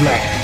Black.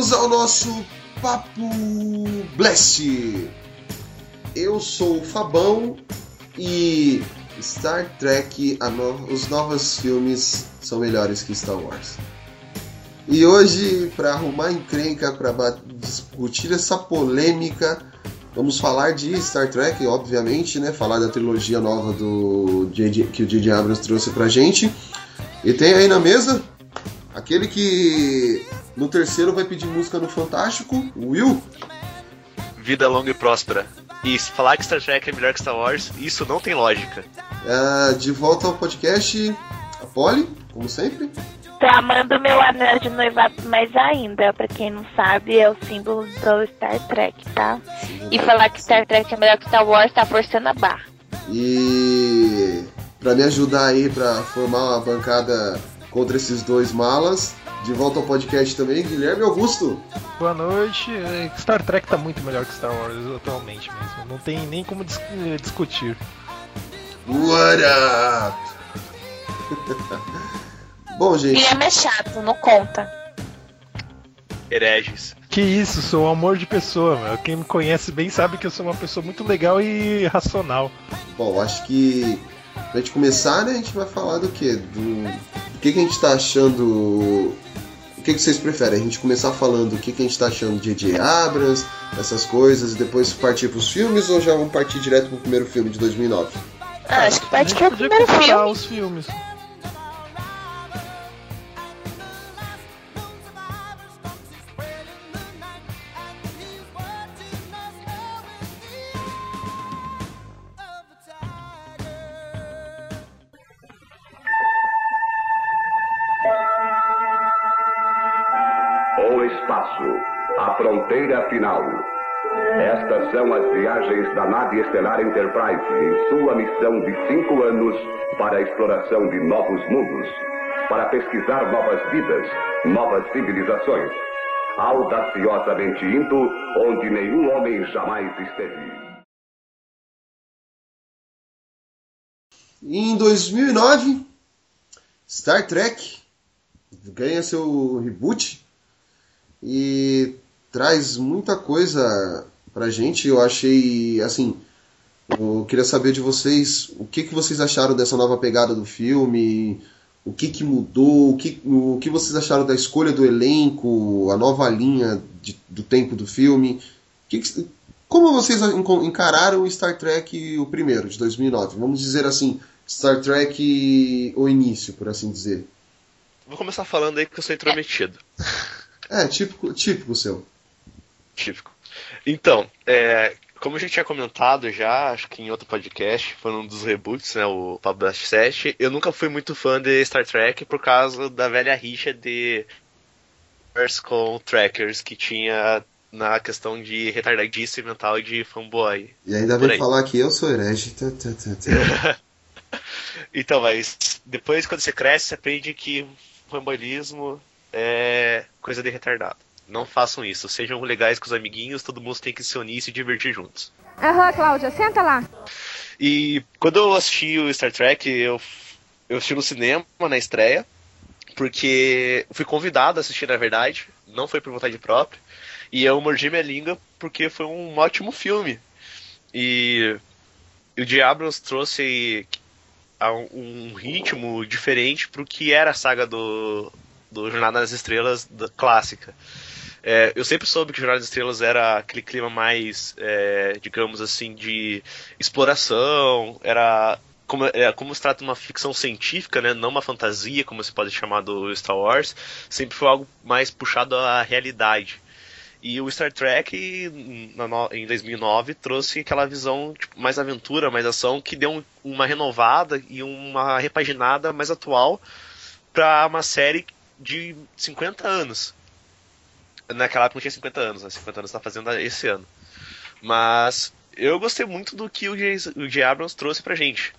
Bem-vindos ao nosso Papo Blast. Eu sou o Fabão e Star Trek, no... os novos filmes são melhores que Star Wars. E hoje, para arrumar encrenca, para discutir essa polêmica, vamos falar de Star Trek, obviamente, né? Falar da trilogia nova do J.J. que o J.J. Abrams trouxe pra gente. E tem aí na mesa aquele que no terceiro vai pedir música no Fantástico, o Will. Vida longa e próspera. E falar que Star Trek é melhor que Star Wars, isso não tem lógica. É, de volta ao podcast, a Polly, como sempre. Tô amando meu anel de noivado mais ainda. Pra quem não sabe, é o símbolo do Star Trek, tá? E falar que Star Trek é melhor que Star Wars tá forçando a barra. E para me ajudar aí para formar uma bancada contra esses dois malas, de volta ao podcast também, Guilherme Augusto. Boa noite. Star Trek tá muito melhor que Star Wars atualmente mesmo. Não tem nem como dis discutir. What up? Bom, gente. Guilherme é chato, não conta. Hereges. Que isso, sou um amor de pessoa, meu. Quem me conhece bem sabe que eu sou uma pessoa muito legal e racional. Bom, acho que pra gente começar, né, a gente vai falar do que? Do, do que, que a gente tá achando. O que, que vocês preferem? A gente começar falando o que, que a gente tá achando de J.J. Abrams, essas coisas, e depois partir pros filmes, ou já vamos partir direto pro primeiro filme de 2009? Ah, acho que A pode gente ser o podia primeiro filme. os filmes. Espaço, a fronteira final. Estas são as viagens da nave estelar Enterprise em sua missão de cinco anos para a exploração de novos mundos, para pesquisar novas vidas, novas civilizações, audaciosamente indo onde nenhum homem jamais esteve. Em 2009, Star Trek ganha seu reboot e traz muita coisa pra gente. Eu achei, assim, eu queria saber de vocês o que, que vocês acharam dessa nova pegada do filme, o que, que mudou, o que, o que vocês acharam da escolha do elenco, a nova linha de- do tempo do filme. Que que- como vocês encararam o Star Trek, o primeiro, de 2009? Vamos dizer assim, Star Trek o início, por assim dizer. Vou começar falando aí que eu sou intrometido. É, típico, típico seu. Típico. Então, é, como eu já tinha comentado já, acho que em outro podcast, foi um dos reboots, né, o Pablo Blast 7, eu nunca fui muito fã de Star Trek por causa da velha rixa de com Trackers que tinha na questão de retardadice mental e de fanboy. E ainda vem falar que eu sou herege. Então, mas depois quando você cresce, você aprende que fanboyismo é coisa de retardado. Não façam isso, sejam legais com os amiguinhos, todo mundo tem que se unir e se divertir juntos. Aham, Cláudia, senta lá. E quando eu assisti o Star Trek, eu, eu assisti no cinema, na estreia, porque fui convidado a assistir, na verdade, não foi por vontade própria, e eu mordi minha língua porque foi um ótimo filme. E o Diablos trouxe a um, um ritmo diferente pro que era a saga do, do Jornada nas Estrelas clássica. É, eu sempre soube que Jornada nas Estrelas era aquele clima mais, é, digamos assim, de exploração, era como, é, como se trata uma ficção científica, né, não uma fantasia, como se pode chamar do Star Wars, sempre foi algo mais puxado à realidade. E o Star Trek, em 2009, trouxe aquela visão tipo, mais aventura, mais ação, que deu um- uma renovada e uma repaginada mais atual para uma série de 50 anos. Naquela época não tinha 50 anos, né? 50 anos tá fazendo esse ano. Mas eu gostei muito do que o J. o J. Abrams trouxe pra gente.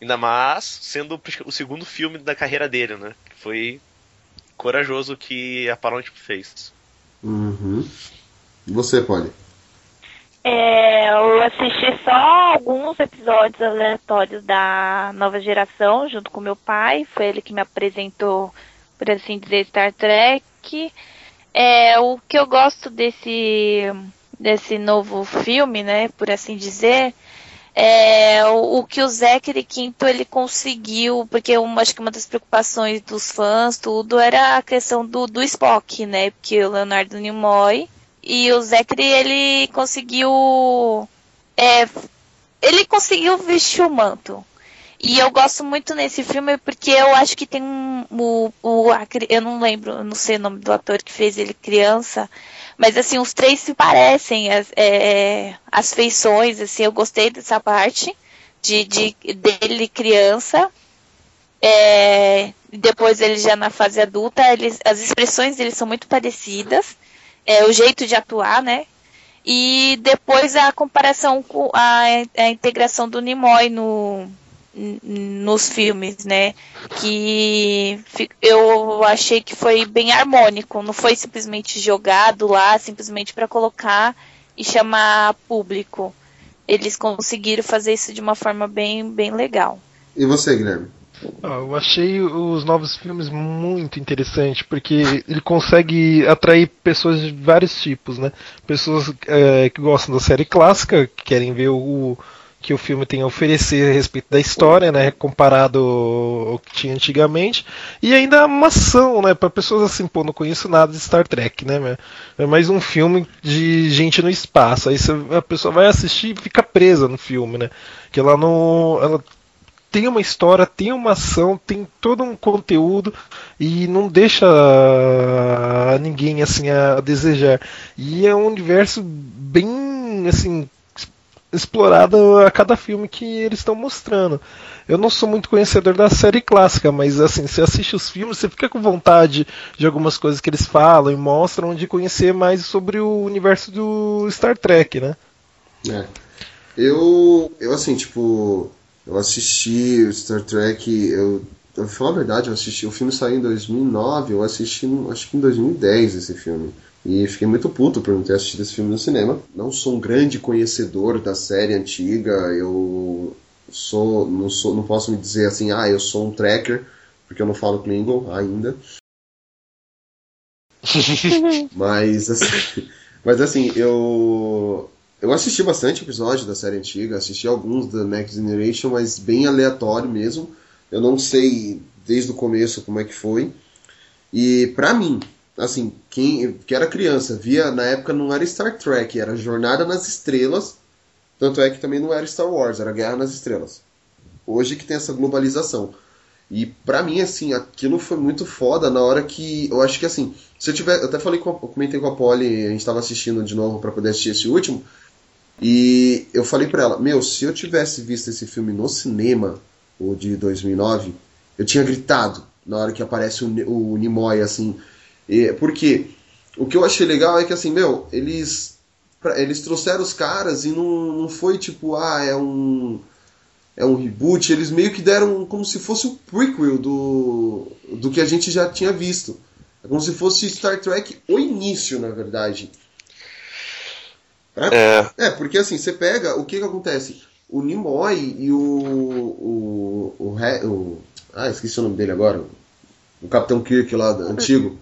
Ainda mais sendo o- segundo filme da carreira dele, né? Que foi corajoso o que a Paramount fez. Uhum. E você, Polly? É, eu assisti só alguns episódios aleatórios da nova geração, junto com meu pai. Foi ele que me apresentou, por assim dizer, Star Trek. É, o que eu gosto desse, desse novo filme, né, por assim dizer, é o, o que o Zachary Quinto ele conseguiu, porque eu acho que uma das preocupações dos fãs, tudo, era a questão do, do Spock, né, porque o Leonardo Nimoy e o Zachary, ele conseguiu. é, ele conseguiu vestir o manto. E eu gosto muito nesse filme porque eu acho que tem um. O, o, a eu não lembro, não sei o nome do ator que fez ele criança. Mas assim, os três se parecem, as, é, as feições, assim, eu gostei dessa parte de, de dele criança. É, depois ele já na fase adulta, eles, as expressões dele são muito parecidas é, o jeito de atuar, né? E depois a comparação com a, a integração do Nimoy no, nos filmes, né? Que eu achei que foi bem harmônico, não foi simplesmente jogado lá, simplesmente para colocar e chamar público. Eles conseguiram fazer isso de uma forma bem, bem legal. E você, Guilherme? Ah, eu achei os novos filmes muito interessante porque ele consegue atrair pessoas de vários tipos, né? Pessoas é, que gostam da série clássica, que querem ver o que o filme tem a oferecer a respeito da história, né? Comparado ao que tinha antigamente, e ainda uma ação, né? Para pessoas assim, pô, não conheço nada de Star Trek, né? É mais um filme de gente no espaço. Aí a pessoa vai assistir e fica presa no filme, né? Que ela não, ela tem uma história, tem uma ação, tem todo um conteúdo e não deixa ninguém assim a desejar. E é um universo bem assim explorado a cada filme que eles estão mostrando. Eu não sou muito conhecedor da série clássica, mas assim, você assiste os filmes, você fica com vontade de algumas coisas que eles falam e mostram de conhecer mais sobre o universo do Star Trek, né? É. Eu, eu assim, tipo, eu assisti o Star Trek, eu, eu falar a verdade, eu assisti, o filme saiu em 2009, eu assisti, acho que em 2010 esse filme. E fiquei muito puto por não ter assistido esse filme no cinema. Não sou um grande conhecedor da série antiga, eu sou, não sou, não posso me dizer assim, ah, eu sou um tracker, porque eu não falo Klingon ainda. Mas assim, mas assim, eu eu assisti bastante episódio da série antiga, assisti alguns da Next Generation, mas bem aleatório mesmo. Eu não sei desde o começo como é que foi. E pra mim, assim, quem que era criança, via na época não era Star Trek, era Jornada nas Estrelas. Tanto é que também não era Star Wars, era Guerra nas Estrelas. Hoje que tem essa globalização. E pra mim, assim, aquilo foi muito foda na hora que. Eu acho que assim, se eu tiver. Eu até falei com a, comentei com a Polly, a gente tava assistindo de novo pra poder assistir esse último. E eu falei pra ela, meu, se eu tivesse visto esse filme no cinema, o de 2009, eu tinha gritado na hora que aparece o, o Nimoy, assim. E, porque o que eu achei legal é que, assim, meu, eles, pra- eles trouxeram os caras e não, não foi tipo, ah, é um é um reboot, eles meio que deram como se fosse o prequel do, do que a gente já tinha visto. É como se fosse Star Trek o início, na verdade. É, É, porque assim, você pega, o que que acontece? O Nimoy e o. O. O, Re- o ah, esqueci o nome dele agora. O Capitão Kirk lá, do- antigo.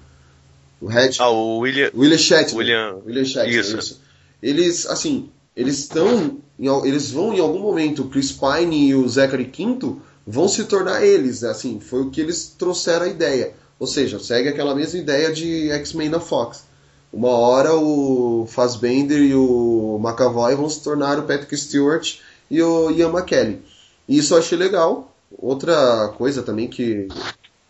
O Red. ah, o William. William Shatner. William. William Shatner, Isso. isso. Eles, assim, eles estão. Eles vão em algum momento, o Chris Pine e o Zachary Quinto vão se tornar eles, assim, foi o que eles trouxeram a ideia. Ou seja, segue aquela mesma ideia de X-Men na Fox. Uma hora o Fassbender e o McAvoy vão se tornar o Patrick Stewart e o Ian McKellen. E isso eu achei legal. Outra coisa também que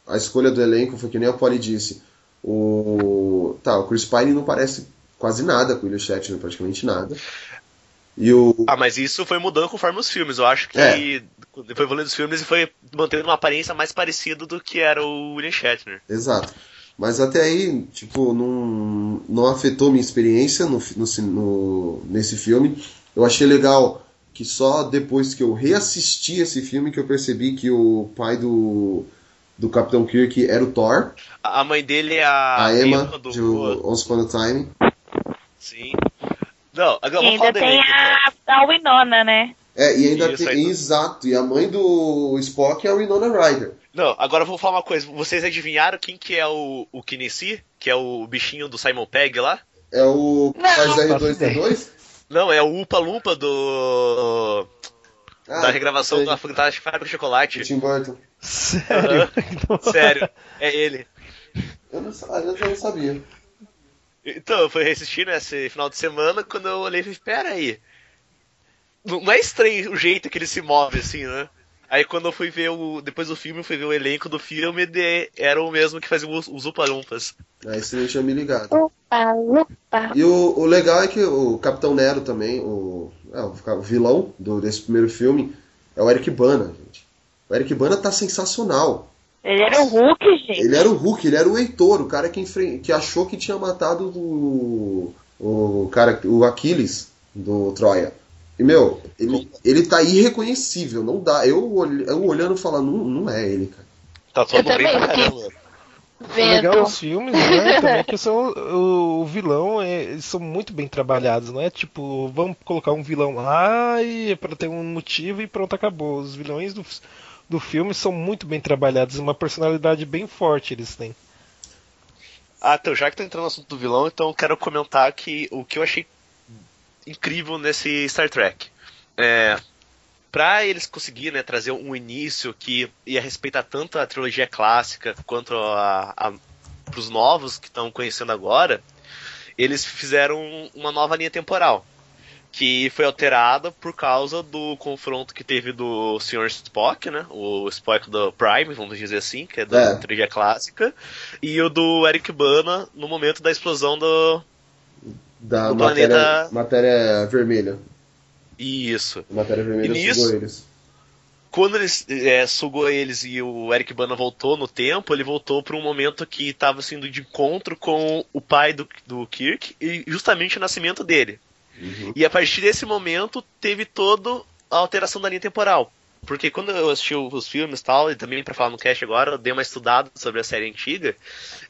a escolha do elenco foi que nem a Polly disse. O, tá, o Chris Pine não parece quase nada com o William Shatner, praticamente nada. E o. Ah, mas isso foi mudando conforme os filmes. Eu acho que É. foi evoluindo os filmes e foi mantendo uma aparência mais parecida do que era o William Shatner. Exato. Mas até aí, tipo, não, não afetou minha experiência no, no, no- nesse filme. Eu achei legal que só depois que eu reassisti esse filme que eu percebi que o pai do, do Capitão Kirk era o Thor, A mãe dele é a, a Emma, do. de Once Upon a Time. Sim. Não, agora E vamos falar ainda tem então. a, a Winona, né? É, e ainda Isso, tem. tu- Exato, e a mãe do Spock é a Winona Ryder. Não, agora eu vou falar uma coisa. Vocês adivinharam quem que é o, o Kinnesi? Que é o bichinho do Simon Pegg lá? É o Não. faz Faço R2D2? Não, é o Upa Lumpa do. Ah, da regravação sei. da Fantástica Fábrica de Chocolate. do Tim Burton. Sério? Sério, é ele. Eu, não, eu já não sabia. Então, eu fui reassistir nesse final de semana, quando eu olhei e falei, pera aí. Não é estranho o jeito que ele se move, assim, né? Aí quando eu fui ver o. Depois do filme, eu fui ver o elenco do filme, de, era o mesmo que fazia os, os Upalumpas. Aí você não tinha me ligado. Opa. E o, o legal é que o Capitão Nero também, o, é, o vilão do, desse primeiro filme, é o Eric Bana, gente. O Eric Bana tá sensacional. Ele era o Hulk, gente. Ele era o Hulk, ele era o Heitor, o cara que, enfren- que achou que tinha matado o, o cara, o Aquiles do Troia. E, meu, ele, ele tá irreconhecível, não dá. Eu, eu olhando e falando, não, não é ele, cara. Tá todo bem pra caramba. O legal Vendo. dos filmes, né, também é que são, o, o vilão, é, eles são muito bem trabalhados, não é tipo, vamos colocar um vilão lá e é pra ter um motivo e pronto, acabou. Os vilões do, do filme são muito bem trabalhados, uma personalidade bem forte eles têm. Ah, então, já que tá entrando no assunto do vilão, então quero comentar que o que eu achei incrível nesse Star Trek. É, pra eles conseguirem né, trazer um início que ia respeitar tanto a trilogia clássica quanto a, a, novos que estão conhecendo agora, eles fizeram uma nova linha temporal. Que foi alterada por causa do confronto que teve do Sr. Spock, né? O Spock do Prime, vamos dizer assim, que é da É. trilogia clássica, e o do Eric Bana no momento da explosão do. Da Do matéria, planeta- matéria vermelha. Isso. A matéria vermelha E nisso- sugou eles. Quando eles é, sugou eles e o Eric Bana voltou no tempo, ele voltou para um momento que estava sendo de encontro com o pai do, do Kirk e justamente o nascimento dele. Uhum. E a partir desse momento teve toda a alteração da linha temporal. Porque quando eu assisti os filmes e tal, e também para falar no cast agora, eu dei uma estudada sobre a série antiga,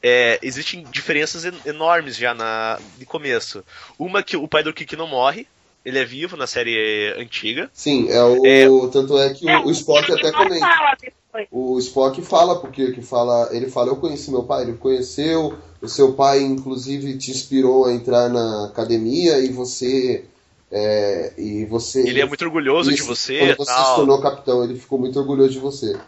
é, existem diferenças en- enormes já na, de começo. Uma que o pai do Kirk não morre, ele é vivo na série antiga. Sim, é o. É. Tanto é que o, o Spock até comenta. O Spock fala porque que fala, ele fala, eu conheci meu pai, ele conheceu, o seu pai inclusive te inspirou a entrar na academia e você é, e você Ele é muito orgulhoso de você quando você se tal. tornou capitão, ele ficou muito orgulhoso de você.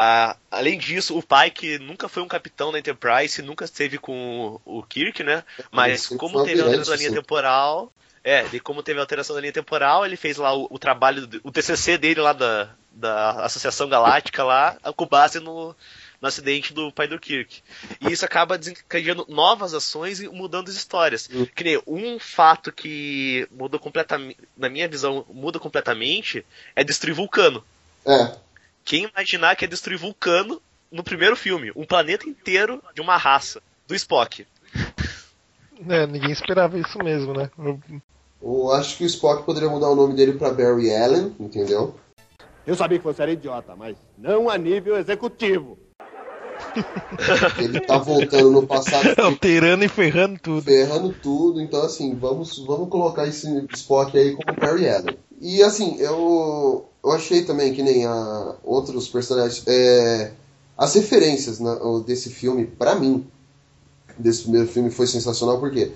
Ah, além disso, o pai que nunca foi um capitão da Enterprise, nunca esteve com o Kirk, né? Mas como teve a alteração da linha temporal, é, e como teve a alteração da linha temporal, ele fez lá o, o trabalho, o TCC dele lá da, da Associação Galáctica lá, com base no, no acidente do pai do Kirk. E isso acaba desencadeando novas ações e mudando as histórias. Hum. Que nem um fato que mudou completamente, na minha visão, muda completamente, é destruir Vulcano. É, Quem imaginar que é destruir Vulcano no primeiro filme? Um planeta inteiro de uma raça, do Spock. É, ninguém esperava isso mesmo, né? Eu- eu acho que o Spock poderia mudar o nome dele pra Barry Allen, entendeu? Eu sabia que você era idiota, mas não a nível executivo. Ele tá voltando no passado Alterando e ferrando tudo. ferrando tudo, então assim, vamos, vamos colocar esse Spock aí como Barry Allen. E assim, eu, eu achei também que nem a outros personagens, é, as referências na- o- desse filme, pra mim, desse primeiro filme foi sensacional, porque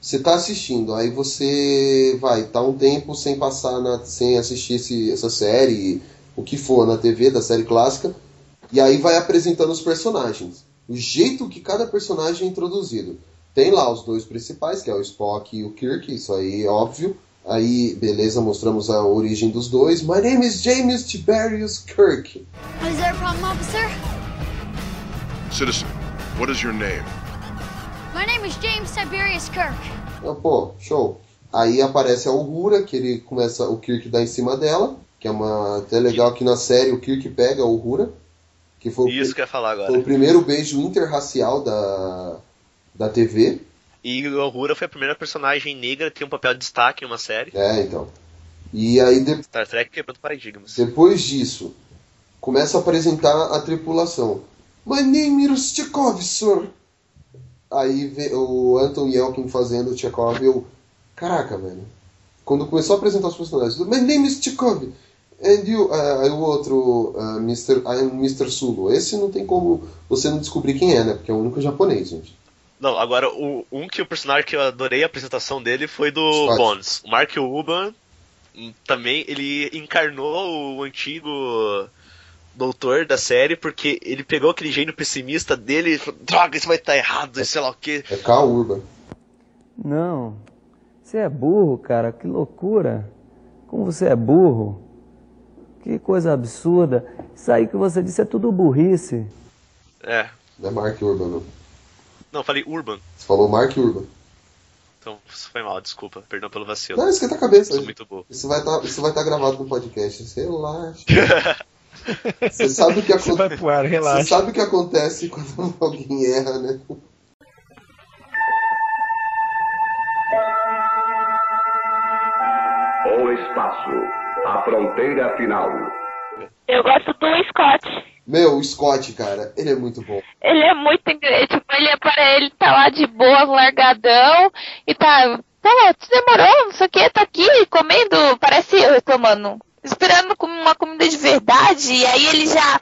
você tá assistindo, aí você vai, tá um tempo sem passar, na, sem assistir esse, essa série, o que for na TV da série clássica, e aí vai apresentando os personagens. O jeito que cada personagem é introduzido. Tem lá os dois principais, que é o Spock e o Kirk, isso aí é óbvio. Aí, beleza, mostramos a origem dos dois. My name is James Tiberius Kirk. Is there a problem, officer? Citizen, what is your name? My name is James Tiberius Kirk. Ah, Pô, show. Aí aparece a Uhura, que ele começa, o Kirk dá em cima dela, que é uma até legal que na série o Kirk pega a Uhura, que foi, o Isso que eu ia falar foi agora. o primeiro beijo interracial da, da TV. E o Uhura foi a primeira personagem negra que tem um papel de destaque em uma série. É, então. E aí de- Star Trek quebrando paradigmas. depois disso, começa a apresentar a tripulação. My name is Chekhov, sir. Aí o Anton Yelkin fazendo o Chekhov, eu... Caraca, velho. Quando começou a apresentar os personagens, My name is Chekhov. And you, aí o outro, ah, Mr. I am Mr. Sulu. Esse não tem como você não descobrir quem é, né? Porque é o único japonês, gente. Não, agora, o, um que o personagem que eu adorei a apresentação dele foi do Scott. Bones. O Mark Uban hum, também, ele encarnou o antigo doutor da série, porque ele pegou aquele gênio pessimista dele e falou, droga, isso vai estar errado, e sei lá o quê. É K. Urban. Não. Você é burro, cara. Que loucura. Como você é burro. Que coisa absurda. Isso aí que você disse é tudo burrice. É. Não é Mark Urban, não. Não, falei Urban. Você falou Mark Urban. Então, isso foi mal, desculpa. Perdão pelo vacilo. Não, esquenta a cabeça. Sou muito bom. Isso vai estar isso vai tá gravado no podcast. Relaxa. Você sabe o que Você vai acontece. pro ar, Você sabe o que acontece quando alguém erra, né? O espaço. A fronteira final. Eu gosto do Scott. Meu, o Scott, cara, ele é muito bom. Ele é muito. Tipo, ele é para ele tá lá de boa, largadão, e tá. Pô, tu demorou, não sei o que, tá aqui comendo, parece eu reclamando. Esperando com uma comida de verdade, e aí ele já.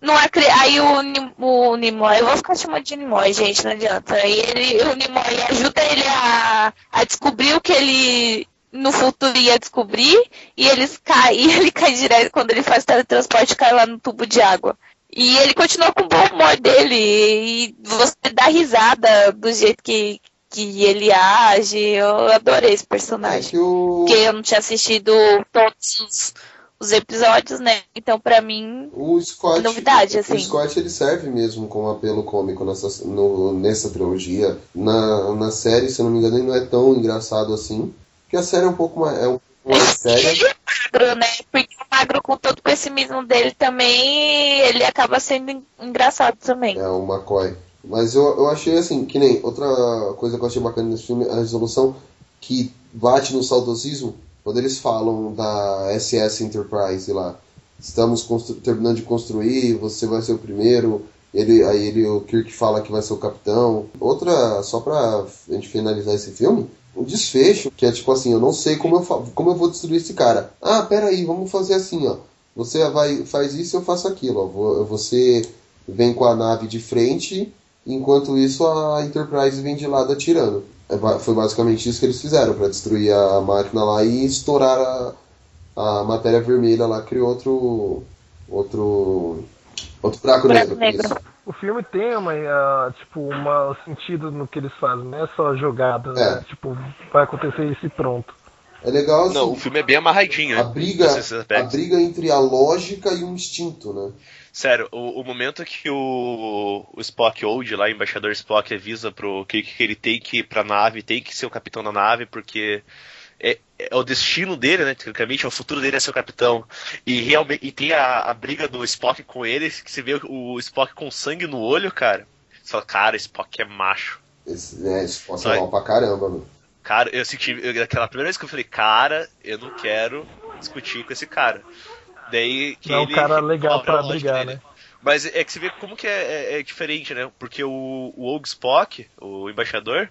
Não acre... Aí o, Nim- o Nimoy, eu vou ficar chamando de Nimoy, gente, não adianta. Aí ele, o Nimoy ajuda ele a, a descobrir o que ele no futuro ia descobrir, e eles caem, e ele cai direto quando ele faz teletransporte, cai lá no tubo de água. E ele continua com o bom humor dele. E você dá risada do jeito que, que ele age. Eu adorei esse É personagem. que o, Porque eu não tinha assistido todos os, os episódios, né? Então, pra mim, o Scott. novidade, O assim. Scott ele serve mesmo como apelo cômico nessa, no- nessa trilogia. Na, na série, se eu não me engano, ele não é tão engraçado assim. Porque a série é um pouco mais, é um pouco mais séria. é magro, né? Porque o magro, com todo o pessimismo dele também, ele acaba sendo en- engraçado também. É o McCoy. Mas eu, eu achei assim, que nem outra coisa que eu achei bacana nesse filme, a resolução que bate no saudosismo, quando eles falam da SS Enterprise lá. Estamos terminando de construir, você vai ser o primeiro. Ele, aí ele, o Kirk fala que vai ser o capitão. Outra, só pra gente finalizar esse filme, um desfecho, que é tipo assim, eu não sei como eu, como eu vou destruir esse cara. Ah, peraí, vamos fazer assim, ó. Você vai, faz isso eu faço aquilo, ó. Vo- Você vem com a nave de frente, enquanto isso a Enterprise vem de lado atirando. É foi basicamente isso que eles fizeram, para destruir a máquina lá e estourar a, a matéria vermelha lá, criou outro. outro. outro buraco, Buraco negro. negro. O filme tem uma, tipo, uma sentido no que eles fazem, não é só jogada, né? É. Tipo, vai acontecer isso e pronto. É legal assim, Não, o filme é bem amarradinho, né? a briga, a briga entre a lógica e o instinto, né? Sério, o, o momento que o, o Spock Old, lá, o embaixador Spock, avisa pro Kirk que ele tem que ir pra nave, tem que ser o capitão da nave, porque é, é o destino dele, né? Tecnicamente, é o futuro dele é ser o capitão. E realmente e tem a, a briga do Spock com ele, que você vê o Spock com sangue no olho, cara. Você fala, cara, Spock é macho. Esse, pode ser Vai. mal pra caramba, mano. Cara, eu senti. eu- aquela primeira vez que eu falei, cara, eu não quero discutir com esse cara. Daí que é um ele cara legal cobra a pra lógica brigar, dele. né? Mas é que você vê como que é, é- é diferente, né? Porque o, o Og Spock, o embaixador,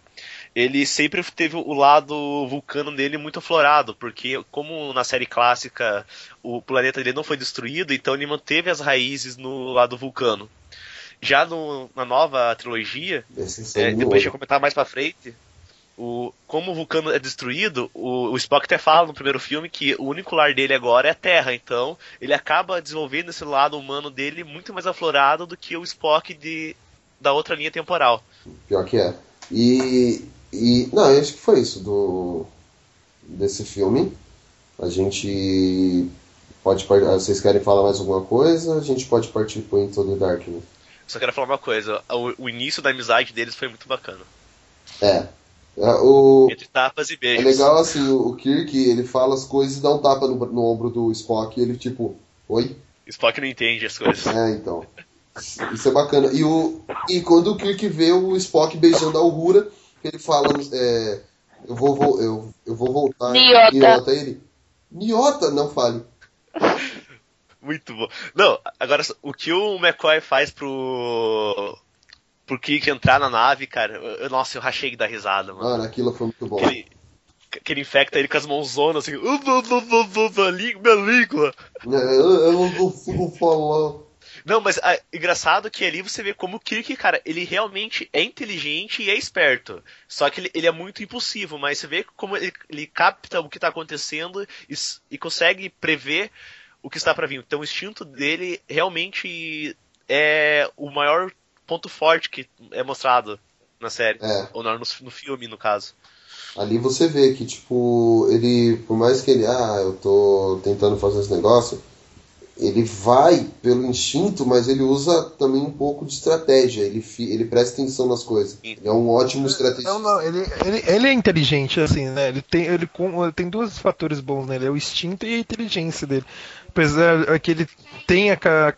ele sempre teve o lado vulcano dele muito aflorado, porque como na série clássica o planeta dele não foi destruído, então ele manteve as raízes no lado vulcano. Já no- na nova trilogia, é, depois vai comentar mais pra frente. O, como o vulcano é destruído, o, o Spock até fala no primeiro filme que o único lar dele agora é a Terra. Então, ele acaba desenvolvendo esse lado humano dele muito mais aflorado do que o Spock de, da outra linha temporal. Pior que é. E, e não, eu acho que foi isso do desse filme. A gente pode ah, vocês querem falar mais alguma coisa? A gente pode partir pro Into the Dark. Né? Só quero falar uma coisa: o, o início da amizade deles foi muito bacana. É. É, o... Entre tapas e É beijos. legal assim, o o Kirk, ele fala as coisas e dá um tapa no, no ombro do Spock e ele tipo, oi? Spock não entende as coisas. É, então. Isso é bacana. E, o, e quando o Kirk vê o Spock beijando a Uhura, ele fala, é, eu, vou, vou- eu, eu vou voltar. Niota. ele. Niota, não fale. Muito bom. Não, agora o que o McCoy faz pro. pro Kirk entrar na nave, cara, eu- nossa, eu rachei de dar risada, mano. Mano, aquilo foi muito bom. Que ele, que ele infecta ele com as mãozonas assim, "Uh, uh, uh, uh, uh, uh, minha língua. É, Eu, eu não consigo falar. Não, mas ah, engraçado que ali você vê como o Kirk, cara, ele realmente é inteligente e é esperto. Só que ele, ele é muito impulsivo, mas você vê como ele, ele capta o que tá acontecendo e, e consegue prever o que está para vir. Então o instinto dele realmente é o maior ponto forte que é mostrado na série. É. Ou no, no filme, no caso. Ali você vê que, tipo, ele, por mais que ele, ah, eu tô tentando fazer esse negócio, ele vai pelo instinto, mas ele usa também um pouco de estratégia. Ele, fi- ele presta atenção nas coisas. Ele é um ótimo estrategista. Não, não, ele, ele, ele é inteligente, assim, né? Ele tem, ele, ele tem dois fatores bons nele, é o instinto e a inteligência dele. Apesar que ele tem aquela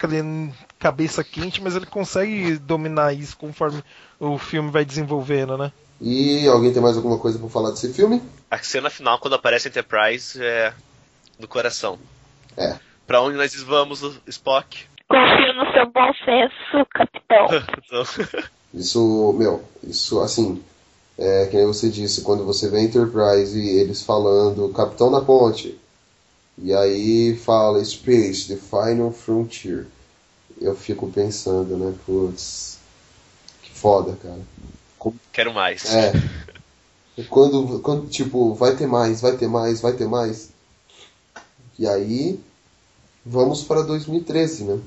cabeça quente, mas ele consegue dominar isso conforme o filme vai desenvolvendo, né? E alguém tem mais alguma coisa pra falar desse filme? A cena final, quando aparece Enterprise, é do coração. É. Pra onde nós vamos, Spock? Confio no seu bom senso, capitão. Então, Isso, meu, isso assim, é que nem você disse, quando você vê Enterprise e eles falando Capitão na Ponte, e aí fala Space, the final frontier, eu fico pensando, né, putz, que foda, cara. quero mais. É. Quando, quando, tipo, vai ter mais, vai ter mais, vai ter mais. E aí, vamos para 2013, né?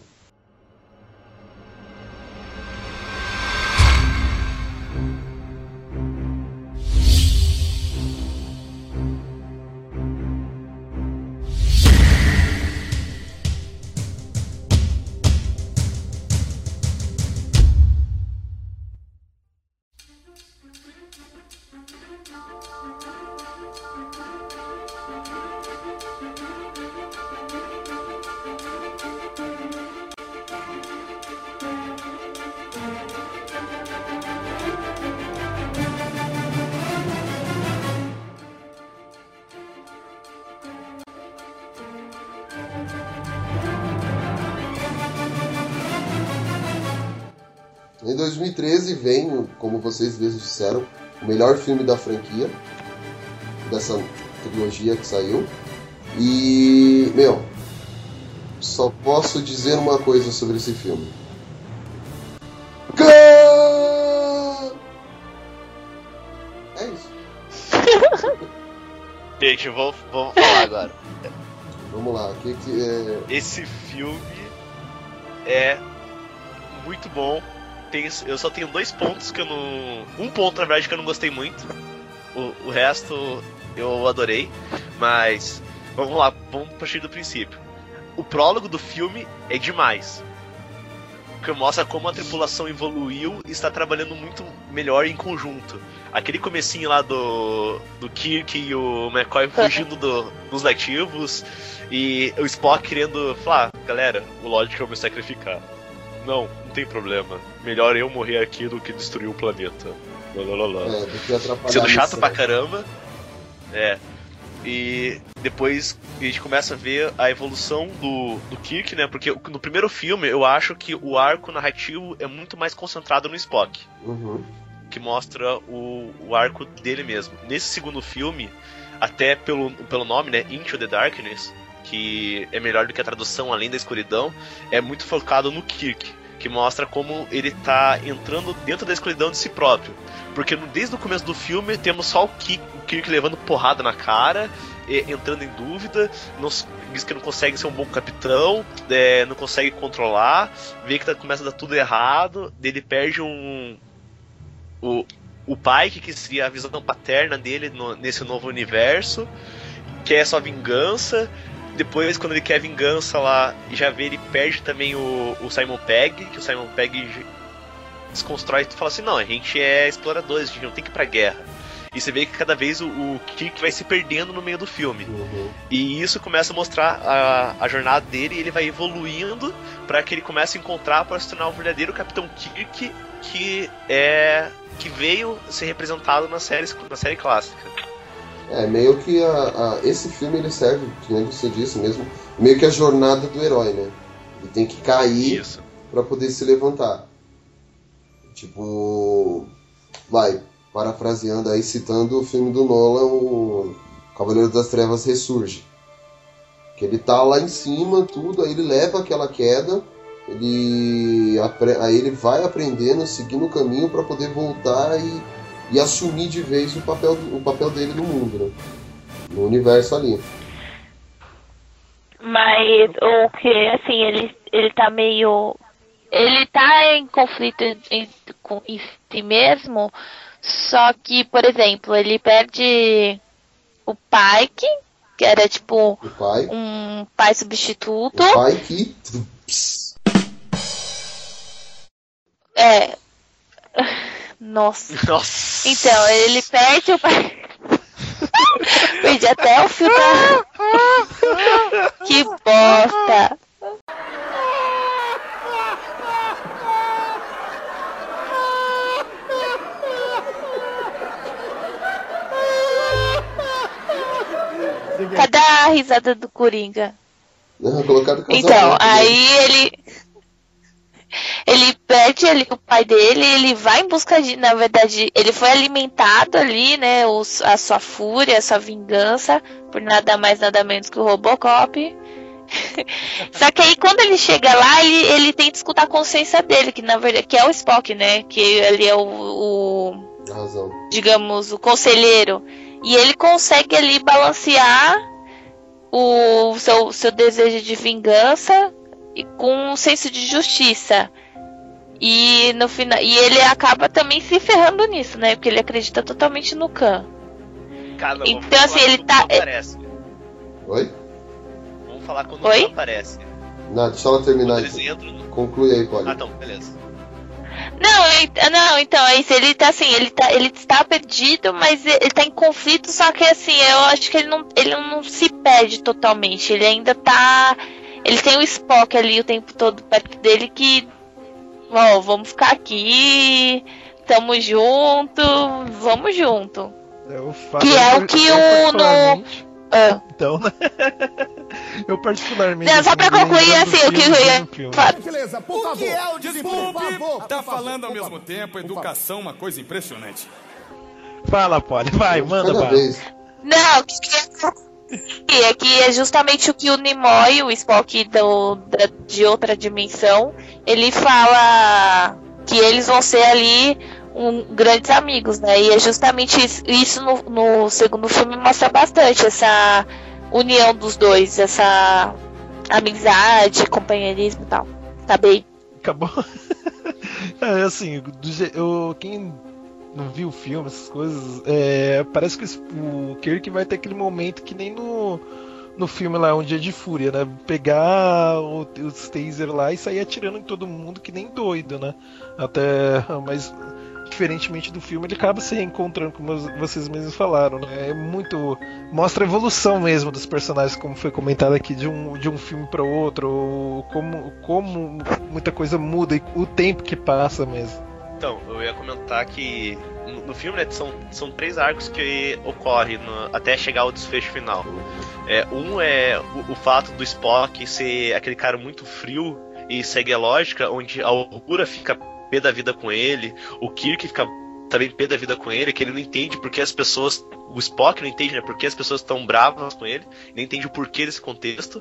Vocês mesmos disseram, o melhor filme da franquia, dessa trilogia que saiu. E, meu, só posso dizer uma coisa sobre esse filme. Gol! É isso. Gente, vou, vou falar agora. Vamos lá. Que que é... Esse filme é muito bom. Tem, eu só tenho dois pontos que eu não. Um ponto, na verdade, que eu não gostei muito. O, o resto eu adorei. Mas vamos lá, vamos partir do princípio. O prólogo do filme é demais. Porque mostra como a tripulação evoluiu e está trabalhando muito melhor em conjunto. Aquele comecinho lá do, do Kirk e o McCoy fugindo do- dos nativos e o Spock querendo falar, galera, o Logic eu me sacrificar. Não, não tem problema. Melhor eu morrer aqui do que destruir o planeta. Lá, lá, lá, lá. É, Sendo chato pra caramba. É. E depois a gente começa a ver a evolução do, do Kirk, né? Porque no primeiro filme eu acho que o arco narrativo é muito mais concentrado no Spock. Uhum. Que mostra o, o arco dele mesmo. Nesse segundo filme, até pelo, pelo nome, né? Into the Darkness, que é melhor do que a tradução Além da Escuridão, é muito focado no Kirk. Que mostra como ele tá entrando dentro da escuridão de si próprio. Porque desde o começo do filme temos só o Kirk, o Kirk levando porrada na cara, entrando em dúvida, não diz que não consegue ser um bom capitão, é, não consegue controlar, vê que tá- começa a dar tudo errado, ele perde um. O, o pai, que seria a visão paterna dele no- nesse novo universo, quer só vingança. Depois, quando ele quer vingança lá, já vê ele perde também o, o Simon Pegg, que o Simon Pegg desconstrói e fala assim, não, a gente é exploradores, a gente não tem que ir pra guerra. E você vê que cada vez o, o Kirk vai se perdendo no meio do filme. Uhum. E isso começa a mostrar a, a jornada dele e ele vai evoluindo para que ele comece a encontrar para se tornar o verdadeiro Capitão Kirk que é que veio ser representado na série, na série clássica. É, meio que a, a- esse filme ele serve, nem você disse mesmo, meio que a jornada do herói, né? Ele tem que cair pra poder se levantar. Tipo, vai, parafraseando aí, citando o filme do Nolan, o Cavaleiro das Trevas ressurge. Que ele tá lá em cima, tudo, aí ele leva aquela queda, ele aí ele vai aprendendo, seguindo o caminho pra poder voltar e, e assumir de vez o papel, o papel dele no mundo, né? No universo ali. Mas o que, assim, ele, ele tá meio. Ele tá em conflito em, com em si mesmo, só que, por exemplo, ele perde o pai, que, era tipo pai, um pai substituto. o pai que. É. Nossa. Nossa. Então, ele perde o pai. Perdi até o fio da. Que bosta! Cadê a risada do Coringa? Não, colocado Então, aí ele. Ele perde ali o pai dele, ele vai em busca de. Na verdade, ele foi alimentado ali, né? os- a sua fúria, a sua vingança, por nada mais, nada menos que o Robocop. Só que aí quando ele chega lá, ele, ele tenta escutar a consciência dele, que na verdade que é o Spock, né? Que ele é o- o digamos, o conselheiro. E ele consegue ali balancear o seu, seu desejo de vingança e com um senso de justiça. E no final, e ele acaba também se ferrando nisso, né? Porque ele acredita totalmente no Khan. Cara, Então, assim, ele tá- aparece. Oi? Vamos falar quando Oi? não aparece. Não, deixa ela terminar. Eles entram. no- Conclui aí, Polly. Ah, então, beleza. Não, não, então, é isso, ele tá assim, ele tá, ele está perdido, mas ele tá em conflito, só que assim, eu acho que ele não, ele não se perde totalmente, ele ainda tá, ele tem o Spock ali o tempo todo perto dele que, ó, vamos ficar aqui, tamo junto, vamos junto. Eu falo, Que é o que o no- Ah, Então, né? eu particularmente. Não, só pra concluir, assim, o que eu ia Gentileza, por favor. O que é o desculpe? Por favor, Tá falando ao mesmo tempo, educação, uma coisa impressionante. Fala, Polly, vai, manda bala. Não, que que é que é justamente o que o Nimoy, o Spock do, da- de outra dimensão, ele fala que eles vão ser ali um, grandes amigos, né? E é justamente isso, isso no, no segundo filme mostra bastante essa união dos dois, essa amizade, companheirismo e tal. Tá bem? Acabou. é assim, eu, quem não viu o filme, essas coisas, é, parece que o Kirk vai ter aquele momento que nem no, no filme lá, Um Dia de Fúria, né? Pegar o, os taser lá e sair atirando em todo mundo que nem doido, né? Até, mas diferentemente do filme, ele acaba se reencontrando, como vocês mesmos falaram, né? É muito. Mostra a evolução mesmo dos personagens, como foi comentado aqui, de um, de um filme para outro, ou como, como muita coisa muda e o tempo que passa mesmo. Então, eu ia comentar que no, filme né, são, são três arcos que ocorrem no- até chegar ao desfecho final. É, um é o, o fato do Spock ser aquele cara muito frio e segue a lógica, onde a Uhura fica pé da vida com ele, o Kirk fica também pé da vida com ele, que ele não entende porque as pessoas. O Spock não entende, né? Porque as pessoas estão bravas com ele, não entende o porquê desse contexto.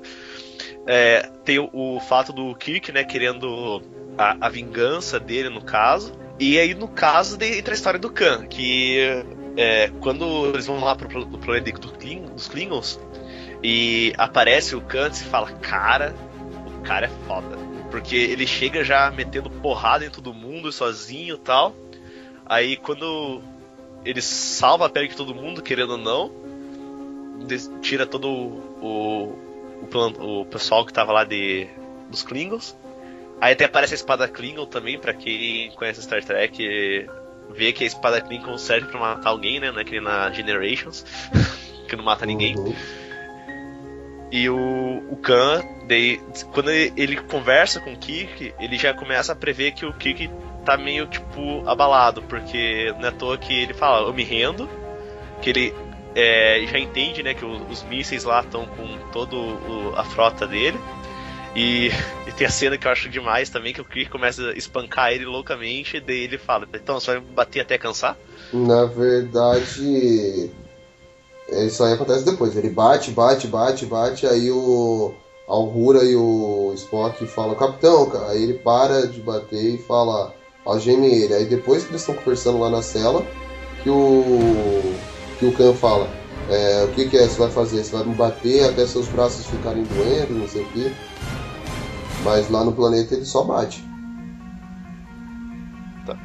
É, tem o, o fato do Kirk, né, querendo a, a vingança dele, no caso. E aí, no caso, entra a história do Khan, que é, quando eles vão lá pro, pro, pro planeta do Kling- dos Klingons e aparece o Khan, se fala, cara, o cara é foda. Porque ele chega já metendo porrada em todo mundo sozinho e tal. Aí quando ele salva a pele de todo mundo, querendo ou não, tira todo o, o, plan- o pessoal que tava lá de, dos Klingons. Aí até aparece a espada Klingon também, pra quem conhece Star Trek vê que a espada Lincoln serve pra matar alguém, né? Não é na Generations, que não mata ninguém. Uhum. E o, o Khan, daí, quando ele, ele conversa com o Kirk, ele já começa a prever que o Kirk tá meio, tipo, abalado, porque não é à toa que ele fala, eu me rendo, que ele é, já entende, né, que o- os mísseis lá estão com toda a frota dele, e, e tem a cena que eu acho demais também, que o Kirk começa a espancar ele loucamente, e daí ele fala, então, você vai bater até cansar? Na verdade, isso aí acontece depois. Ele bate, bate, bate, bate, aí o a Uhura e o Spock falam, capitão, cara. Aí ele para de bater e fala, algeme ele. Aí depois que eles estão conversando lá na cela, que o que o Khan fala, é, o que, que é, você vai fazer? Você vai me bater até seus braços ficarem doendo, não sei o que. Mas lá no planeta ele só bate.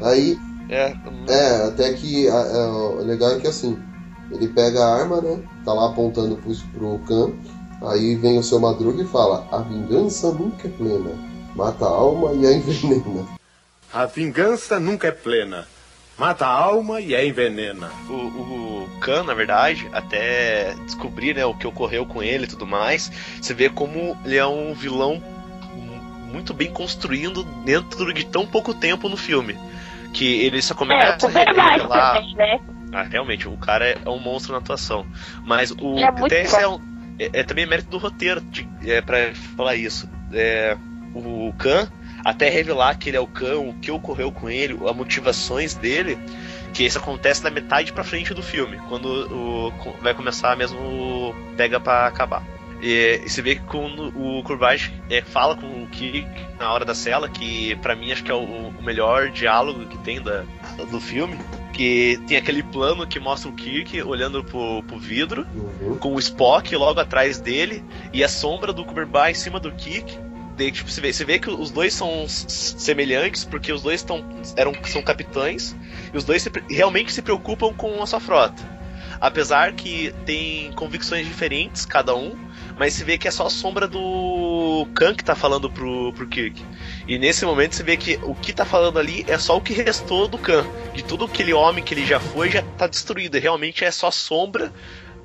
Aí É, é, até que a- é, o legal é que assim, ele pega a arma, né? Tá lá apontando pro, pro Khan. Aí vem o seu Madruga e fala: A vingança nunca é plena. Mata a alma e a envenena. A vingança nunca é plena. Mata a alma e a envenena. o, o Khan, na verdade, até descobrir né, o que ocorreu com ele e tudo mais, você vê como ele é um vilão muito bem construído dentro de tão pouco tempo no filme. Que ele só É, começa o a revelar. também, né? Ah, realmente, o cara é, é um monstro na atuação. Mas o é até esse é, um- é- é também mérito do roteiro de, é, para falar isso. É, o Khan, até revelar que ele é o Khan, o que ocorreu com ele, as motivações dele, que isso acontece na metade pra frente do filme, quando o, vai começar mesmo o pega pra acabar. E, e você vê que quando o Kurbage é, fala com o Kirk na hora da cela, que pra mim acho que é o, o melhor diálogo que tem da, do filme, que tem aquele plano que mostra o Kirk olhando pro, pro vidro, Uhum. com o Spock logo atrás dele, e a sombra do Kuberbai em cima do Kirk. Daí, tipo, você, vê, você vê que os dois são semelhantes, porque os dois tão, eram, são capitães, e os dois se realmente se preocupam com a sua frota. Apesar que tem convicções diferentes, cada um, mas se vê que é só a sombra do Khan que tá falando pro, pro Kirk. E nesse momento você vê que o que tá falando ali é só o que restou do Khan. De tudo aquele homem que ele já foi, já tá destruído. E realmente é só sombra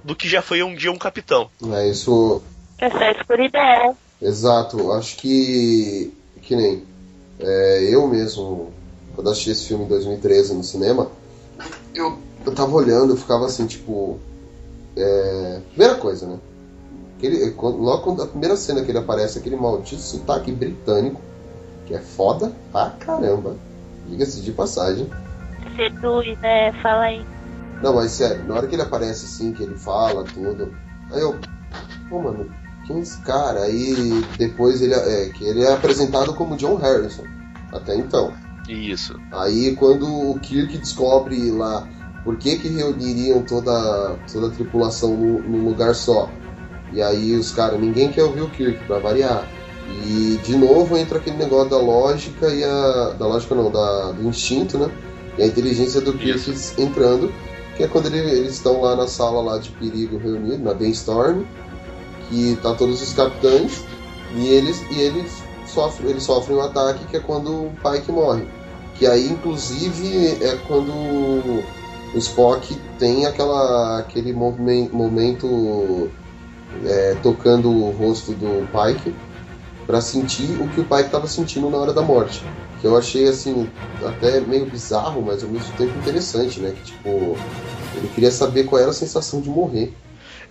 do que já foi um dia um capitão. É isso. Essa é a escuridão. Exato. Acho que. Que nem. é, eu mesmo, quando assisti esse filme em 2013 no cinema, eu, eu tava olhando, eu ficava assim, tipo. é, primeira coisa, né? Aquele, quando- logo quando a primeira cena que ele aparece, aquele maldito sotaque britânico, que é foda pra caramba. Diga-se de passagem. Seduz, né? Fala aí. Não, mas sério, na hora que ele aparece assim, que ele fala tudo, aí eu. Pô, mano, quem é esse cara? Aí depois ele é, que ele é apresentado como John Harrison. Até então. Isso. Aí quando o Kirk descobre lá por que, que reuniriam toda, toda a tripulação num, num lugar só. E aí os caras, ninguém quer ouvir o Kirk, pra variar. E de novo entra aquele negócio da lógica e a. Da lógica não, da, do instinto, né? E a inteligência do Kirk entrando, que é quando ele- eles estão lá na sala lá de perigo reunido, na Brainstorm, que tá todos os capitães, e eles, e eles, sofrem, eles sofrem um ataque que é quando o Pike morre. Que aí, inclusive, é quando o Spock tem aquela, aquele momen- momento é, tocando o rosto do Pike para sentir o que o Pike estava sentindo na hora da morte. Que eu achei, assim, até meio bizarro, mas ao mesmo tempo interessante, né? Que, tipo, ele queria saber qual era a sensação de morrer.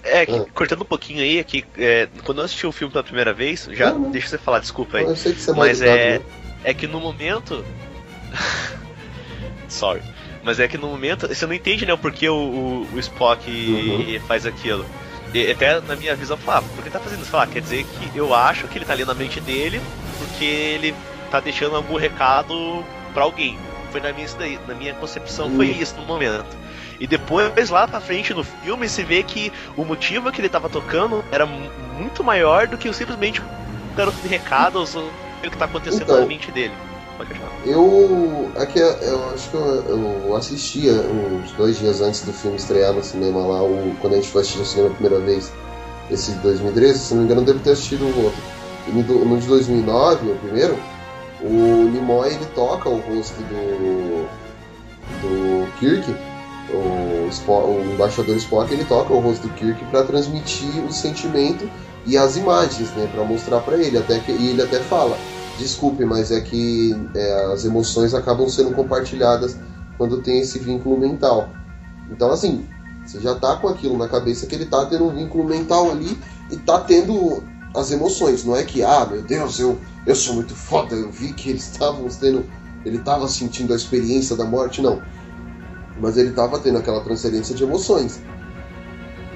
É, que, Ah. cortando um pouquinho aí, é que é, quando eu assisti o filme pela primeira vez, já Não, não. deixa você falar, desculpa aí. Eu sei que você é Mas é, né? é que no momento. Sorry. Mas é que no momento você não entende, né, o porquê o, o, o Spock Uhum. faz aquilo. E até na minha visão, eu falo, ah, por que tá fazendo isso? Falar, quer dizer que eu acho que ele tá ali na mente dele porque ele tá deixando algum recado pra alguém. Foi na minha, daí, na minha concepção, foi Hum. isso no momento. E depois, lá pra frente no filme, se vê que o motivo que ele tava tocando era mu- muito maior do que o simplesmente um garoto de recados ou o que tá acontecendo Então. na mente dele. Eu. É que eu acho que eu, eu assistia uns dois dias antes do filme estrear no cinema lá, o, quando a gente foi assistir no cinema a primeira vez, esse de 2013, se não me engano, eu devo ter assistido o outro. E no de 2009, o primeiro, o Nimoy ele toca o rosto do. do Kirk, o, Spock, o embaixador Spock ele toca o rosto do Kirk para transmitir o sentimento e as imagens, né, para mostrar para ele até que e ele até fala, desculpe, mas é que é, as emoções acabam sendo compartilhadas quando tem esse vínculo mental. Então assim, você já tá com aquilo na cabeça que ele tá tendo um vínculo mental ali e tá tendo as emoções. Não é que, ah, meu Deus, eu, eu sou muito foda, eu vi que eles estavam tendo. Ele estava sentindo a experiência da morte, não. Mas ele estava tendo aquela transferência de emoções.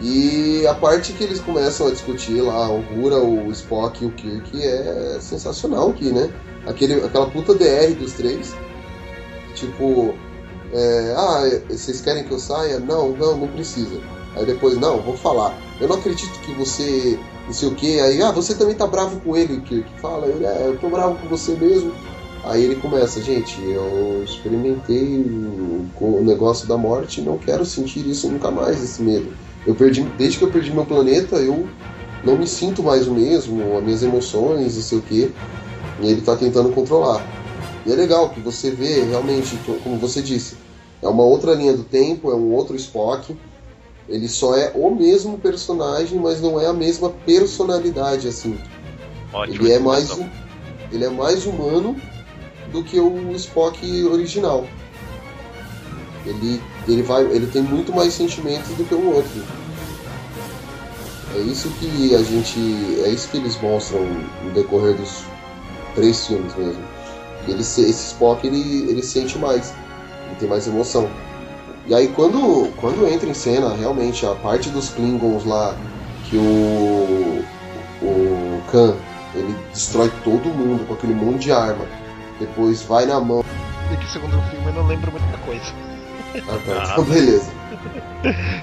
E a parte que eles começam a discutir lá, o Rura, o Spock e o Kirk é sensacional aqui, né? Aquele, aquela puta DR dos três. Tipo, é, ah, vocês querem que eu saia? Não, não, não precisa. Aí depois, não, vou falar. Eu não acredito que você não sei o que. Aí, ah, você também tá bravo com ele, que fala, ele, é, eu tô bravo com você mesmo. Aí ele começa, gente, eu experimentei o, o negócio da morte e não quero sentir isso nunca mais, esse medo. Eu perdi, desde que eu perdi meu planeta, eu não me sinto mais o mesmo, as minhas emoções, não sei o que. E ele tá tentando controlar. E é legal que você vê realmente, como você disse, é uma outra linha do tempo, é um outro Spock ele só é o mesmo personagem, mas não é a mesma personalidade assim. Ótimo, ele é mais um, ele é mais humano do que o Spock original. Ele ele vai ele tem muito mais sentimentos do que o outro. É isso que a gente é isso que eles mostram no decorrer dos três filmes mesmo. Ele esse Spock ele ele sente mais, ele tem mais emoção. E aí quando, quando entra em cena realmente a parte dos Klingons lá, que o, o Khan ele destrói todo mundo com aquele monte de arma, depois vai na mão. E que segundo filme eu não lembro muita coisa. Ah tá, então beleza.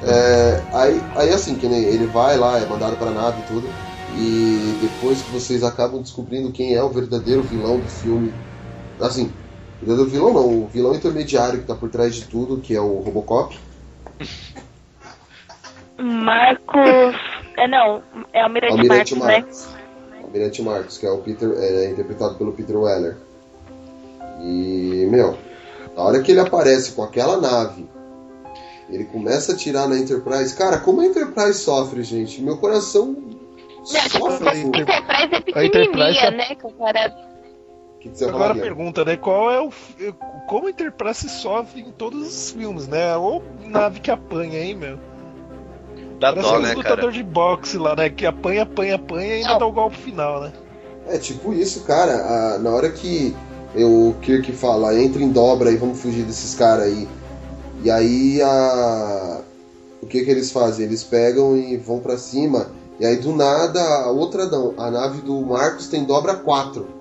É, aí, aí assim, que nem ele vai lá, é mandado para a nave e tudo. E depois que vocês acabam descobrindo quem é o verdadeiro vilão do filme. Assim, o vilão não, o vilão intermediário que tá por trás de tudo, que é o Robocop. Marcos. É não, é o Almirante, Almirante Marcos, Marcos, né? Almirante Marcos, que é o Peter. É interpretado pelo Peter Weller. E, meu, na hora que ele aparece com aquela nave, ele começa a tirar na Enterprise. Cara, como a Enterprise sofre, gente? Meu coração sofre. A Enterprise é pequenininha, né? Comparado Agora a pergunta, né? Qual é o. Como a Enterprise sofre em todos os filmes, né? Ou nave que apanha, hein, meu? Dá Parece dó, um né, lutador cara? de boxe lá, né? Que apanha, apanha, apanha e ainda dá o golpe final, né? É tipo isso, cara. A, na hora que eu, o Kirk fala, entra em dobra e vamos fugir desses caras aí. E aí a. O que que eles fazem? Eles pegam e vão para cima. E aí do nada a outra não. A nave do Marcos tem dobra 4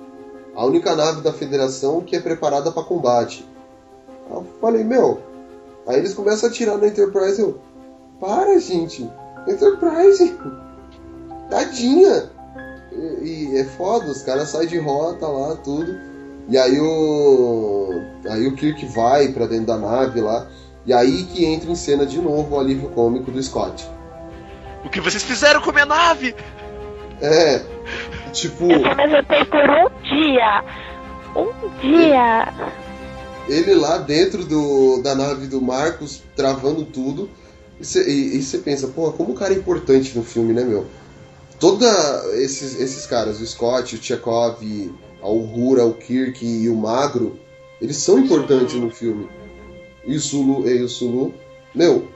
a única nave da Federação que é preparada para combate. Eu falei, meu. Aí eles começam a atirar na Enterprise. Eu, para, gente. Enterprise. Tadinha. E, e é foda, os caras saem de rota lá, tudo. E aí o. Aí o Kirk vai para dentro da nave lá. E aí que entra em cena de novo o alívio cômico do Scott. O que vocês fizeram com a minha nave? É, Tipo. Eu me levantei por um dia. Um dia. Ele lá dentro do, da nave do Marcos, travando tudo. E você pensa, pô, como o cara é importante no filme, né, meu? Toda esses, esses caras, o Scott, o Chekhov, a Uhura, o Kirk e o Magro, eles são importantes no filme. E o Sulu, e o Sulu, meu,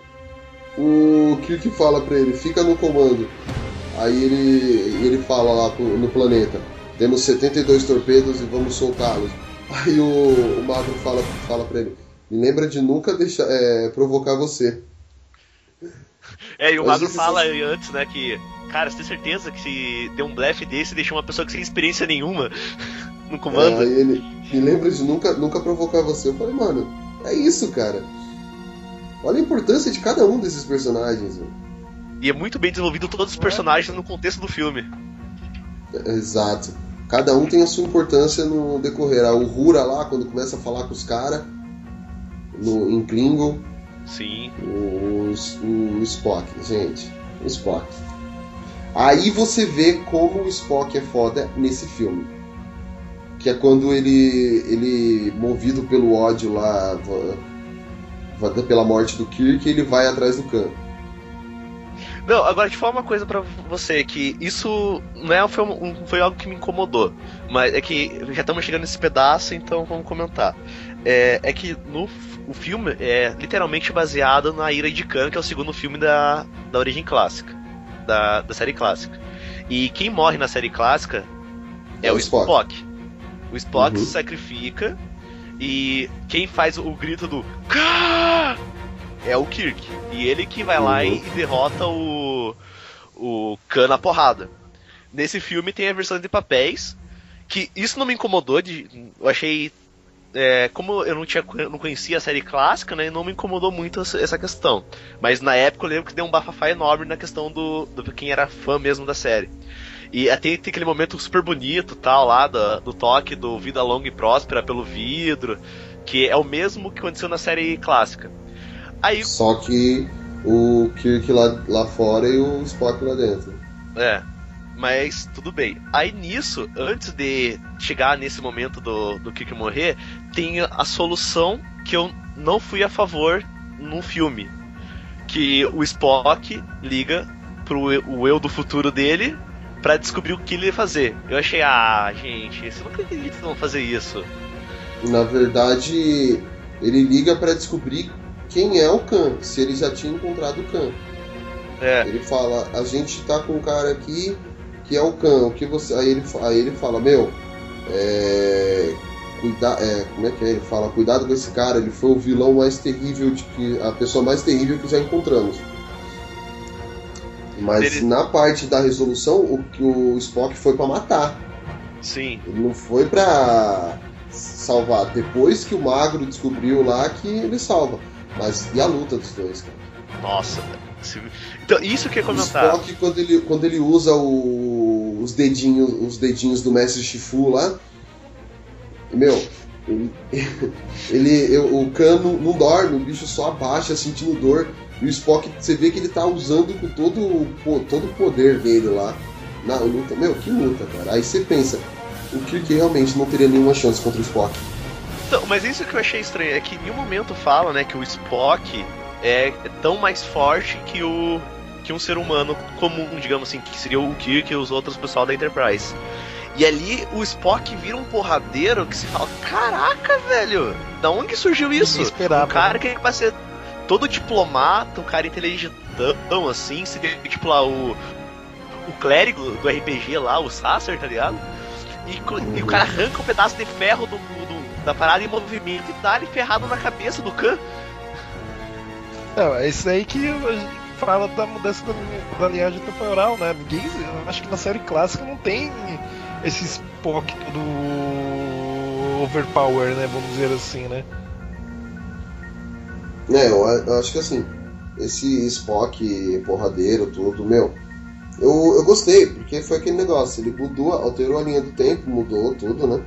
o Kirk fala pra ele, fica no comando. Aí ele, ele fala lá pro, no planeta: temos 72 torpedos e vamos soltá-los. Aí o, o Magro fala, fala pra ele: me lembra de nunca deixar, é, provocar você. É, e o Magro fala antes, né, que, cara, você tem certeza que se deu um blefe desse deixou uma pessoa que sem experiência nenhuma no comando? É, ele me lembra de nunca, nunca provocar você. Eu falei, mano, é isso, cara. Olha a importância de cada um desses personagens. Mano. E é muito bem desenvolvido todos os personagens no contexto do filme. Exato. Cada um tem a sua importância no decorrer. O Rura lá, quando começa a falar com os caras, em Klingon. Sim. O, o Spock, gente. O Spock. Aí você vê como o Spock é foda nesse filme. Que é quando ele, ele movido pelo ódio lá, pela morte do Kirk, ele vai atrás do Khan. Não, agora te falar uma coisa para você, que isso não é, foi, um, foi algo que me incomodou, mas é que já estamos chegando nesse pedaço, então vamos comentar. É, é que no o filme é literalmente baseado na Ira de Khan, que é o segundo filme da, da origem clássica, da, da série clássica. E quem morre na série clássica é, é o Spock. Spock. O Spock uhum. se sacrifica e quem faz o grito do Khan é o Kirk. E ele que vai uhum. lá e, e derrota o, o Khan na porrada. Nesse filme tem a versão de papéis, que isso não me incomodou, de, eu achei é, como eu não, tinha, não conhecia a série clássica, né, não me incomodou muito essa questão. Mas na época eu lembro que deu um bafafá enorme na questão do, do quem era fã mesmo da série. E até tem aquele momento super bonito tal lá do, do toque do Vida Longa e Próspera pelo vidro, que é o mesmo que aconteceu na série clássica. Aí, Só que o Kirk lá, lá fora e o Spock lá dentro. É. Mas tudo bem. Aí nisso, antes de chegar nesse momento do, do Kiki morrer, tem a solução que eu não fui a favor no filme. Que o Spock liga pro o eu do futuro dele para descobrir o que ele ia fazer. Eu achei, ah, gente, você não acredita que vão fazer isso. Na verdade, ele liga para descobrir quem é o Khan, se ele já tinha encontrado o Khan. É. Ele fala, a gente tá com um cara aqui que é o Khan, o que você. Aí ele, aí ele fala, meu, é, cuida, é, como é que é? Ele fala, cuidado com esse cara, ele foi o vilão mais terrível de que. a pessoa mais terrível que já encontramos. Mas ele... na parte da resolução, o que o Spock foi para matar. Sim. Ele não foi para salvar. Depois que o Magro descobriu lá que ele salva. Mas e a luta dos dois, cara? Nossa, então, isso que é comentar. O Spock, quando ele, quando ele usa o, os, dedinhos, os dedinhos do Mestre Shifu lá, meu, ele, ele o cano não dorme, o bicho só abaixa sentindo dor. E o Spock, você vê que ele tá usando com todo, todo o poder dele lá na luta. Meu, que luta, cara. Aí você pensa, o Kirk realmente não teria nenhuma chance contra o Spock. Então, mas isso que eu achei estranho é que em nenhum momento fala, né, que o Spock é tão mais forte que o que um ser humano comum, digamos assim, que seria o Kirk e os outros pessoal da Enterprise. E ali o Spock vira um porradeiro que se fala: Caraca, velho, da onde surgiu isso? Esperava. Um cara que vai ser todo diplomata, um cara inteligentão, assim, seria tipo lá o, o clérigo do RPG lá, o Sasser, tá ligado? E, e o cara arranca um pedaço de ferro do, do, da parada em movimento e dá ele ferrado na cabeça do Khan. Não, é isso aí que fala da mudança da, da linhagem temporal, né? Ninguém. Acho que na série clássica não tem esse Spock do overpower, né? Vamos dizer assim, né? É, eu, eu acho que assim, esse Spock porradeiro, tudo, meu. Eu, eu gostei, porque foi aquele negócio, ele mudou, alterou a linha do tempo, mudou tudo, né?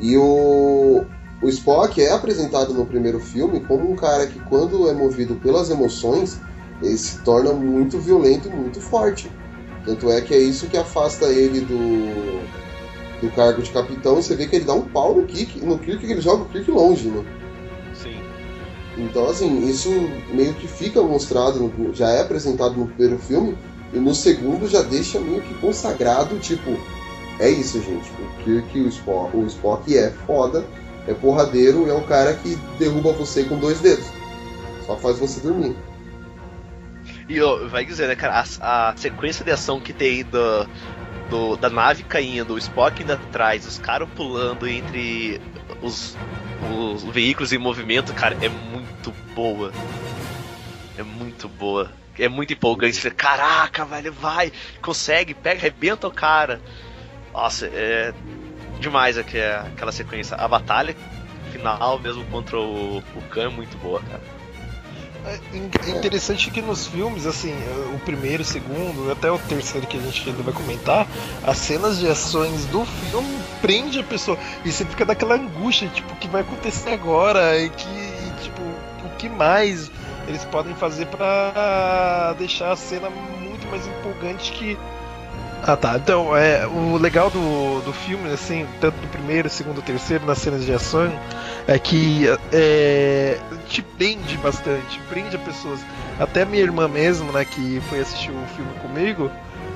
E o, o Spock é apresentado no primeiro filme como um cara que, quando é movido pelas emoções, ele se torna muito violento e muito forte. Tanto é que é isso que afasta ele do, do cargo de capitão. Você vê que ele dá um pau no Kirk, no Kirk que ele joga o Kirk longe, né? Sim. Então, assim, isso meio que fica mostrado, já é apresentado no primeiro filme, e no segundo já deixa meio que consagrado, tipo, é isso, gente. O Kirk, o Spock, o Spock é foda, é porradeiro e é um cara que derruba você com dois dedos. Só faz você dormir. E ó, vai dizer, né, cara, a, a, sequência de ação que tem do, do, da nave caindo, o Spock indo atrás, os caras pulando entre os, os veículos em movimento, cara, é muito boa. É muito boa. É muito empolgante. Você, Caraca, velho, vai, consegue, pega, arrebenta o cara. Nossa, é demais aqui, aquela sequência. A batalha final, mesmo contra o, o Khan, é muito boa, cara. É interessante que nos filmes, assim, o primeiro, o segundo, até o terceiro que a gente ainda vai comentar, as cenas de ações do filme prende a pessoa. E você fica daquela angústia, tipo, o que vai acontecer agora? E que, tipo, o que mais eles podem fazer para deixar a cena muito mais empolgante que Ah tá, então é, o legal do, do filme, assim, tanto do primeiro, segundo, terceiro, nas cenas de ação, é que é, te prende bastante, prende as pessoas. Até minha irmã mesmo, né, que foi assistir o filme comigo,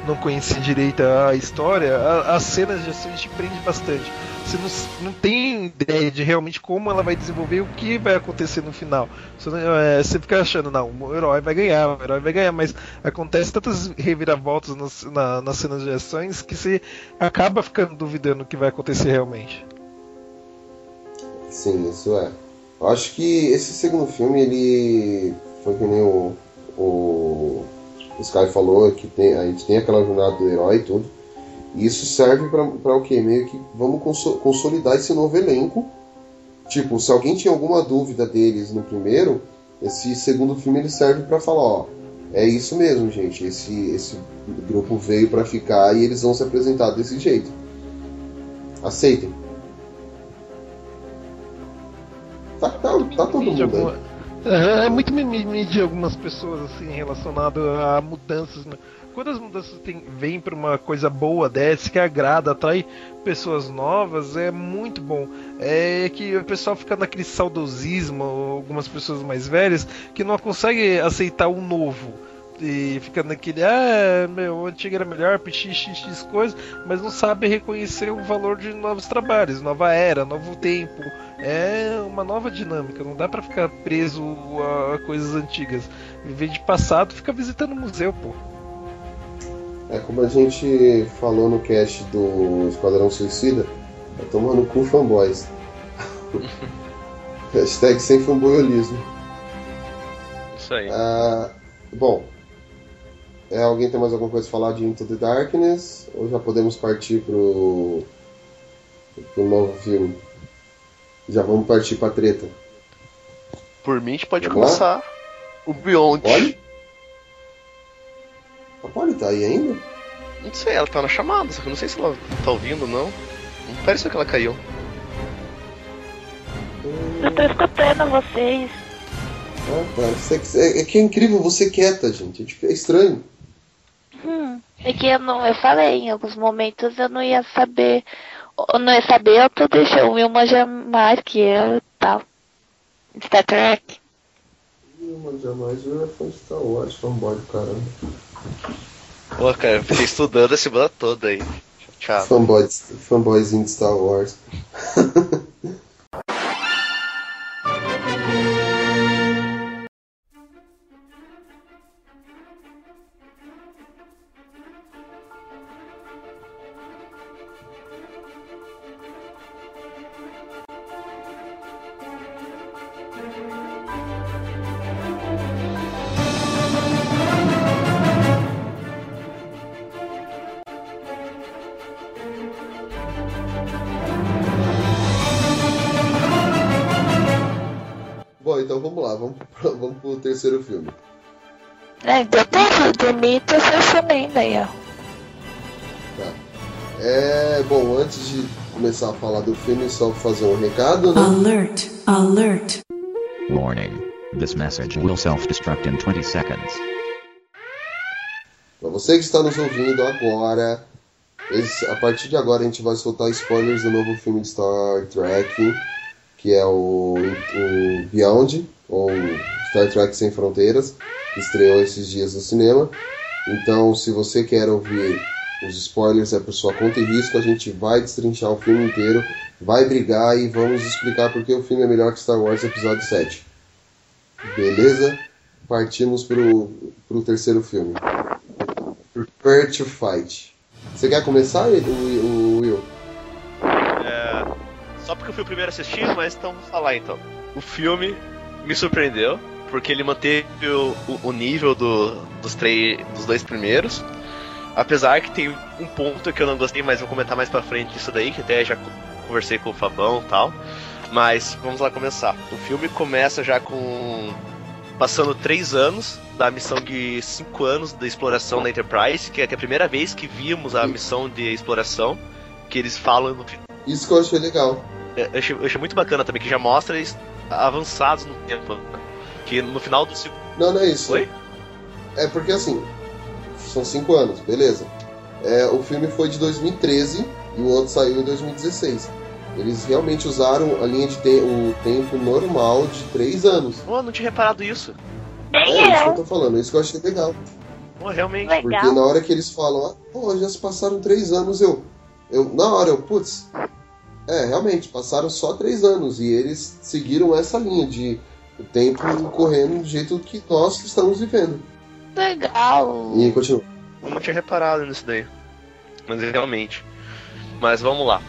não conhecia direito a história, as cenas de ação te prende bastante. Você não, não tem ideia de realmente como ela vai desenvolver o que vai acontecer no final. Você, é, você fica achando, não, o herói vai ganhar, o herói vai ganhar, mas acontece tantas reviravoltas nas, na, nas cenas de ações que você acaba ficando duvidando o que vai acontecer realmente. Sim, isso é. Eu acho que esse segundo filme, ele foi que nem o, o Sky falou, que tem, a gente tem aquela jornada do herói e tudo. E isso serve para o que? Meio que vamos consolidar esse novo elenco. Tipo, se alguém tinha alguma dúvida deles no primeiro, esse segundo filme ele serve para falar, ó, é isso mesmo, gente. Esse, esse grupo veio para ficar e eles vão se apresentar desse jeito. Aceitem. Tá, tá, tá todo mundo aí. É, é muito mimimi de algumas pessoas assim relacionado a mudanças. Né? Quando as mudanças tem, vêm para uma coisa boa dessa, que agrada, atrai pessoas novas, é muito bom. É que o pessoal fica naquele saudosismo, algumas pessoas mais velhas, que não conseguem aceitar o novo e fica naquele, ah, meu, antigo era melhor, x coisas, mas não sabe reconhecer o valor de novos trabalhos, nova era, novo tempo. É uma nova dinâmica, não dá para ficar preso a coisas antigas. Viver de passado, fica visitando o museu, pô. É como a gente falou no cast do Esquadrão Suicida, é tomando cu fanboys. Hashtag sem fanboyolismo. Isso aí. Ah, bom, é, alguém tem mais alguma coisa a falar de Into the Darkness? Ou já podemos partir pro, pro novo filme? Já vamos partir pra treta. Por mim, a gente pode vamos começar lá? o Beyond. Pode? A Polly tá aí ainda? Não sei, ela tá na chamada, só que eu não sei se ela tá ouvindo ou não. Não parece que ela caiu. Eu tô escutando vocês. Ah, tá. É, é que é incrível você quieta, gente. É, tipo, é estranho. Hum, é que eu não, eu falei, em alguns momentos eu não ia saber, não ia saber, eu tô deixando o Will manja mais que eu e tal. Star Trek. Will manja mais, eu era fã de Star Wars, fanboy do caramba. Pô, cara, eu fiquei estudando a semana toda aí. Tchau. Fanboys, fanboyzinho de Star Wars. terceiro filme. É, depois do mito eu filme aí, ó. Tá. É, bom, antes de começar a falar do filme, só fazer um recado, né? Alert, alert. Warning. This message will self-destruct in 20 seconds. Para você que está nos ouvindo agora, a partir de agora a gente vai soltar spoilers do novo filme de Star Trek, que é o, o Beyond, ou Star Trek Sem Fronteiras, que estreou esses dias no cinema. Então, se você quer ouvir os spoilers, é por sua conta e risco. A gente vai destrinchar o filme inteiro, vai brigar e vamos explicar porque o filme é melhor que Star Wars Episódio 7. Beleza? Partimos pro, pro terceiro filme. Prepare to Fight. Você quer começar, o, Will? É, só porque eu fui o primeiro a assistir, mas então vou falar então. O filme me surpreendeu porque ele manteve o, o nível do, dos, três, dos dois primeiros. Apesar que tem um ponto que eu não gostei, mas vou comentar mais pra frente disso daí, que até já conversei com o Fabão e tal. Mas vamos lá começar. O filme começa já com. passando três anos da missão de cinco anos da exploração da Enterprise, que é a primeira vez que vimos a missão de exploração, que eles falam no Isso que eu achei legal. É, eu achei, eu achei muito bacana também, que já mostra eles avançados no tempo. Que no final do segundo. Não, não é isso. Oi? É porque assim, são cinco anos, beleza. é, o filme foi de 2013 e o outro saiu em 2016. Eles realmente usaram a linha de te o tempo normal de 3 anos. Pô, não tinha reparado isso. É isso que eu tô falando, isso que eu achei legal. Pô, realmente. Porque na hora que eles falam, ah, pô, já se passaram 3 anos, eu. eu na hora eu, putz. É, realmente, passaram só 3 anos e eles seguiram essa linha de o tempo correndo do jeito que nós estamos vivendo. Legal. E continua. Eu não tinha reparado nisso daí. Mas realmente. Mas vamos lá.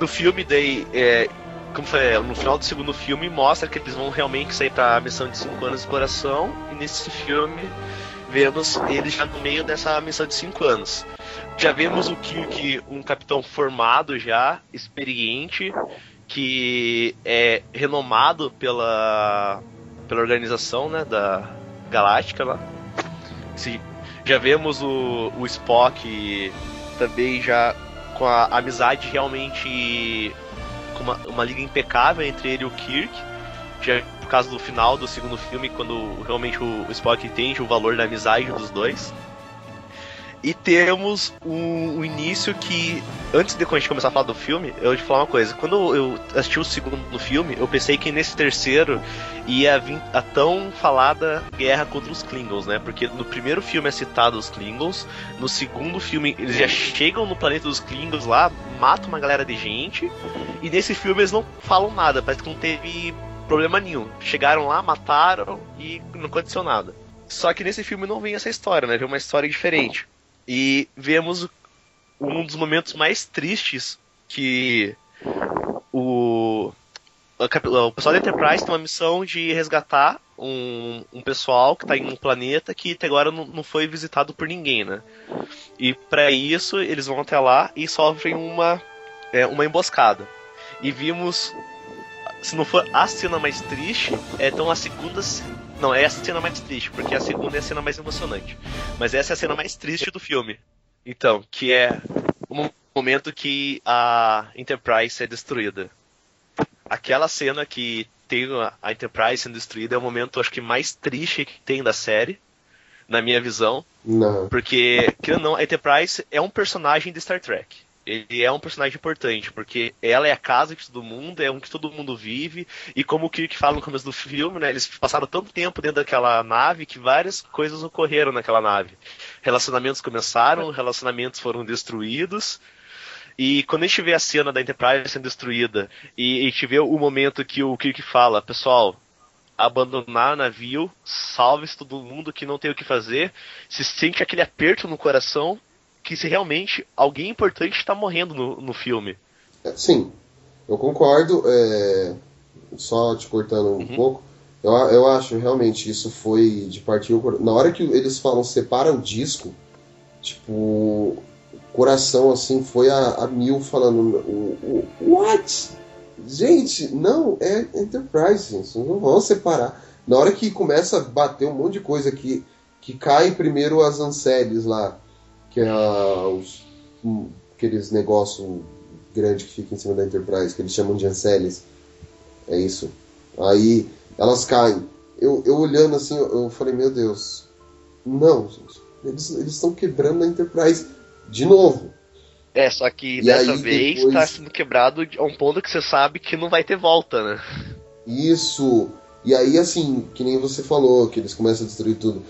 No filme daí, é, como foi, no final do segundo filme mostra que eles vão realmente sair para a missão de 5 anos de exploração e nesse filme vemos eles já no meio dessa missão de 5 anos. Já vemos o Kirk, um capitão formado já, experiente, que é renomado pela pela organização, né, da Galáctica lá. Já vemos o, o Spock também já com a amizade realmente com uma, uma liga impecável entre ele e o Kirk. Já por causa do final do segundo filme, quando realmente o, o Spock entende o valor da amizade dos dois. E temos um, um, início que, antes de a gente começar a falar do filme, eu te falar uma coisa. Quando eu assisti o segundo filme, eu pensei que nesse terceiro ia vir a tão falada guerra contra os Klingons, né? Porque no primeiro filme é citado os Klingons, no segundo filme eles já chegam no planeta dos Klingons lá, matam uma galera de gente, e nesse filme eles não falam nada, parece que não teve problema nenhum. Chegaram lá, mataram e não aconteceu nada. Só que nesse filme não vem essa história, né? Vem uma história diferente. E vemos um dos momentos mais tristes que o, o pessoal da Enterprise tem uma missão de resgatar um, um pessoal que está em um planeta que até agora não, não foi visitado por ninguém, né? E para isso eles vão até lá e sofrem uma, é, uma emboscada. E vimos, se não for a cena mais triste, é então a segunda não, essa é a cena mais triste, porque a segunda é a cena mais emocionante. Mas essa é a cena mais triste do filme. Então, que é o momento que a Enterprise é destruída. Aquela cena que tem a Enterprise sendo destruída é o momento, acho que, mais triste que tem da série, na minha visão. Não. Porque, querendo ou não, a Enterprise é um personagem de Star Trek ele é um personagem importante, porque ela é a casa de todo mundo, é um que todo mundo vive, e como o Kirk fala no começo do filme, né, eles passaram tanto tempo dentro daquela nave que várias coisas ocorreram naquela nave. Relacionamentos começaram, relacionamentos foram destruídos, e quando a gente vê a cena da Enterprise sendo destruída, e a gente vê o momento que o Kirk fala, pessoal, abandonar o navio, salve-se todo mundo que não tem o que fazer, se sente aquele aperto no coração, que se realmente alguém importante está morrendo no, no filme. É, sim, eu concordo. É... Só te cortando um uhum. pouco. Eu, eu acho realmente isso foi de partir. Na hora que eles falam separa o disco, tipo, o coração assim foi a, a mil falando: o, o, What? Gente, não, é Enterprise, gente, não vão separar. Na hora que começa a bater um monte de coisa que, que cai primeiro as Anceles lá que é os, um, aqueles negócios grandes que fica em cima da Enterprise, que eles chamam de Anceles. É isso. Aí elas caem. Eu, eu olhando assim, eu, eu falei, meu Deus. Não. Eles estão quebrando a Enterprise de novo. É, só que e dessa vez depois... tá sendo quebrado a um ponto que você sabe que não vai ter volta, né? Isso. E aí, assim, que nem você falou, que eles começam a destruir tudo.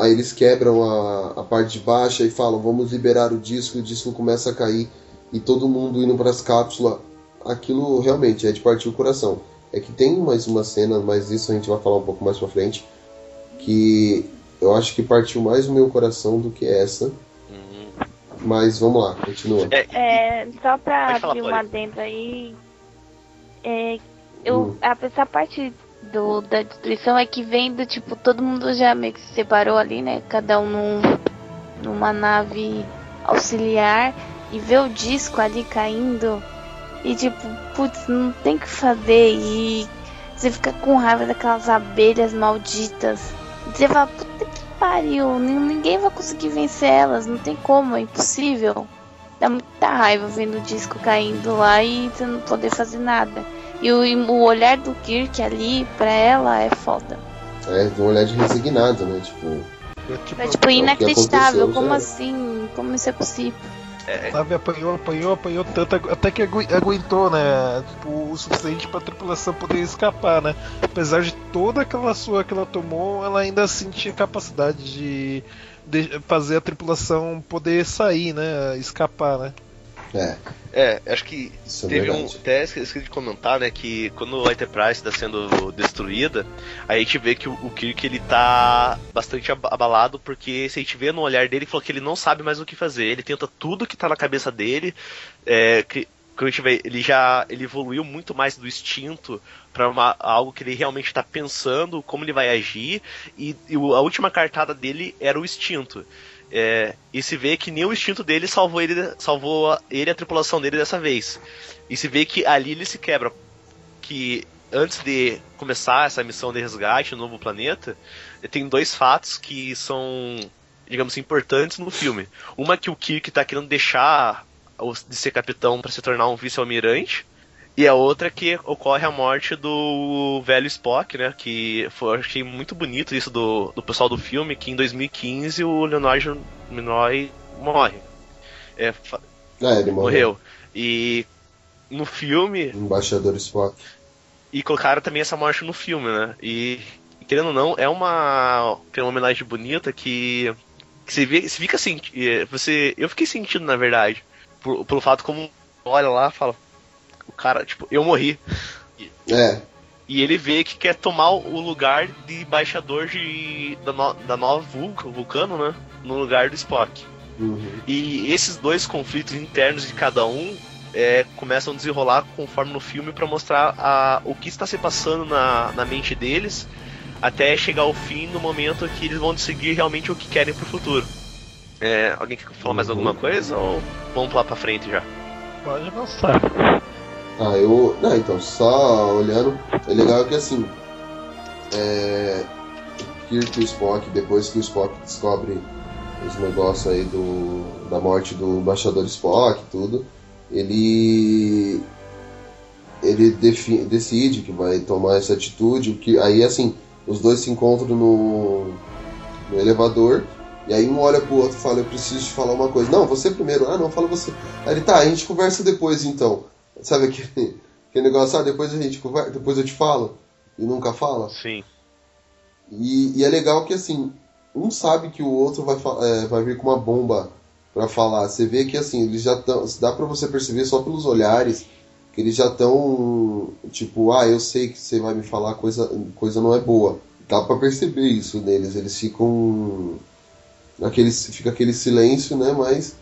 Aí eles quebram a, a parte de baixo e falam, vamos liberar o disco, e o disco começa a cair, e todo mundo indo para as cápsulas. Aquilo realmente é de partir o coração. É que tem mais uma cena, mas isso a gente vai falar um pouco mais pra frente, que eu acho que partiu mais o meu coração do que essa. Uhum. Mas vamos lá, continua. É, é só pra abrir uma dentro aí. É, eu, hum. essa parte do, da destruição é que vem do tipo, todo mundo já meio que se separou ali, né? Cada um num, numa nave auxiliar e vê o disco ali caindo e tipo, putz, não tem o que fazer e você fica com raiva daquelas abelhas malditas. E você fala, puta que pariu, ninguém vai conseguir vencer elas, não tem como, é impossível. Dá muita raiva vendo o disco caindo lá e você não poder fazer nada. E o, o olhar do Kirk ali pra ela é foda. É, um olhar de resignado, né? Tipo, É tipo, É tipo que inacreditável. Como já. assim? Como isso é possível? Sabe, apanhou, apanhou, apanhou tanto, até que agu- aguentou, né? Tipo, o suficiente pra tripulação poder escapar, né? Apesar de toda aquela sua que ela tomou, ela ainda assim tinha capacidade de, de fazer a tripulação poder sair, né? Escapar, né? É, É, acho que isso é teve um. verdade. Até esqueci de comentar, né? Que quando a Enterprise está sendo destruída, a gente vê que o, o Kirk ele tá bastante ab- abalado, porque se a gente vê no olhar dele, ele falou que ele não sabe mais o que fazer. Ele tenta tudo que tá na cabeça dele. É, que, quando a gente vê, ele já ele evoluiu muito mais do instinto para algo que ele realmente está pensando, como ele vai agir, e, e a última cartada dele era o instinto. É, e se vê que nem o instinto dele salvou ele, salvou ele e a tripulação dele dessa vez. E se vê que ali ele se quebra. Que antes de começar essa missão de resgate no novo planeta, tem dois fatos que são, digamos assim, importantes no filme. Uma é que o Kirk tá querendo deixar de ser capitão para se tornar um vice-almirante. E a outra é que ocorre a morte do velho Spock, né? Que foi, eu achei muito bonito isso do, do pessoal do filme, que em 2015 o Leonard Nimoy morre. É, É, ele morreu. morreu. E no filme, Embaixador Spock. e colocaram também essa morte no filme, né? E querendo ou não, é uma, tem uma homenagem bonita que, que você, vê, você fica assim, você, eu fiquei sentindo na verdade, por- pelo fato como olha lá, fala, o cara, tipo, eu morri. É, E ele vê que quer tomar o lugar de embaixador de, da, no- da nova Vulca, Vulcano, né? No lugar do Spock. uhum. E esses dois conflitos internos de cada um é, começam a desenrolar conforme no filme para mostrar a, o que está se passando na, na mente deles até chegar ao fim no momento que eles vão decidir realmente o que querem pro futuro. É, alguém quer falar mais Uhum. alguma coisa ou vamos lá pra frente já? Pode avançar. Ah, eu. Não, então, só olhando. É legal que assim. É. Kirk e o Spock, depois que o Spock descobre os negócios aí do. da morte do embaixador Spock tudo, ele. Ele decide que vai tomar essa atitude, que aí assim, os dois se encontram no, no elevador, e aí um olha pro outro e fala, eu preciso te falar uma coisa. Não, você primeiro, ah não, fala você. Aí ele, tá, a gente conversa depois então. Sabe aquele, aquele negócio, ah, depois a gente depois eu te falo, e nunca fala? Sim. E, e é legal que assim, um sabe que o outro vai, é, vai vir com uma bomba pra falar. Você vê que assim, eles já estão. Dá pra você perceber só pelos olhares que eles já estão. Tipo, ah, eu sei que você vai me falar coisa, coisa não é boa. Dá pra perceber isso neles. Eles ficam. Aquele, fica aquele silêncio, né? Mas.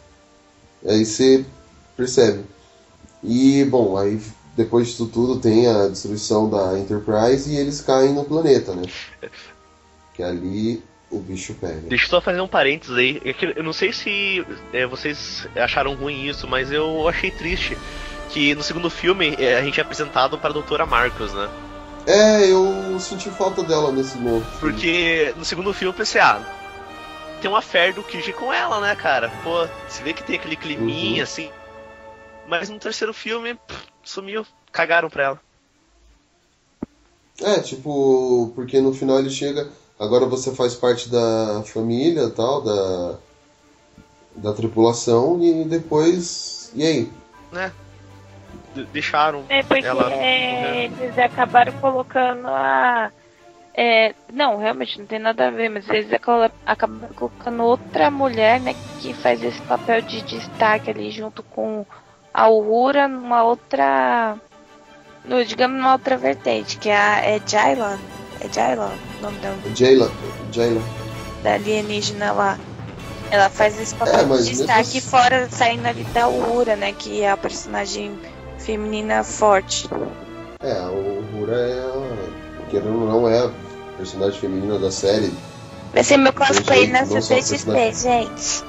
Aí você percebe. E, bom, aí depois disso tudo tem a destruição da Enterprise e eles caem no planeta, né? Que ali o bicho pega. Deixa eu só fazer um parênteses aí. É Eu não sei se é, vocês acharam ruim isso, mas eu achei triste que no segundo filme é, a gente é apresentado para a Doutora Marcos, né? É, eu senti falta dela nesse novo. filme. Porque no segundo filme eu pensei, ah, tem uma fé do Kirk com ela, né, cara? Pô, você vê que tem aquele climinha Uhum. assim. Mas no terceiro filme, pff, sumiu. Cagaram pra ela. É, tipo, porque no final ele chega. Agora você faz parte da família tal, da. da tripulação e depois. E aí? né? De- deixaram É porque ela. é, eles acabaram colocando a. é, não, realmente não tem nada a ver, mas eles aca- acabaram colocando outra mulher, né, que faz esse papel de destaque ali junto com a Uhura numa outra. No, digamos, numa outra vertente, que é a é Jailan. É Jailan o nome da, Jayla. Jayla. da alienígena lá. Ela faz esse papel É, de mesmo destaque assim- fora, saindo ali da Uhura, né, que é a personagem feminina forte. É, a Uhura é. Querendo ou não, é a personagem feminina da série. Vai ser meu cosplay jeito, na CCXP, gente.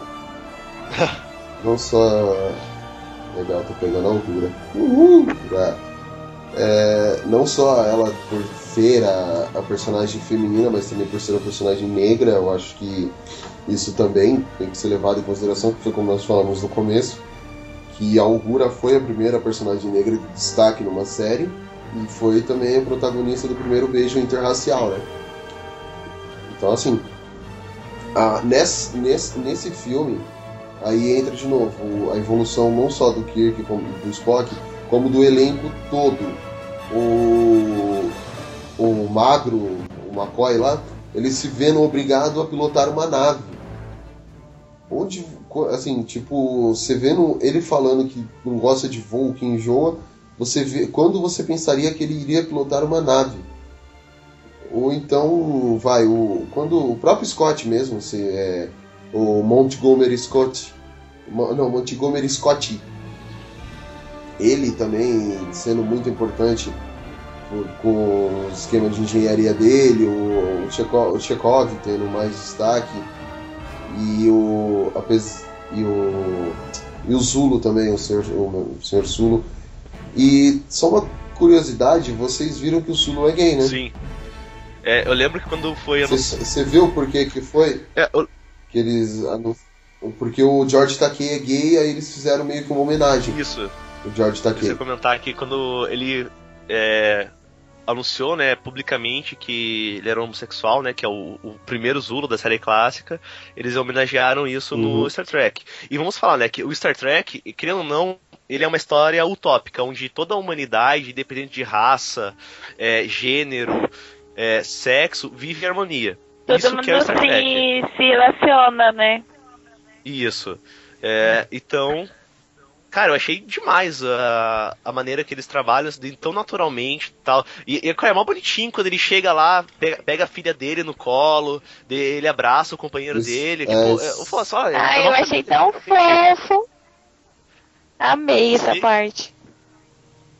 Não só. Legal, tô pegando a altura. Uhul! É. Não só ela por ser a, a personagem feminina, mas também por ser uma personagem negra, eu acho que isso também tem que ser levado em consideração, porque foi como nós falamos no começo, que a Uhura foi a primeira personagem negra de destaque numa série e foi também a protagonista do primeiro beijo interracial, né? Então assim, ah, nesse, nesse, nesse filme, aí entra de novo a evolução não só do Kirk, como do Spock, como do elenco todo. O, o Magro, o McCoy lá, ele se vendo obrigado a pilotar uma nave. Onde, assim, tipo, você vendo ele falando que não gosta de voo, que enjoa, você vê quando você pensaria que ele iria pilotar uma nave. Ou então, vai, o, quando o próprio Scott mesmo, se, é, o Montgomery Scott, não, Montgomery Scott, ele também sendo muito importante por, com o esquema de engenharia dele, o, o, Chekhov, o Chekhov tendo mais destaque, e o, e o, e o Zulu também, o senhor, o senhor Zulu. E só uma curiosidade, vocês viram que o Zulu é gay, né? Sim. É, eu lembro que quando foi. Você viu por que que foi? É, eu... Que eles. Porque o George Takei é gay, aí eles fizeram meio que uma homenagem. Isso. O George Takei. Eu comentar que quando ele é, anunciou, né, publicamente que ele era homossexual, né, que é o, o primeiro Zulu da série clássica, eles homenagearam isso uhum. no Star Trek. E vamos falar, né, que o Star Trek, querendo ou não, ele é uma história utópica, onde toda a humanidade, independente de raça, é, gênero, é, sexo, vive em harmonia. Todo Isso mundo que é o Star se, Trek. se relaciona, né? Isso. É, então, cara, eu achei demais a, a maneira que eles trabalham assim, tão naturalmente tal. E, e cara, é mó bonitinho quando ele chega lá, pega, pega a filha dele no colo, ele abraça o companheiro Isso, dele. é, Tipo, eu falo só, é Ah, uma eu achei tão fofo. Amei essa parte.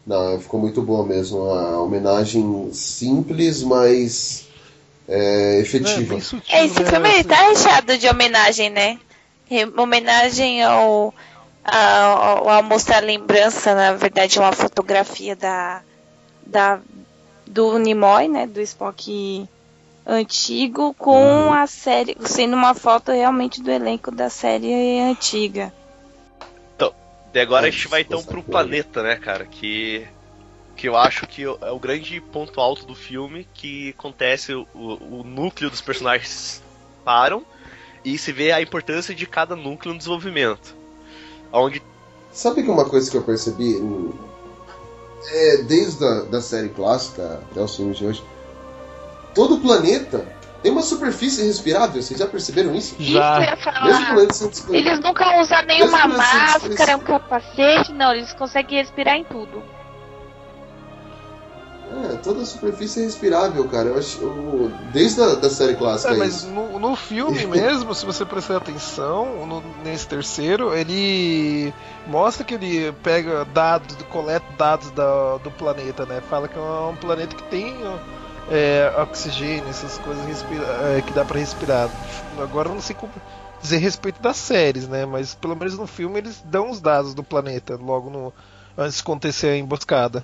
Não, ficou muito boa mesmo. A homenagem simples, mas é, efetiva. É, esse filme tá recheado de homenagem, né? Re- Homenagem ao, ao, ao mostrar lembrança, na verdade, uma fotografia da, da do Nimoy, né? Do Spock antigo com a série, sendo uma foto realmente do elenco da série antiga. E agora a gente vai então pro planeta, né, cara? Que, que eu acho que é o grande ponto alto do filme, que acontece o, o núcleo dos personagens param e se vê a importância de cada núcleo no desenvolvimento. Onde Sabe que uma coisa que eu percebi é, desde a da série clássica até os filmes de hoje, todo planeta tem uma superfície respirável. Vocês já perceberam isso? Isso eu ia falar. Mesmo planeta sendo desconhecido. Eles nunca usam nenhuma sendo máscara, um capacete, não, eles conseguem respirar em tudo. É, toda a superfície é respirável, cara. Eu acho, eu- desde a da série clássica. É, mas isso. no, no filme mesmo, se você prestar atenção, no- nesse terceiro, ele mostra que ele pega dados, coleta dados da- do planeta, né? Fala que é um planeta que tem é, oxigênio, essas coisas é, que dá pra respirar. Agora eu não sei como dizer respeito das séries, né? Mas pelo menos no filme eles dão os dados do planeta logo no antes de acontecer a emboscada.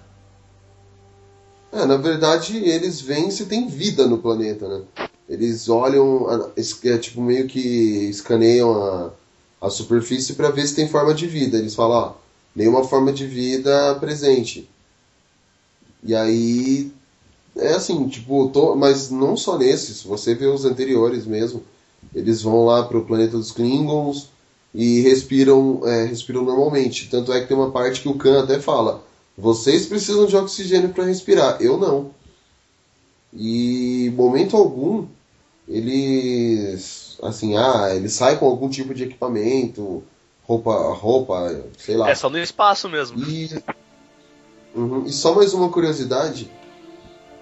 É, na verdade, eles veem se tem vida no planeta, né? Eles olham, é, tipo, meio que escaneiam a, a superfície para ver se tem forma de vida. Eles falam, ó, nenhuma forma de vida presente. E aí, é assim, tipo, to- mas não só nesse, se você vê os anteriores mesmo, eles vão lá pro planeta dos Klingons e respiram, é, respiram normalmente. Tanto é que tem uma parte que o Khan até fala, vocês precisam de oxigênio para respirar, eu não. E momento algum eles assim, ah, eles saem com algum tipo de equipamento, roupa, roupa, sei lá. é só no espaço mesmo. E, Uhum, e só mais uma curiosidade,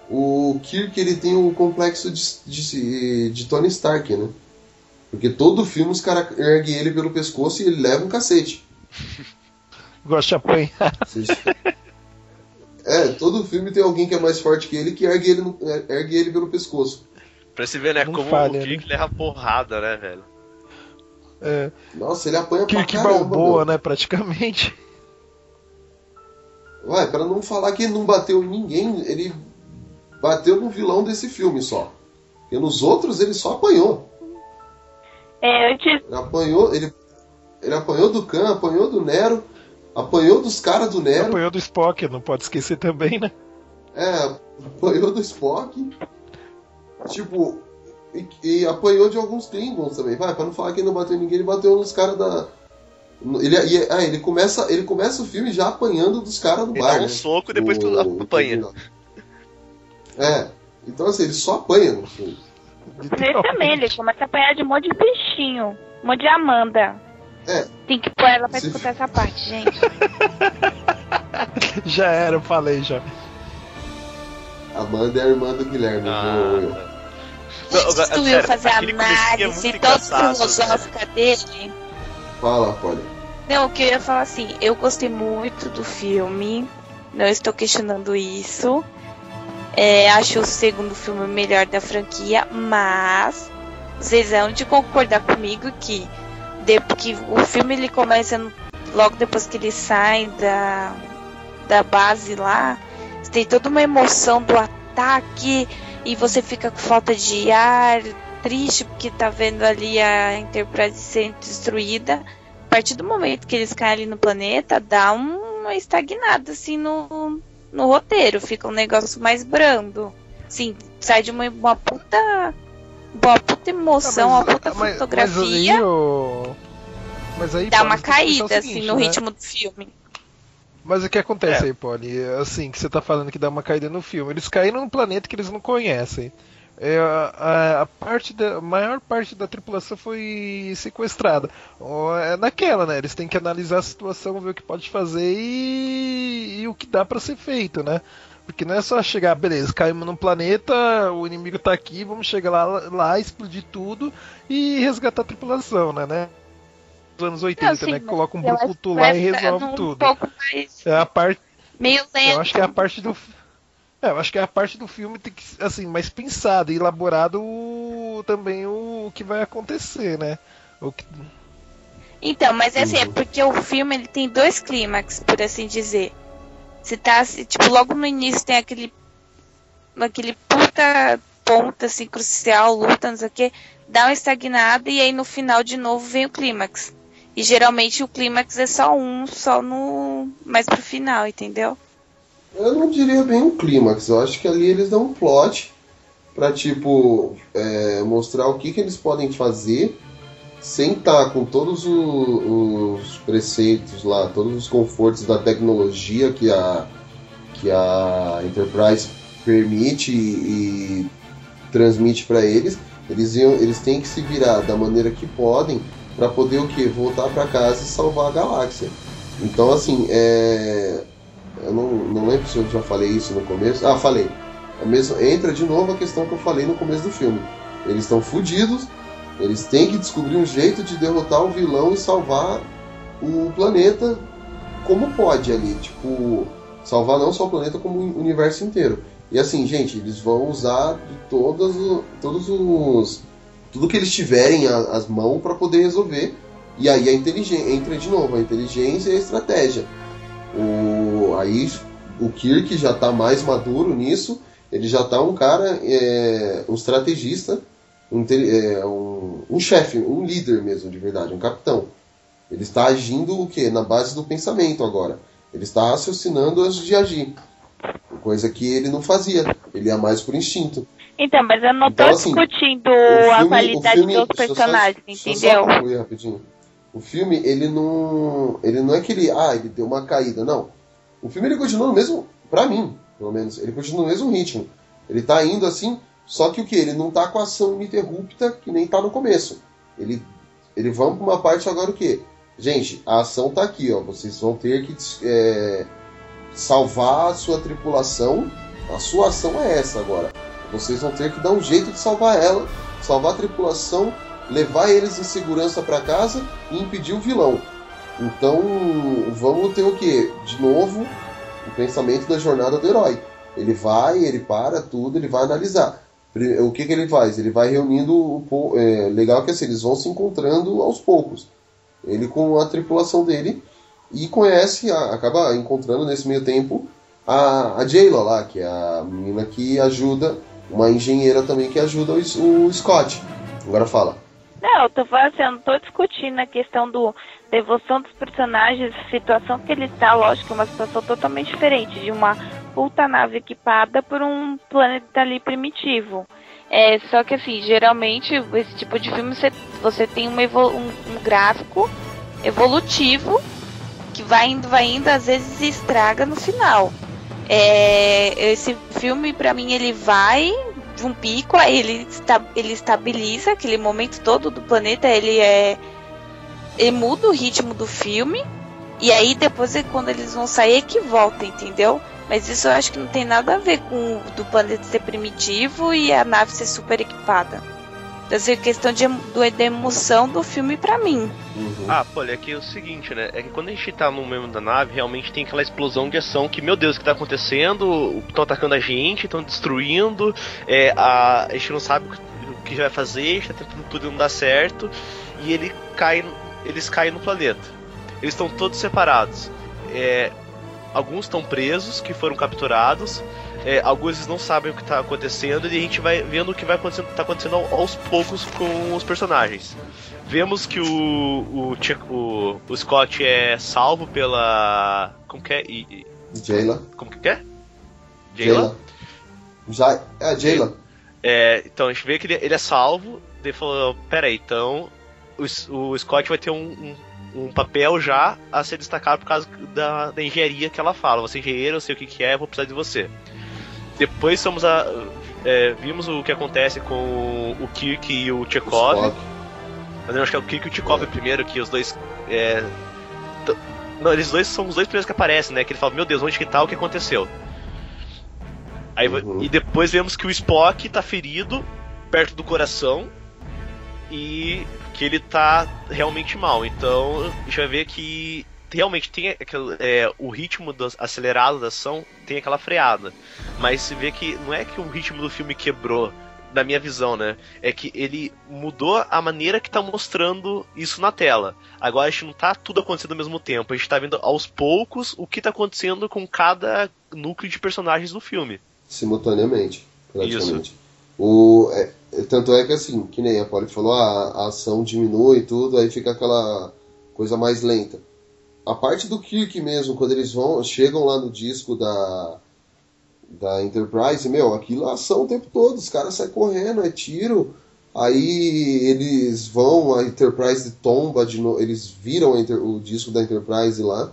o Kirk ele tem o complexo de, de, de Tony Stark, né? Porque todo filme os caras erguem ele pelo pescoço e ele leva um cacete. Gosta de apanhar. É, todo filme tem alguém que é mais forte que ele que ergue ele, no- ergue ele pelo pescoço. Pra se ver, né, Não como falha, o Kirk leva porrada, né, velho? É, Nossa, ele apanha Kirk pra caramba. Balboa, meu. né, praticamente. Ué, pra não falar que ele não bateu em ninguém, ele bateu no vilão desse filme só. E nos outros ele só apanhou. É, antes, Ele apanhou, ele, ele apanhou do Khan, apanhou do Nero, apanhou dos caras do Nero, Apanhou do Spock, não pode esquecer também, né? é, apanhou do Spock. Tipo, e, e apanhou de alguns Klingons também. Vai, pra não falar que ele não bateu em ninguém, ele bateu nos caras da. Ele, e- ah, ele, começa, ele começa o filme já apanhando dos caras do Ele bar. dá um né? soco e depois tu O- apanha. É. Então assim, ele só apanha no filme. Nesse também, ele começa a apanhar de um monte de bichinho. Um monte de Amanda. É. Tem que pôr ela pra Se- escutar essa parte, gente. Já era, eu falei já. Amanda é a irmã do Guilherme. Ah, do- Não, ia fazer é análise muito toda filosófica dele. Fala, Polly. Não, o que eu ia falar assim, eu gostei muito do filme, não estou questionando isso. É, acho o segundo filme melhor da franquia, mas vocês vão de concordar comigo que, de, que o filme ele começa logo depois que ele sai da, da base lá, tem toda uma emoção do ataque e você fica com falta de ar, triste porque tá vendo ali a Enterprise sendo destruída a partir do momento que eles caem ali no planeta, dá uma estagnada assim no, no roteiro, fica um negócio mais brando. Sim, sai de uma, uma puta. Uma puta emoção, uma puta Mas, mas fotografia, aí, ô- mas aí dá Paulo, uma caída assim seguinte, no né? ritmo do filme. Mas o que acontece É. aí, Polly? Assim, que você tá falando que dá uma caída no filme. Eles caíram num planeta que eles não conhecem. É, a, a- a parte da, a maior parte da tripulação foi sequestrada. É naquela, né? Eles têm que analisar a situação, ver o que pode fazer e, e o que dá pra ser feito, né? Porque não é só chegar, beleza, caímos num planeta, o inimigo tá aqui, vamos chegar lá, lá explodir tudo e resgatar a tripulação, né? né? Nos anos 80, Não, sim, né? Coloca um brucutu lá e é resolve um tudo. pouco mais É a parte. meio lento. Eu acho que é a parte do. É, eu acho que é a parte do filme tem que assim mais pensado e elaborado o- também o, que vai acontecer, né? O que... Então, mas é assim, é porque o filme ele tem dois clímax, por assim dizer. Você tá, assim, tipo, logo no início tem aquele aquele puta ponto assim crucial, luta, não sei o que, dá uma estagnada e aí no final de novo vem o clímax. E geralmente o clímax é só um, só no mais pro final, entendeu? Eu não diria bem um clímax, eu acho que ali eles dão um plot pra, tipo, é, mostrar o que, que eles podem fazer sem estar com todos o- os preceitos lá, todos os confortos da tecnologia que a, que a Enterprise permite e, e transmite pra eles. Eles, iam, eles têm que se virar da maneira que podem pra poder o quê? Voltar pra casa e salvar a galáxia. Então, assim, é, eu não, não lembro se eu já falei isso no começo. Ah, falei. É mesmo, entra de novo a questão que eu falei no começo do filme. Eles estão fodidos, eles têm que descobrir um jeito de derrotar o vilão e salvar o planeta como pode ali. Tipo, salvar não só o planeta, como o universo inteiro. E assim, gente, eles vão usar de todos os. Tudo que eles tiverem as mãos para poder resolver. E aí a inteligência entra de novo, a inteligência e a estratégia. O, aí o Kirk já está mais maduro nisso. Ele já está um cara, é, um estrategista, um, é, um, um chefe, um líder mesmo, de verdade, um capitão. Ele está agindo o quê? Na base do pensamento agora. Ele está raciocinando antes de agir. Coisa que ele não fazia. Ele ia mais por instinto. Então, mas eu não tô Então, assim, discutindo o a filme- qualidade filme- dos só- personagens, só entendeu? concluir rapidinho. O filme, ele não. Ele não é que ele. Ah, ele deu uma caída, não. O filme ele continua no mesmo. Pra mim, pelo menos, ele continua no mesmo ritmo. Ele tá indo assim, só que o que? Ele não tá com a ação ininterrupta que nem tá no começo. Ele. Ele vamos pra uma parte agora o quê? Gente, a ação tá aqui, ó. Vocês vão ter que é, salvar a sua tripulação. A sua ação é essa agora. Vocês vão ter que dar um jeito de salvar ela, salvar a tripulação, levar eles em segurança para casa e impedir o vilão. Então, vamos ter o que? De novo, o pensamento da jornada do herói. Ele vai, ele para tudo, ele vai analisar. O que, que ele faz? Ele vai reunindo o po- é, legal que assim, eles vão se encontrando aos poucos. Ele com a tripulação dele e conhece, a- acaba encontrando nesse meio tempo a, a Jayla lá, que é a menina que ajuda, uma engenheira também que ajuda o, o Scott. Agora fala. Não, eu tô falando assim, eu não tô discutindo a questão do devoção dos personagens, a situação que ele tá, lógico, é uma situação totalmente diferente de uma puta nave equipada por um planeta ali primitivo. É, só que assim, geralmente esse tipo de filme você, você tem uma um, um gráfico evolutivo que vai indo, vai indo, às vezes estraga no final. É, esse filme, para mim, ele vai de um pico, aí ele, esta, ele estabiliza aquele momento todo do planeta, ele é. Ele muda o ritmo do filme. E aí depois é quando eles vão sair é que volta, entendeu? Mas isso eu acho que não tem nada a ver com o do planeta ser primitivo e a nave ser super equipada. Deve ser questão de, do, de emoção do filme pra mim. Uhum. Ah, pô, é que é o seguinte, né? É que quando a gente tá no meio da nave, realmente tem aquela explosão de ação que, meu Deus, o que tá acontecendo? Estão atacando a gente, estão destruindo, é, a, a gente não sabe o que vai fazer, a gente tá tentando tudo não dar certo, e ele cai, eles caem no planeta. Eles estão todos separados. É, alguns estão presos, que foram capturados, é, alguns não sabem o que está acontecendo e a gente vai vendo o que vai acontecendo, tá acontecendo aos poucos com os personagens. Vemos que o, o, o, o Scott é salvo pela. Como que é? Jayla. Como que é? Jayla? Já, é a Jayla. É, então a gente vê que ele, ele é salvo. Ele falou: Peraí, então o, o Scott vai ter um, um um papel já a ser destacado por causa da, da engenharia que ela fala. Você é engenheiro, eu sei o que, que é, vou precisar de você. Depois somos a, é, vimos o que acontece com o Kirk e o Chekhov. Mas eu acho que é o Kirk e o Chekhov é. primeiro, que os dois. É, não, eles dois são os dois primeiros que aparecem, né? Que ele fala, meu Deus, onde que tá, o que aconteceu? Aí, uhum. E depois vemos que o Spock tá ferido perto do coração e que ele tá realmente mal. Então a gente vai ver que realmente tem aquele, é, o ritmo do, acelerado da ação tem aquela freada. Mas se vê que não é que o ritmo do filme quebrou, da minha visão, né? É que ele mudou a maneira que tá mostrando isso na tela. Agora a gente não tá tudo acontecendo ao mesmo tempo, a gente tá vendo aos poucos o que tá acontecendo com cada núcleo de personagens do filme. Simultaneamente, praticamente. Isso. O, é, tanto é que assim, que nem a Polly falou, a, a ação diminui e tudo, aí fica aquela coisa mais lenta a parte do Kirk mesmo, quando eles vão, chegam lá no disco da, da Enterprise, meu, aquilo é ação o tempo todo, os caras saem correndo, é tiro, aí eles vão, a Enterprise tomba, de no, eles viram o disco da Enterprise lá.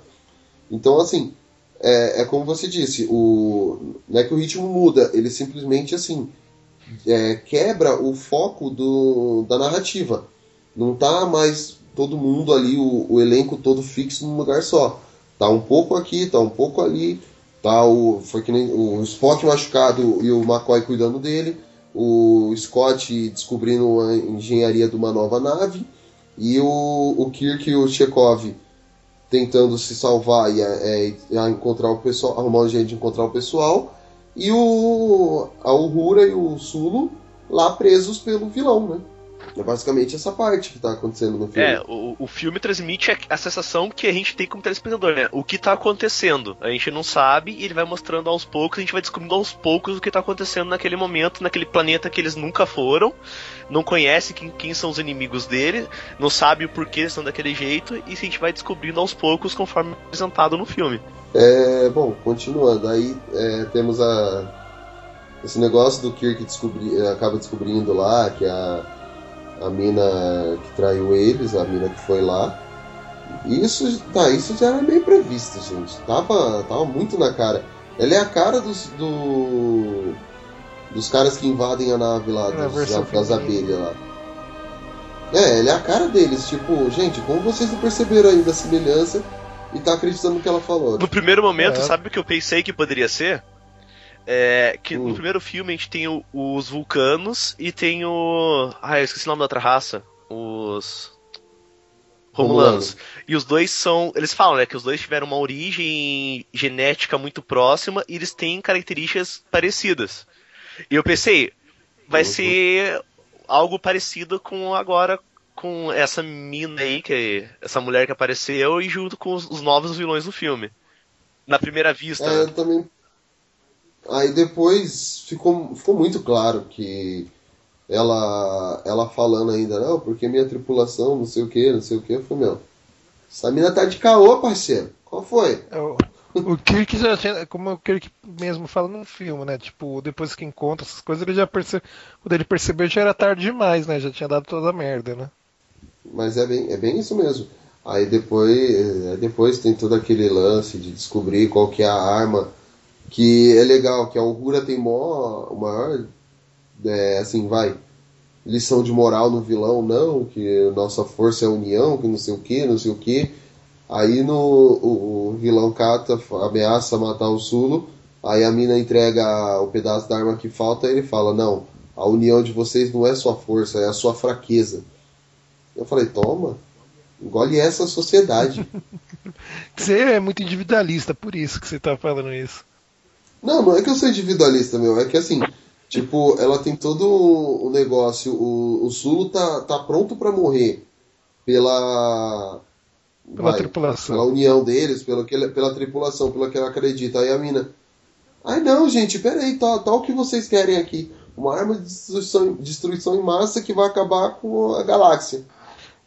Então, assim, é, é, como você disse, o, não é que o ritmo muda, ele simplesmente, assim, é, quebra o foco do, da narrativa. Não tá mais todo mundo ali, o, o, elenco todo fixo num lugar só. Tá um pouco aqui, tá um pouco ali, tá o. Foi que nem o Spock machucado e o McCoy cuidando dele, o Scott descobrindo a engenharia de uma nova nave, e o, o Kirk e o Chekhov tentando se salvar e é, é, encontrar o pessoal, arrumar um jeito de encontrar o pessoal, e o a Uhura e o Sulu lá presos pelo vilão, né? É basicamente essa parte que tá acontecendo no filme. É, o, o filme transmite a, a, sensação que a gente tem como telespectador, né? O que tá acontecendo. A gente não sabe e ele vai mostrando aos poucos, a gente vai descobrindo aos poucos o que tá acontecendo naquele momento, naquele planeta que eles nunca foram, não conhece quem, quem são os inimigos dele, não sabe o porquê eles são daquele jeito, e a gente vai descobrindo aos poucos conforme apresentado no filme. É, bom, continuando, aí é, temos a esse negócio do Kirk descobri, acaba descobrindo lá que a a mina que traiu eles, a mina que foi lá. Isso, tá, isso já era meio previsto, gente. Tava, tava muito na cara. Ela é a cara dos, do, dos caras que invadem a nave lá, é, dos, das abelhas lá. É, ela é a cara deles. Tipo, gente, como vocês não perceberam ainda a semelhança e tá acreditando no que ela falou? No primeiro momento, é. sabe o que eu pensei que poderia ser? É, que hum. no primeiro filme a gente tem o, os vulcanos e tem o. Ah, eu esqueci o nome da outra raça. Os. Romulanos. Romulano. E os dois são. Eles falam, né? Que os dois tiveram uma origem genética muito próxima e eles têm características parecidas. E eu pensei, vai uhum. ser algo parecido com agora com essa mina aí, que essa mulher que apareceu, e junto com os, os novos vilões do filme. Na primeira vista. É, eu também Aí depois ficou, ficou muito claro que ela ela falando ainda, não, porque minha tripulação, não sei o que, não sei o que, eu falei, meu, essa mina tá de caô, parceiro. Qual foi? É, o, O Kirk já tinha, como o Kirk mesmo fala no filme, né? Tipo, depois que encontra essas coisas, ele já percebeu. Quando ele percebeu já era tarde demais, né? Já tinha dado toda a merda, né? Mas é bem, é bem isso mesmo. Aí depois, é, depois tem todo aquele lance de descobrir qual que é a arma. Que é legal, que a Uhura tem o maior. É, assim, vai. Lição de moral no vilão, não, que nossa força é a união, que não sei o que, não sei o que. Aí no, o, o vilão cata, ameaça matar o Sulo, aí a mina entrega o pedaço da arma que falta e ele fala, não, a união de vocês não é sua força, é a sua fraqueza. Eu falei, toma, engole essa sociedade. Você é muito individualista, por isso que você tá falando isso. Não, não é que eu sou individualista, meu, é que assim, tipo, ela tem todo o negócio, o, o Sulo tá, tá pronto para morrer pela pela vai, tripulação. Pela união deles, pela, pela tripulação, pelo que ela acredita. Aí a mina. Ai não, gente, peraí, tá, tá o que vocês querem aqui. Uma arma de destruição, destruição em massa que vai acabar com a galáxia.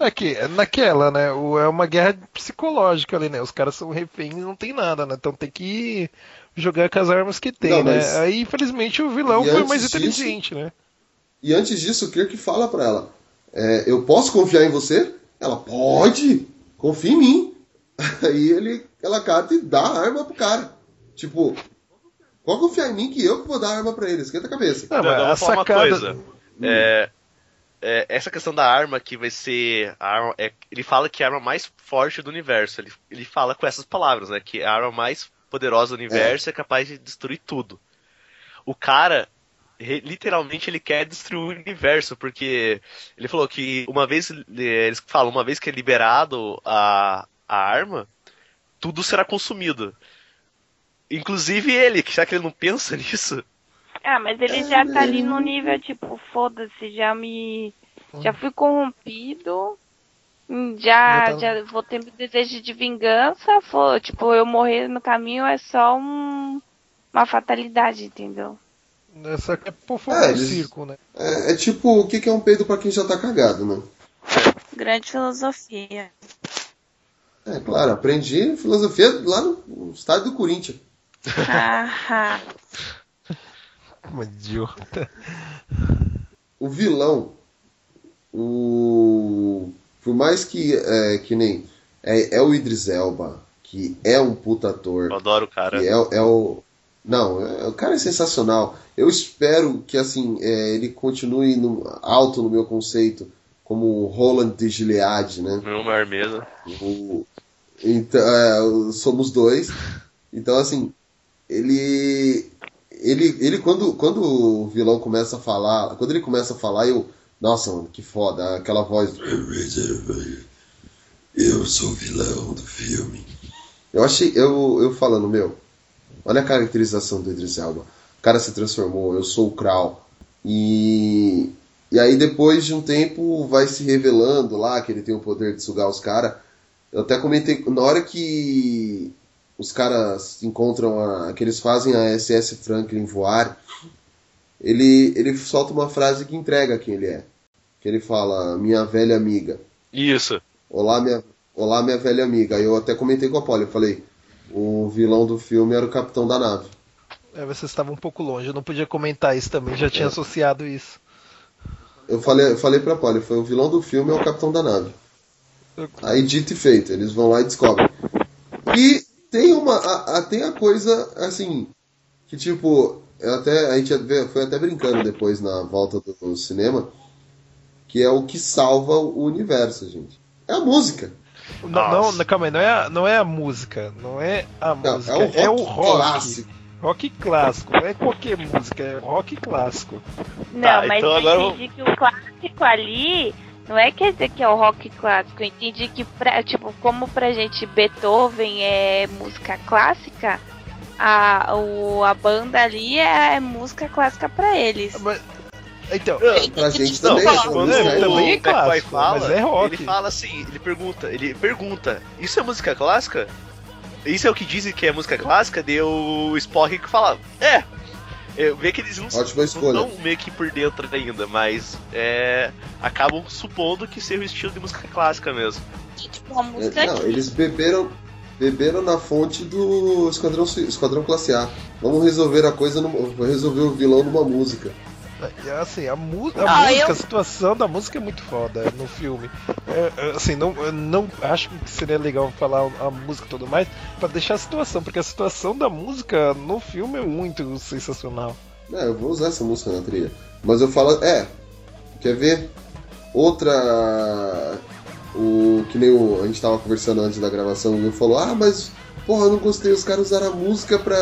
Aqui, naquela, né? É uma guerra psicológica ali, né? Os caras são reféns e não tem nada, né? Então tem que jogar com as armas que tem, não, né? Mas... Aí, infelizmente, o vilão e foi mais disso, inteligente, né? E antes disso, o Kirk fala pra ela: é, Eu posso confiar em você? Ela pode! confia em mim. Aí ele, ela cata e dá a arma pro cara. Tipo, pode confiar em mim que eu que vou dar a arma pra ele, esquenta a cabeça. Não, mas eu vou falar sacada... uma coisa. É, é, essa questão da arma que vai ser. Arma, é, ele fala que é a arma mais forte do universo. Ele, ele fala com essas palavras, né? Que a arma mais poderosa do universo é, é capaz de destruir tudo. O cara, literalmente ele quer destruir o universo, porque ele falou que uma vez, eles falam, uma vez que é liberado a, a arma, tudo será consumido. Inclusive ele, que será que ele não pensa nisso? Ah, mas ele já tá ali no nível, tipo, foda-se, já me. Já fui corrompido. Já, tá já vou ter desejo de vingança. For, tipo, eu morrer no caminho é só um, uma fatalidade, entendeu? Essa é por favor é, circo, né? É, é, tipo, o que é um peido para quem já tá cagado, né? Grande filosofia. É, claro, aprendi filosofia lá no estádio do Corinthians. Haha. Uma idiota. O vilão, o... por mais que, é, que nem é, é o Idris Elba, que é um puta ator. Eu adoro o cara. É, é o não, é, o cara é sensacional. Eu espero que assim é, ele continue no, alto no meu conceito, como o Roland de Gilead, né? Meu maior medo. O, então, é, somos dois. Então, assim, ele. Ele, ele quando, quando o vilão começa a falar, quando ele começa a falar, eu. Nossa, mano, que foda, aquela voz. Eu sou o vilão do filme. Eu achei. Eu, eu falando, meu, Olha a caracterização do Idris Elba. O cara se transformou, eu sou o Kral. E, e aí depois de um tempo vai se revelando lá que ele tem o poder de sugar os caras. Eu até comentei, na hora que os caras encontram, a, que eles fazem a SS Franklin voar, ele, ele solta uma frase que entrega quem ele é. Que ele fala, minha velha amiga. Isso. Olá, minha, olá, minha velha amiga. Aí eu até comentei com a Polly, eu falei, o vilão do filme era o capitão da nave. É, você estava um pouco longe, eu não podia comentar isso também, já tinha é. associado isso. Eu falei, eu falei pra Polly, foi o vilão do filme é o capitão da nave. Aí dito e feito, eles vão lá e descobrem. E tem uma. A, a, tem a coisa assim. Que tipo. Até, a gente foi até brincando depois na volta do cinema. Que é o que salva o universo, gente. É a música. Não, não, calma aí, não é, a, não é a música, não é a não, música, é o rock, é o rock clássico. Rock clássico, não é qualquer música, é rock clássico. Não, tá, mas então eu agora... entendi que o clássico ali não é quer dizer que é o rock clássico. Eu entendi que, pra, tipo, como pra gente Beethoven é música clássica, a, o, a banda ali é, é música clássica pra eles. Mas, então, pra gente também, não, quando é, também é clássico, fala, mas é rock. Ele fala assim, ele pergunta, ele pergunta, isso é música clássica? Isso é o que dizem que é música clássica? Deu o Spock que fala, é. Eu vejo que eles não, estão meio que por dentro ainda, mas é, acabam supondo que seja o estilo de música clássica mesmo. Tipo, a música é, não, eles beberam beberam na fonte do Esquadrão, Esquadrão Classe A. Vamos resolver a coisa, numa- resolver o vilão numa música. Assim, a, mu a Ah, música, eu- a situação da música é muito foda no filme. É, é, assim, não, não acho que seria legal falar a música e tudo mais pra deixar a situação, porque a situação da música no filme é muito sensacional. É, eu vou usar essa música na trilha. Mas eu falo, é, quer ver? Outra. O que nem o, a gente tava conversando antes da gravação, o Will falou: Ah, mas porra, eu não gostei, os caras usaram a música pra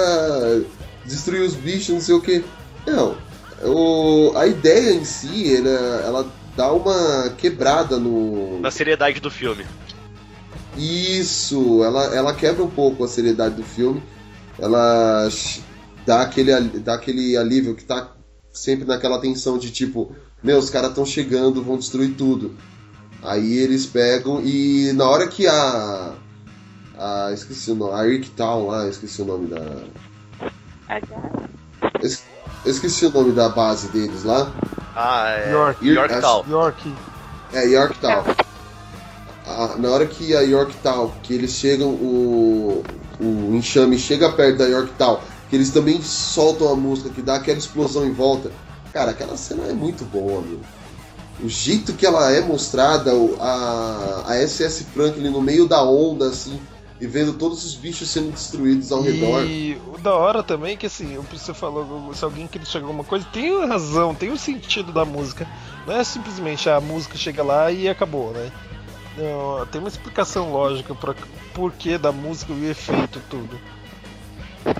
destruir os bichos, não sei o que. Não, o, a ideia em si, ela, ela dá uma quebrada no. Na seriedade do filme. Isso, ela, ela quebra um pouco a seriedade do filme. Ela dá aquele, dá aquele alívio que tá sempre naquela tensão de tipo, meu, os caras estão chegando, vão destruir tudo. Aí eles pegam e na hora que a. a esqueci o nome, a Irktown lá, esqueci o nome da. Es- esqueci o nome da base deles lá. Ah, é. York. Yorktown. York. É, Yorktown. Ah, na hora que a Yorktown, que eles chegam, o, o enxame chega perto da Yorktown, que eles também soltam a música, que dá aquela explosão em volta. Cara, aquela cena é muito boa, meu. O jeito que ela é mostrada, a, a SS Franklin no meio da onda, assim, e vendo todos os bichos sendo destruídos ao redor. E o da hora também é que assim, o que você falou, se alguém quer chegar alguma coisa, tem razão, tem o sentido da música. Não é simplesmente a música chega lá e acabou, né? Não, tem uma explicação lógica para porquê da música e o efeito tudo.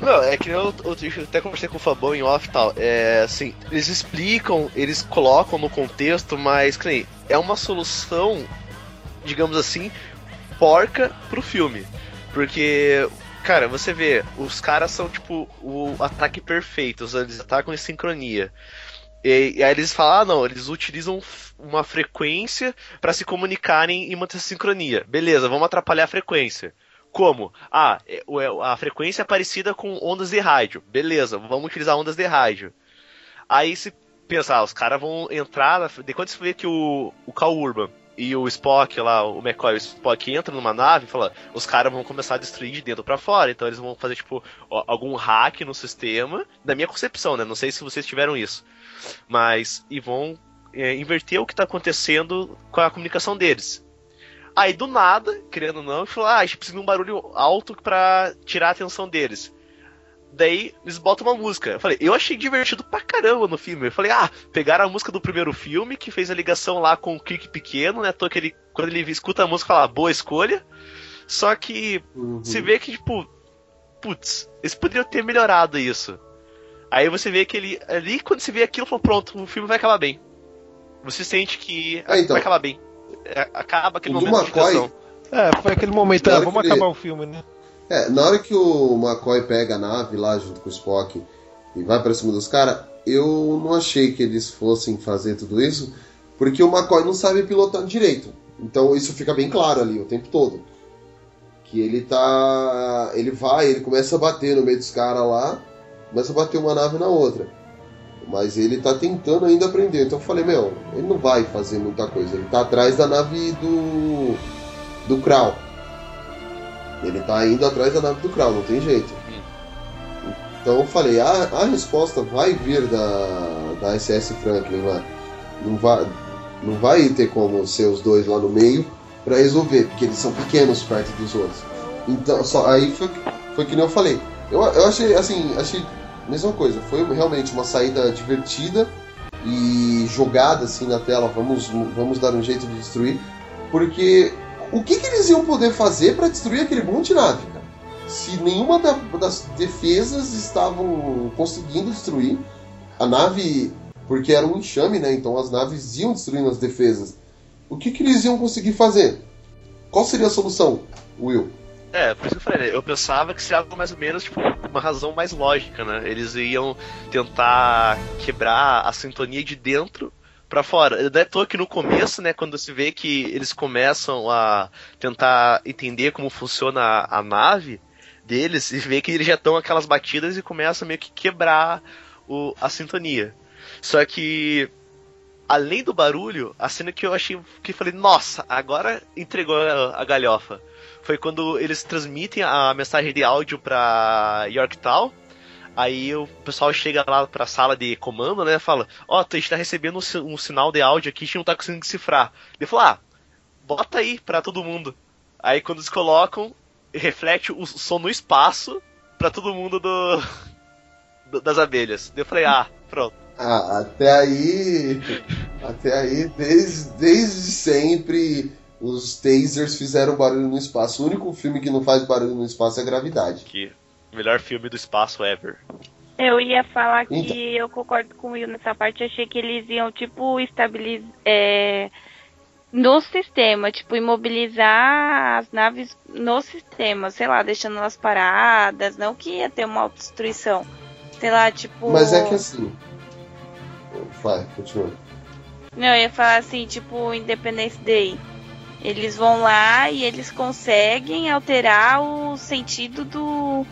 Não, é que eu, eu, eu até conversei com o Fabão em off e tal. É assim, eles explicam, eles colocam no contexto, mas nem, é uma solução, digamos assim, porca pro filme. Porque, cara, você vê, os caras são tipo o ataque perfeito, eles atacam em sincronia. E, e aí eles falam, ah não, eles utilizam uma frequência para se comunicarem e manter sincronia. Beleza, vamos atrapalhar a frequência. Como? Ah, é- é- a frequência é parecida com ondas de rádio. Beleza, vamos utilizar ondas de rádio. Aí se pensar, ah, os caras vão entrar. Na, de quando você vê que o, o Cal Urban e o Spock lá, o McCoy o Spock entram numa nave e fala, os caras vão começar a destruir de dentro pra fora. Então eles vão fazer, tipo, algum hack no sistema. Na minha concepção, né? Não sei se vocês tiveram isso. Mas. E vão é, inverter o que tá acontecendo com a comunicação deles. Aí do nada, querendo ou não, falou: ah, a gente precisa de um barulho alto pra tirar a atenção deles. Daí eles botam uma música. Eu falei, eu achei divertido pra caramba no filme. Eu falei, ah, pegaram a música do primeiro filme, que fez a ligação lá com o Kirk pequeno, né? Tô que ele, quando ele escuta a música, fala, boa escolha. Só que se vê que, tipo, putz, eles poderiam ter melhorado isso. Aí você vê que ele. Ali, quando você vê aquilo, falou, pronto, o filme vai acabar bem. Você sente que Ah, então. vai acabar bem. É, Acaba aquele O momento de McCoy- tensão. É, foi aquele momento, ah, vamos acabar o filme, né? É, na hora que o McCoy pega a nave lá junto com o Spock e vai pra cima dos caras, eu não achei que eles fossem fazer tudo isso, porque o McCoy não sabe pilotar direito. Então isso fica bem claro ali o tempo todo. Que ele tá. Ele vai, ele começa a bater no meio dos caras lá, começa a bater uma nave na outra. Mas ele tá tentando ainda aprender. Então eu falei, meu, ele não vai fazer muita coisa. Ele tá atrás da nave do. do Krau. Ele tá indo atrás da nave do Krau, não tem jeito. Então eu falei, a, a resposta vai vir da, da SS Franklin lá. Não vai, não vai ter como ser os dois lá no meio pra resolver, porque eles são pequenos perto dos outros. Então, só aí foi, foi que nem eu falei. Eu, eu achei, assim, achei mesma coisa. Foi realmente uma saída divertida e jogada assim na tela. Vamos, vamos dar um jeito de destruir. Porque o que, que eles iam poder fazer para destruir aquele monte de nave, cara? Se nenhuma da- das defesas estavam conseguindo destruir a nave, porque era um enxame, né? Então as naves iam destruindo as defesas. O que, que eles iam conseguir fazer? Qual seria a solução, Will? É, por isso que eu falei, né? Eu pensava que seria algo mais ou menos, tipo, uma razão mais lógica, né? Eles iam tentar quebrar a sintonia de dentro pra fora. Não é toa que no começo, né, quando se vê que eles começam a tentar entender como funciona a, nave deles, e vê que eles já estão aquelas batidas e começam meio que quebrar o, a sintonia. Só que além do barulho, a cena que eu achei que falei, nossa, agora entregou a, a galhofa. foi quando eles transmitem a mensagem de áudio pra Yorktown. Aí o pessoal chega lá pra sala de comando, né? Fala: Ó, oh, a gente tá recebendo um, si- sinal de áudio aqui, a gente não tá conseguindo decifrar. Ele falou: Ah, bota aí pra todo mundo. Aí quando eles colocam, reflete o som no espaço pra todo mundo do, do- das abelhas. Eu falei: Ah, pronto. Ah, até aí. Até aí, desde, desde sempre, os tasers fizeram barulho no espaço. O único filme que não faz barulho no espaço é Gravidade. Que melhor filme do espaço ever. Eu ia falar que Então. eu concordo com o Will nessa parte. Achei que eles iam, tipo, estabilizar. É, no sistema, tipo, imobilizar as naves no sistema, sei lá, deixando elas paradas. Não que ia ter uma autodestruição. Sei lá, tipo. Mas é que assim. Vai, continua. Não, eu ia falar assim, tipo, Independence Day. Eles vão lá e eles conseguem alterar o sentido do.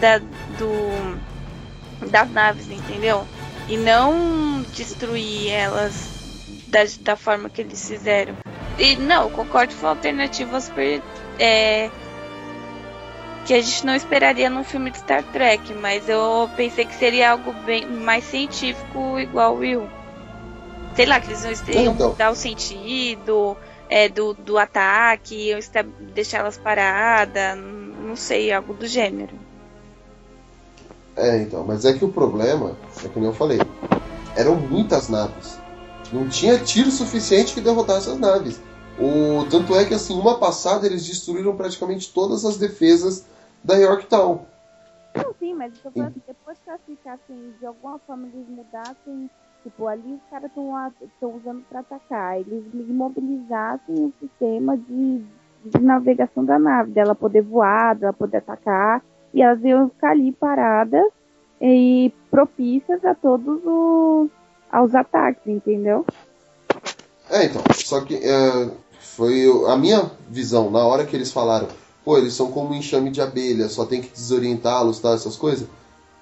Da, do das naves, entendeu? E não destruir elas da, da forma que eles fizeram. E não, eu concordo com alternativas per, é, que a gente não esperaria num filme de Star Trek, mas eu pensei que seria algo bem mais científico igual o Will. Sei lá, que eles não iam Então. mudar o sentido é, do, do ataque, iam deixar elas paradas, não sei, algo do gênero. É, então, mas é que o problema, é como eu falei, eram muitas naves. Não tinha tiro suficiente que derrotasse as naves. O, tanto é que assim, uma passada eles destruíram praticamente todas as defesas da Yorktown. Não, sim, mas eu falando que depois que elas ficassem, de alguma forma eles mudassem, tipo, ali os caras estão usando pra atacar, eles imobilizassem o sistema de, de navegação da nave, dela poder voar, dela poder atacar, e elas iam ficar ali paradas e propícias a todos os aos ataques, entendeu? É, então, só que é, foi a minha visão, na hora que eles falaram, pô, eles são como um enxame de abelha, só tem que desorientá-los, tá, essas coisas.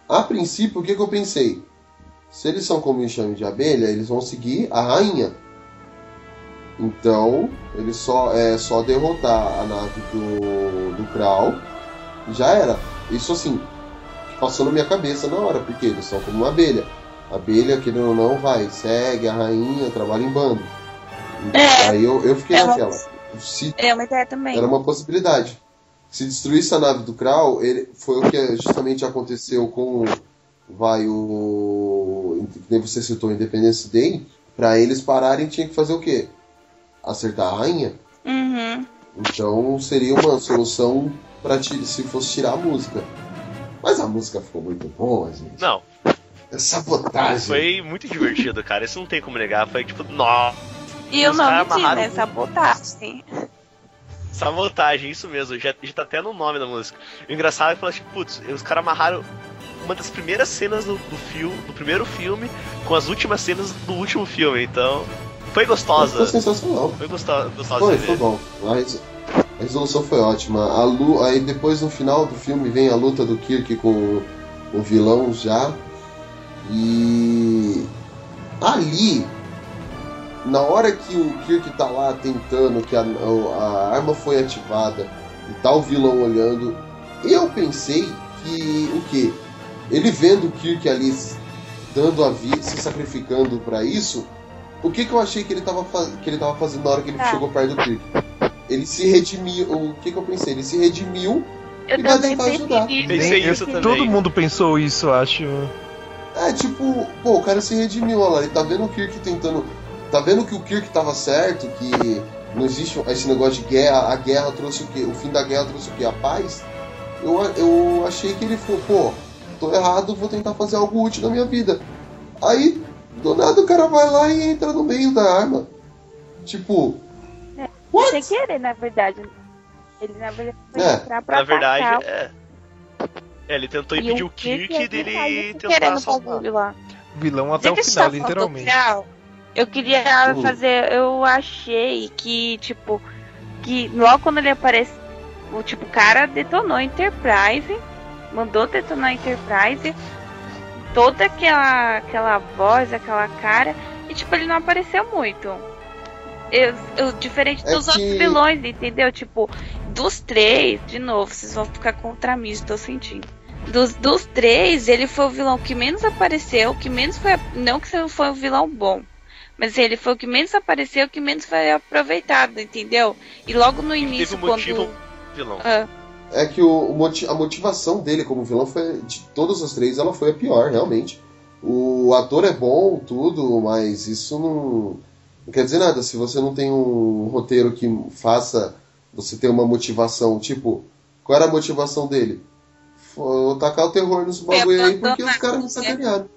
A princípio, o que, que eu pensei? Se eles são como um enxame de abelha, eles vão seguir a rainha. Então, eles só é só derrotar a nave do, do Krau, já era. Isso assim, passou na minha cabeça na hora, porque eles são como uma abelha. A abelha, querendo ou não, vai, segue a rainha, trabalha em bando. É, Aí eu, eu fiquei é uma- naquela. Se É uma ideia também. era uma possibilidade. Se destruísse a nave do Krau, ele, foi o que justamente aconteceu com vai o nem você citou Independence Day, Pra eles pararem tinha que fazer o quê? Acertar a rainha. Uhum. Então seria uma solução para se fosse tirar a música. Mas a música ficou muito boa, gente. Não. É sabotagem. Foi muito divertido, cara. Isso não tem como negar. Foi tipo, nossa. E o Os nome caras diz, né? Sabotagem. Sabotagem, isso mesmo, já, já tá até no nome da música. O engraçado é que fala tipo, putz, os caras amarraram uma das primeiras cenas do, do filme, do primeiro filme, com as últimas cenas do último filme, então. Foi gostosa. Foi sensacional. Foi gostosa, Foi, foi bom. A res- a resolução foi ótima. A lu... Aí depois no final do filme vem a luta do Kirk com o vilão já. E ali, na hora que o Kirk tá lá tentando, que a, a arma foi ativada e tá o vilão olhando, eu pensei que o quê? Ele vendo o Kirk ali dando a vida, se sacrificando pra isso, o que, que eu achei que ele, tava faz... que ele tava fazendo na hora que ele Tá. chegou perto do Kirk? Ele se redimiu. O que, que eu pensei? Ele se redimiu Eu e vai tentar ajudar. pensei isso também. Todo mundo pensou isso, eu acho. É, tipo, pô, o cara se redimiu, olha lá, ele tá vendo o Kirk tentando. Tá vendo que o Kirk tava certo, que não existe esse negócio de guerra, a guerra trouxe o quê? O fim da guerra trouxe o quê? A paz? Eu, eu achei que ele falou, pô, tô errado, vou tentar fazer algo útil na minha vida. Aí, do nada o cara vai lá e entra no meio da arma. Tipo, Sem querer, na verdade. Ele, na verdade, foi É, entrar pra Na verdade, atacar é. É, ele tentou impedir o o Kirk Kirk dele tentar assaltar. bagulho lá. Vilão até o final, literalmente. final, eu queria Uhum. fazer. Eu achei que, tipo, que logo quando ele aparece, o tipo, o cara detonou a Enterprise, mandou detonar a Enterprise, toda aquela, aquela voz, aquela cara, e tipo, ele não apareceu muito. eu, eu- diferente É dos que- outros vilões, entendeu? Tipo, dos três, de novo, vocês vão ficar contra mim, estou sentindo. Dos, dos três, ele foi o vilão que menos apareceu, que menos foi. Não que foi um vilão bom. Mas ele foi o que menos apareceu, que menos foi aproveitado, entendeu? E logo no Teve início, um motivo quando. vilão. Ah, É que o, a motivação dele como vilão foi. De todas as três, ela foi a pior, realmente. O ator é bom, tudo, mas isso não, não quer dizer nada. Se você não tem um roteiro que faça você ter uma motivação, tipo, qual era a motivação dele? Foi tacar o terror nos bagulho aí porque os caras me sacanearam.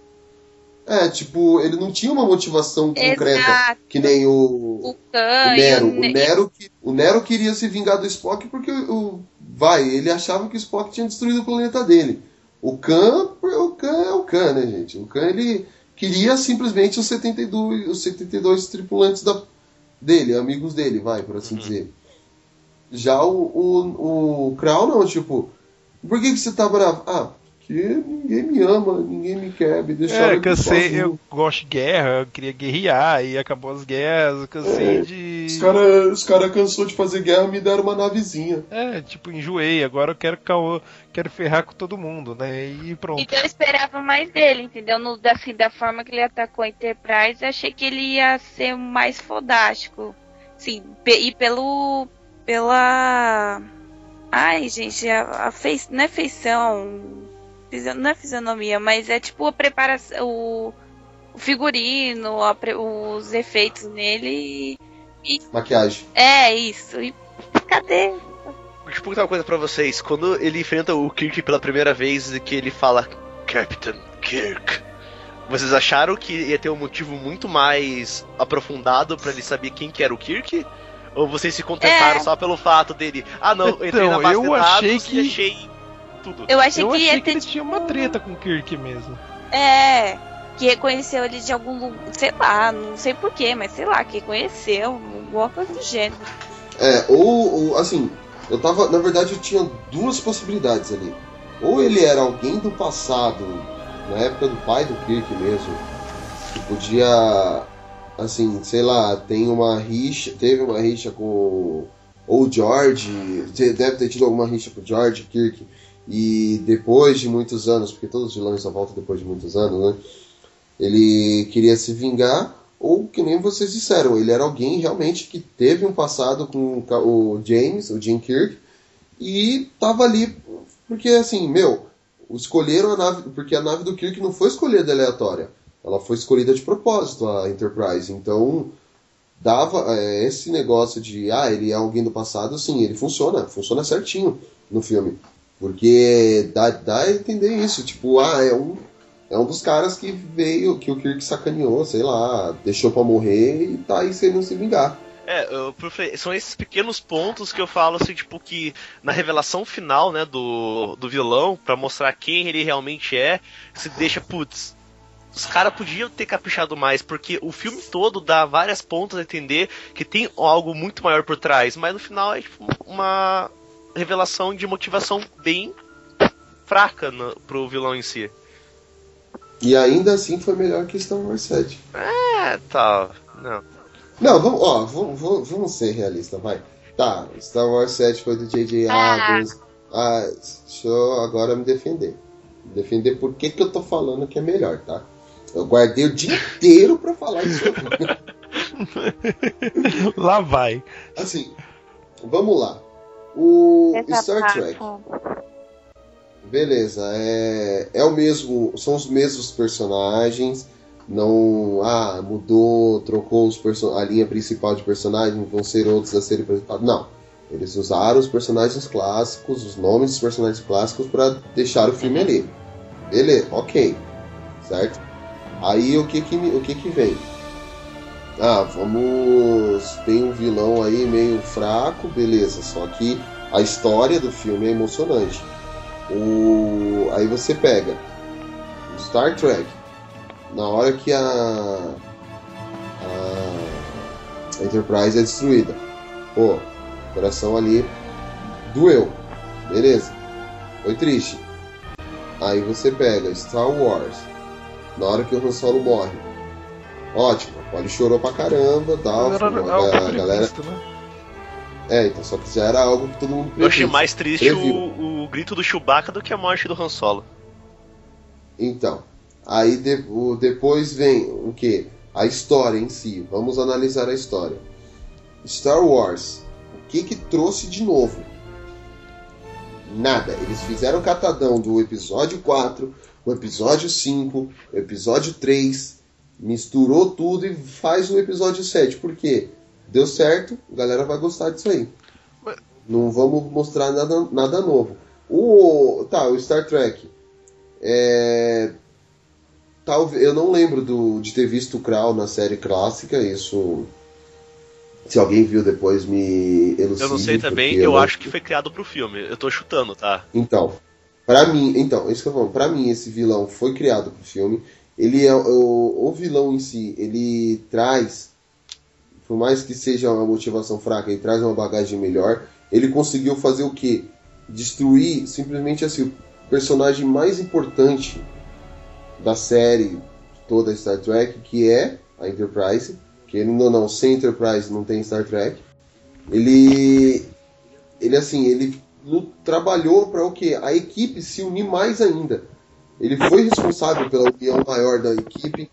É, tipo, ele não tinha uma motivação concreta, Exato. que nem o, o Khan o Nero, o o Ne- Nero, o Nero queria se vingar do Spock porque o vai, ele achava que o Spock tinha destruído o planeta dele. O Khan, o Khan é o Khan, né, gente? O Khan ele queria simplesmente os 72, os 72 tripulantes da, dele, amigos dele, vai, por assim dizer. Já o, o, o Krau não, tipo, por que, que você tá bravo? Ah, porque ninguém me ama, ninguém me quer, me deixaram É, cansei, eu gosto de guerra, eu queria guerrear e acabou as guerras, eu cansei É, de. Os caras os cara cansou de fazer guerra me deram uma navezinha. É, tipo, enjoei, agora eu quero caô, quero ferrar com todo mundo, né? E pronto. Então eu esperava mais dele, entendeu? No, assim, da forma que ele atacou a Enterprise, eu achei que ele ia ser mais fodástico. Sim, e pelo. pela. Ai, gente, a, a fei, não é feição. Não é fisionomia, mas é tipo a preparação. O, o figurino, a pre- os efeitos nele. E, Maquiagem. é isso. E cadê? Deixa eu perguntar uma coisa pra vocês. Quando ele enfrenta o Kirk pela primeira vez e que ele fala Captain Kirk, vocês acharam que ia ter um motivo muito mais aprofundado pra ele saber quem que era o Kirk? Ou vocês se contentaram É. só pelo fato dele? Ah, não, entrei Então, na base eu de dados achei e que- achei tudo. Eu achei eu que ia achei ter que ele tinha uma treta com o Kirk mesmo. É, que reconheceu ele de algum lugar, sei lá, não sei porquê, mas sei lá, que reconheceu, alguma coisa do gênero. É, ou, ou, assim, eu tava. Na verdade, eu tinha duas possibilidades ali. Ou ele era alguém do passado, na época do pai do Kirk mesmo, que podia. Assim, sei lá, tem uma rixa, teve uma rixa com. Ou o George, deve ter tido alguma rixa com o George Kirk, e depois de muitos anos, porque todos os vilões só voltam depois de muitos anos, né? Ele queria se vingar, ou que nem vocês disseram, ele era alguém realmente que teve um passado com o James, o Jim Kirk, e tava ali porque assim, meu, escolheram a nave, porque a nave do Kirk não foi escolhida aleatória, ela foi escolhida de propósito, a Enterprise. Então, dava é, esse negócio de, ah, ele é alguém do passado, sim, ele funciona, funciona certinho no filme. Porque dá, dá a entender isso, tipo, ah, é um, é um dos caras que veio, que o Kirk sacaneou, sei lá, deixou pra morrer e tá aí sem não se vingar. É, são esses pequenos pontos que eu falo assim, tipo, que na revelação final, né, do, do vilão, pra mostrar quem ele realmente é, se deixa, putz, os caras podiam ter caprichado mais, porque o filme todo dá várias pontas a entender que tem algo muito maior por trás, mas no final é tipo uma revelação de motivação bem fraca no, pro vilão em si. E ainda assim foi melhor que Star Wars 7. É, tá, não. Não, vamos, ó, vamos, vamos, vamos ser realistas, vai. Tá, Star Wars 7 foi do J.J. Abrams. Ah, deixa eu agora me defender. Defender por que, que eu tô falando que é melhor, tá? Eu guardei o dia inteiro pra falar isso. Lá vai. Assim, vamos lá. O Essa Star parte, Trek. Beleza, é, é o mesmo, são os mesmos personagens, não, ah, mudou, trocou os perso- a linha principal de personagens, vão ser outros a serem apresentados, não. Eles usaram os personagens clássicos, os nomes dos personagens clássicos para deixar o filme ali. Beleza, ok, certo? Aí o que que, o que que vem? Ah, vamos. Tem um vilão aí meio fraco, beleza. Só que a história do filme é emocionante. O... Aí você pega Star Trek. Na hora que a, a Enterprise é destruída. Pô, coração ali doeu. Beleza. Foi triste. Aí você pega Star Wars. Na hora que o Han Solo morre. Ótimo, Polly chorou pra caramba tal. Era foi- algo a, galera. previsto, né? É, então, só que já era algo que todo mundo Eu achei previu. mais triste Previu. o, o grito do Chewbacca do que a morte do Han Solo. Então, aí de- o- depois vem o que? A história em si. Vamos analisar a história. Star Wars. O que que trouxe de novo? Nada. Eles fizeram o catadão do episódio 4, o episódio 5, o episódio 3, misturou tudo e faz o episódio 7. Por quê? Deu certo, a galera vai gostar disso aí. Não vamos mostrar nada, nada novo. O, tá, o Star Trek. É, talvez eu não lembro do, de ter visto o Krau na série clássica. Isso. Se alguém viu depois me elucide. Eu não sei também, eu não- acho que foi criado pro filme. Eu tô chutando, tá? Então, pra mim, então, isso que eu tô falando, pra mim esse vilão foi criado pro filme. Ele é o, o vilão em si, ele traz, por mais que seja uma motivação fraca, ele traz uma bagagem melhor. Ele conseguiu fazer o quê? Destruir simplesmente assim o personagem mais importante da série toda Star Trek, que é a Enterprise. Que não, não, sem Enterprise não tem Star Trek. Ele ele assim, ele trabalhou para o que a equipe se unir mais ainda. Ele foi responsável pela união maior da equipe.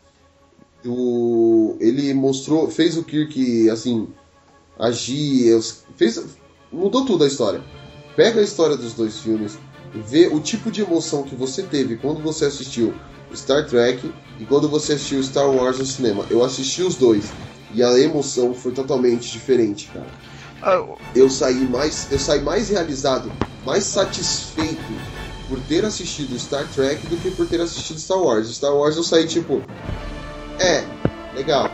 Ele mostrou, fez o Kirk assim agir, fez, mudou tudo a história. Pega a história dos dois filmes, vê o tipo de emoção que você teve quando você assistiu Star Trek e quando você assistiu Star Wars no cinema. Eu assisti os dois e a emoção foi totalmente diferente, cara Ah, eu saí mais eu saí mais realizado, mais satisfeito por ter assistido Star Trek do que por ter assistido Star Wars. Star Wars eu saí tipo, é, legal.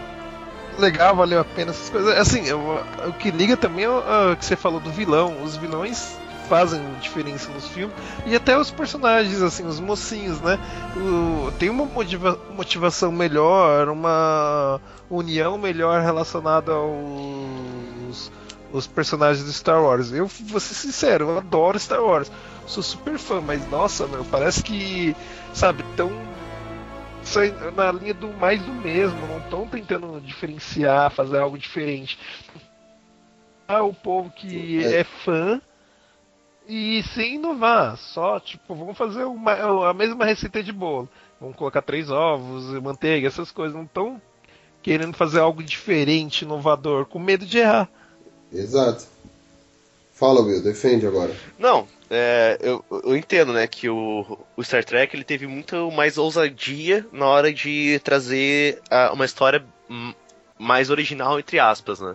legal, valeu a pena essas coisas. Assim, o que liga também é o ah, que você falou do vilão. Os vilões fazem diferença nos filmes e até os personagens, assim, os mocinhos, né? O- tem uma motiva- motivação melhor, uma união melhor relacionada aos os personagens do Star Wars. Eu vou ser sincero, eu adoro Star Wars. Sou super fã, mas nossa, meu, parece que, sabe, tão na linha do mais do mesmo, não estão tentando diferenciar, fazer algo diferente. Ah, o povo que É. é fã e sem inovar, só tipo, vamos fazer uma, a mesma receita de bolo. Vamos colocar três ovos, manteiga, essas coisas. Não estão querendo fazer algo diferente, inovador, com medo de errar. Exato. Fala, Will, defende agora. Não, é, eu, eu entendo, né, que o, o Star Trek ele teve muito mais ousadia na hora de trazer ah, uma história mais original, entre aspas, né?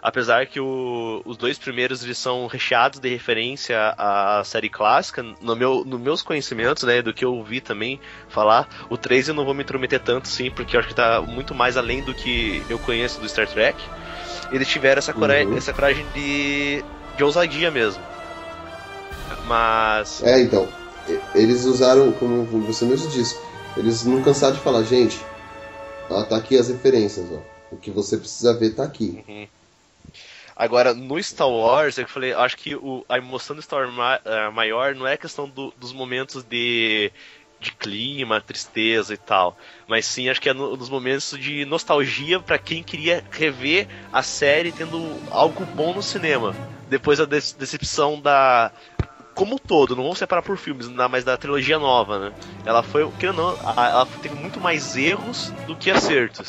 Apesar que o- os dois primeiros eles são recheados de referência à série clássica, no meu, nos meus conhecimentos, né, do que eu ouvi também falar, o 3 eu não vou me intrometer tanto, sim, porque eu acho que tá muito mais além do que eu conheço do Star Trek. Eles tiveram essa, cora- Uhum. essa coragem de, de ousadia mesmo. Mas. É, então, eles usaram, como você mesmo disse, eles não cansaram de falar, gente, tá, tá aqui as referências, ó. O que você precisa ver tá aqui. Uhum. Agora, no Star Wars, eu falei, acho que o- a emoção do Star Wars eh, maior não é questão do- dos momentos de, de clima, tristeza e tal, mas sim acho que é no- nos momentos de nostalgia pra quem queria rever a série tendo algo bom no cinema, depois da dece- decepção da como um todo, não vamos separar por filmes, mas da trilogia nova, né? Ela foi, não, ela teve muito mais erros do que acertos.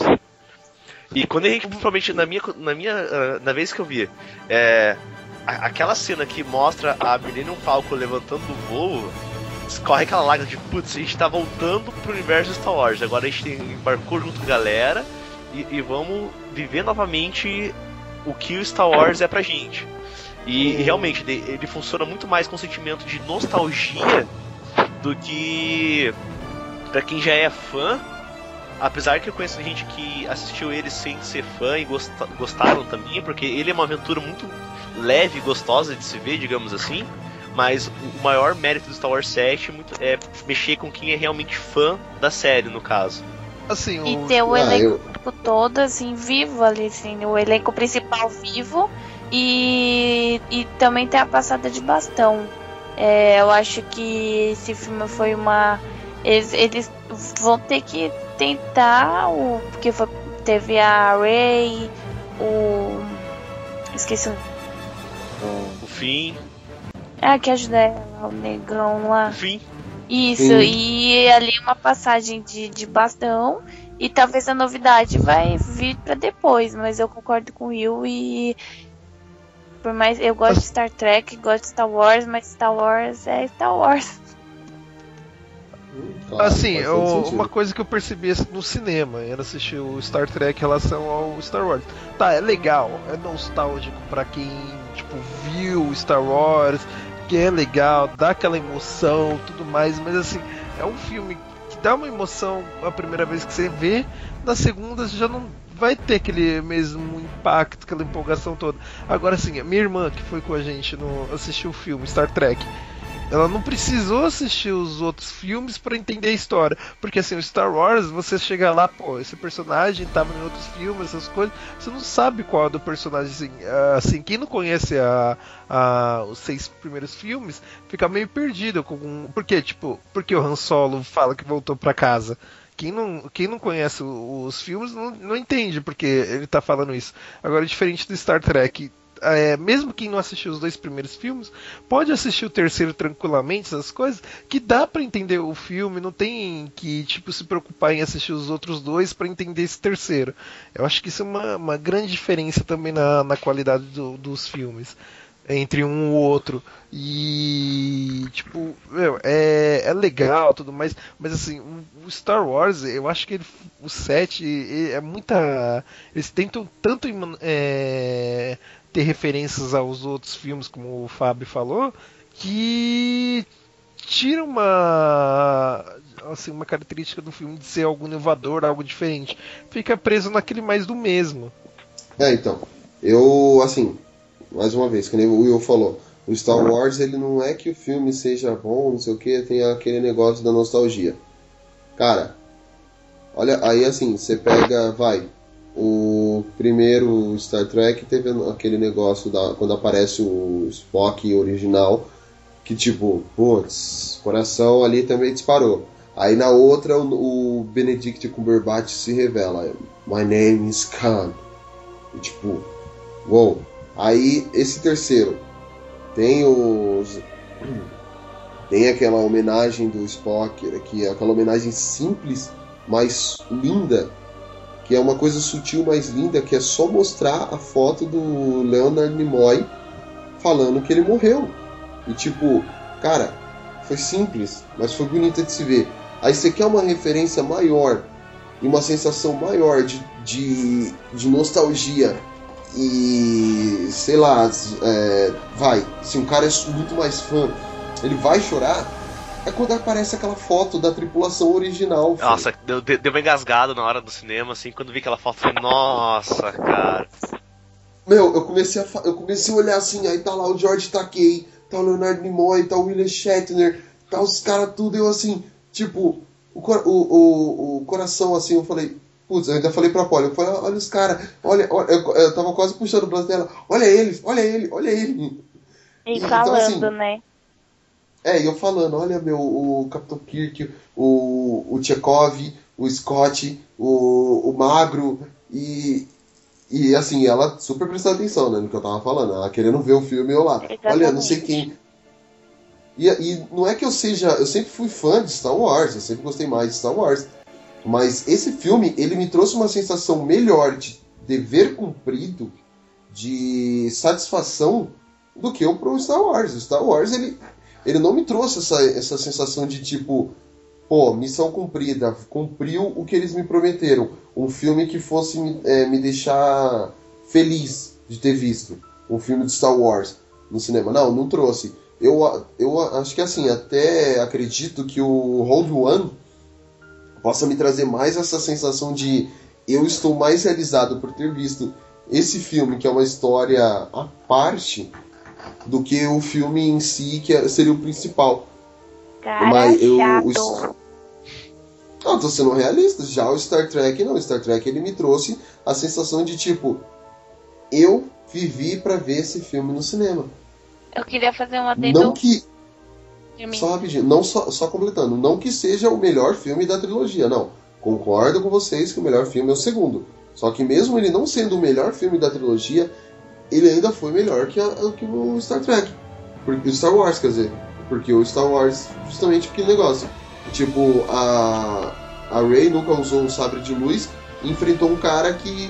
E quando a gente, principalmente na minha, na minha, ah, na vez que eu vi, é, aquela cena que mostra a Millennium Falcon levantando do voo, escorre aquela lágrima de putz, a gente tá voltando pro universo Star Wars. Agora a gente embarcou junto com a galera e, e vamos viver novamente o que o Star Wars é pra gente. E, realmente, ele, ele funciona muito mais com sentimento de nostalgia do que pra quem já é fã. Apesar que eu conheço gente que assistiu ele sem ser fã e gosta- gostaram também, porque ele é uma aventura muito leve e gostosa de se ver, digamos assim. Mas o maior mérito do Star Wars 7 é mexer com quem é realmente fã da série, no caso. Assim, E o- ter o Ah, elenco todo, assim, vivo ali, assim, o elenco principal vivo e, e também ter a passada de bastão. É, eu acho que esse filme foi uma. Eles, eles vão ter que tentar, o, porque foi, teve a Ray, o. Esqueci o. O fim. Ah, que ajuda ela, o negão lá. Fim. Isso, Sim. e ali uma passagem de, de bastão. E talvez a novidade vai vir pra depois, mas eu concordo com o Will e. Por mais. Eu gosto de Star Trek, gosto de Star Wars, mas Star Wars é Star Wars. Claro, assim, eu- uma coisa que eu percebi assim, no cinema, era assistir o Star Trek em relação ao Star Wars. Tá, é legal, é nostálgico pra quem, tipo, viu Star Wars, que é legal, dá aquela emoção, tudo mais, mas assim, é um filme que dá uma emoção a primeira vez que você vê, na segunda você já não vai ter aquele mesmo impacto, aquela empolgação toda. Agora a minha irmã que foi com a gente no assistir o filme Star Trek, ela não precisou assistir os outros filmes pra entender a história. Porque assim, o Star Wars, você chega lá, pô, esse personagem tava em outros filmes, essas coisas, você não sabe qual é do personagem. Assim, Ah, assim quem não conhece a, a- os seis primeiros filmes, fica meio perdido. Com, porque, tipo, porque o Han Solo fala que voltou pra casa? Quem não, quem não conhece os filmes não, não entende porque ele tá falando isso. Agora, diferente do Star Trek, é, mesmo quem não assistiu os dois primeiros filmes, pode assistir o terceiro tranquilamente, essas coisas, que dá pra entender o filme, não tem que tipo se preocupar em assistir os outros dois pra entender esse terceiro. Eu acho que isso é uma, uma grande diferença também na, na qualidade do- dos filmes. Entre um e outro. E. Tipo, meu, é, é legal tudo mais. Mas assim, o- Star Wars, eu acho que ele, o 7 ele é muita. Eles tentam tanto é, ter referências aos outros filmes, como o Fábio falou, que tira uma assim uma característica do filme de ser algo inovador, algo diferente. Fica preso naquele mais do mesmo. É, então. Eu, assim, mais uma vez, que nem o Will falou, o Star Wars, ele não é que o filme seja bom, não sei o que, tem aquele negócio da nostalgia. Cara, olha, aí assim, você pega, vai, o primeiro Star Trek teve aquele negócio da, quando aparece o Spock original, que tipo, putz, coração ali também disparou. Aí na outra o, o Benedict Cumberbatch se revela, My name is Khan. E, tipo, uou. Aí esse terceiro tem os tem aquela homenagem do Spock, que é aquela homenagem simples, mas linda, que é uma coisa sutil, mas linda, que é só mostrar a foto do Leonard Nimoy falando que ele morreu. E tipo, cara, foi simples, mas foi bonita de se ver. Aí você quer uma referência maior e uma sensação maior de, de, de nostalgia e sei lá, é, vai, se um cara é muito mais fã, ele vai chorar. É quando aparece aquela foto da tripulação original. filho. Nossa, deu, deu uma engasgada na hora do cinema, assim, quando vi aquela foto, falei, nossa, cara. Meu, eu comecei a, eu comecei a olhar assim, aí tá lá o George Takei, tá o Leonard Nimoy, tá o William Shatner, tá os caras tudo, eu assim, tipo, o, cor- o, o, o coração assim, eu falei, putz, eu ainda falei pra Polly, eu falei, olha os caras, olha, olha eu, eu tava quase puxando o braço dela, olha ele, olha ele, olha ele. E Então, falando, assim, né? É, e eu falando, olha meu, o Capitão Kirk, o, o Chekhov, o Scott, o, o Magro, e, e assim, ela super prestando atenção né, no que eu tava falando, ela querendo ver o filme eu lá, olha, não sei quem. E, e não é que eu seja, eu sempre fui fã de Star Wars, eu sempre gostei mais de Star Wars, mas esse filme, ele me trouxe uma sensação melhor de dever cumprido, de satisfação, do que o pro Star Wars. O Star Wars, ele, ele não me trouxe essa, essa sensação de tipo, pô, missão cumprida, cumpriu o que eles me prometeram. Um filme que fosse me, é, me deixar feliz de ter visto. Um filme de Star Wars no cinema. Não, não trouxe. Eu, eu acho que assim, até acredito que o Road One possa me trazer mais essa sensação de eu estou mais realizado por ter visto esse filme, que é uma história à parte, do que o filme em si, que é- seria o principal. Cara, Mas eu- chato. Não, tô sendo realista. Já o Star Trek, não. O Star Trek ele me trouxe a sensação de tipo, eu vivi pra ver esse filme no cinema. Eu queria fazer um adendo Não que. Só rapidinho, não só, só completando, não que seja o melhor filme da trilogia, não. Concordo com vocês que o melhor filme é o segundo. Só que mesmo ele não sendo o melhor filme da trilogia, ele ainda foi melhor que, a, que o Star Trek. Porque, o Star Wars, quer dizer. Porque o Star Wars, justamente aquele negócio. Tipo, a, a Rey nunca usou um sabre de luz e enfrentou um cara que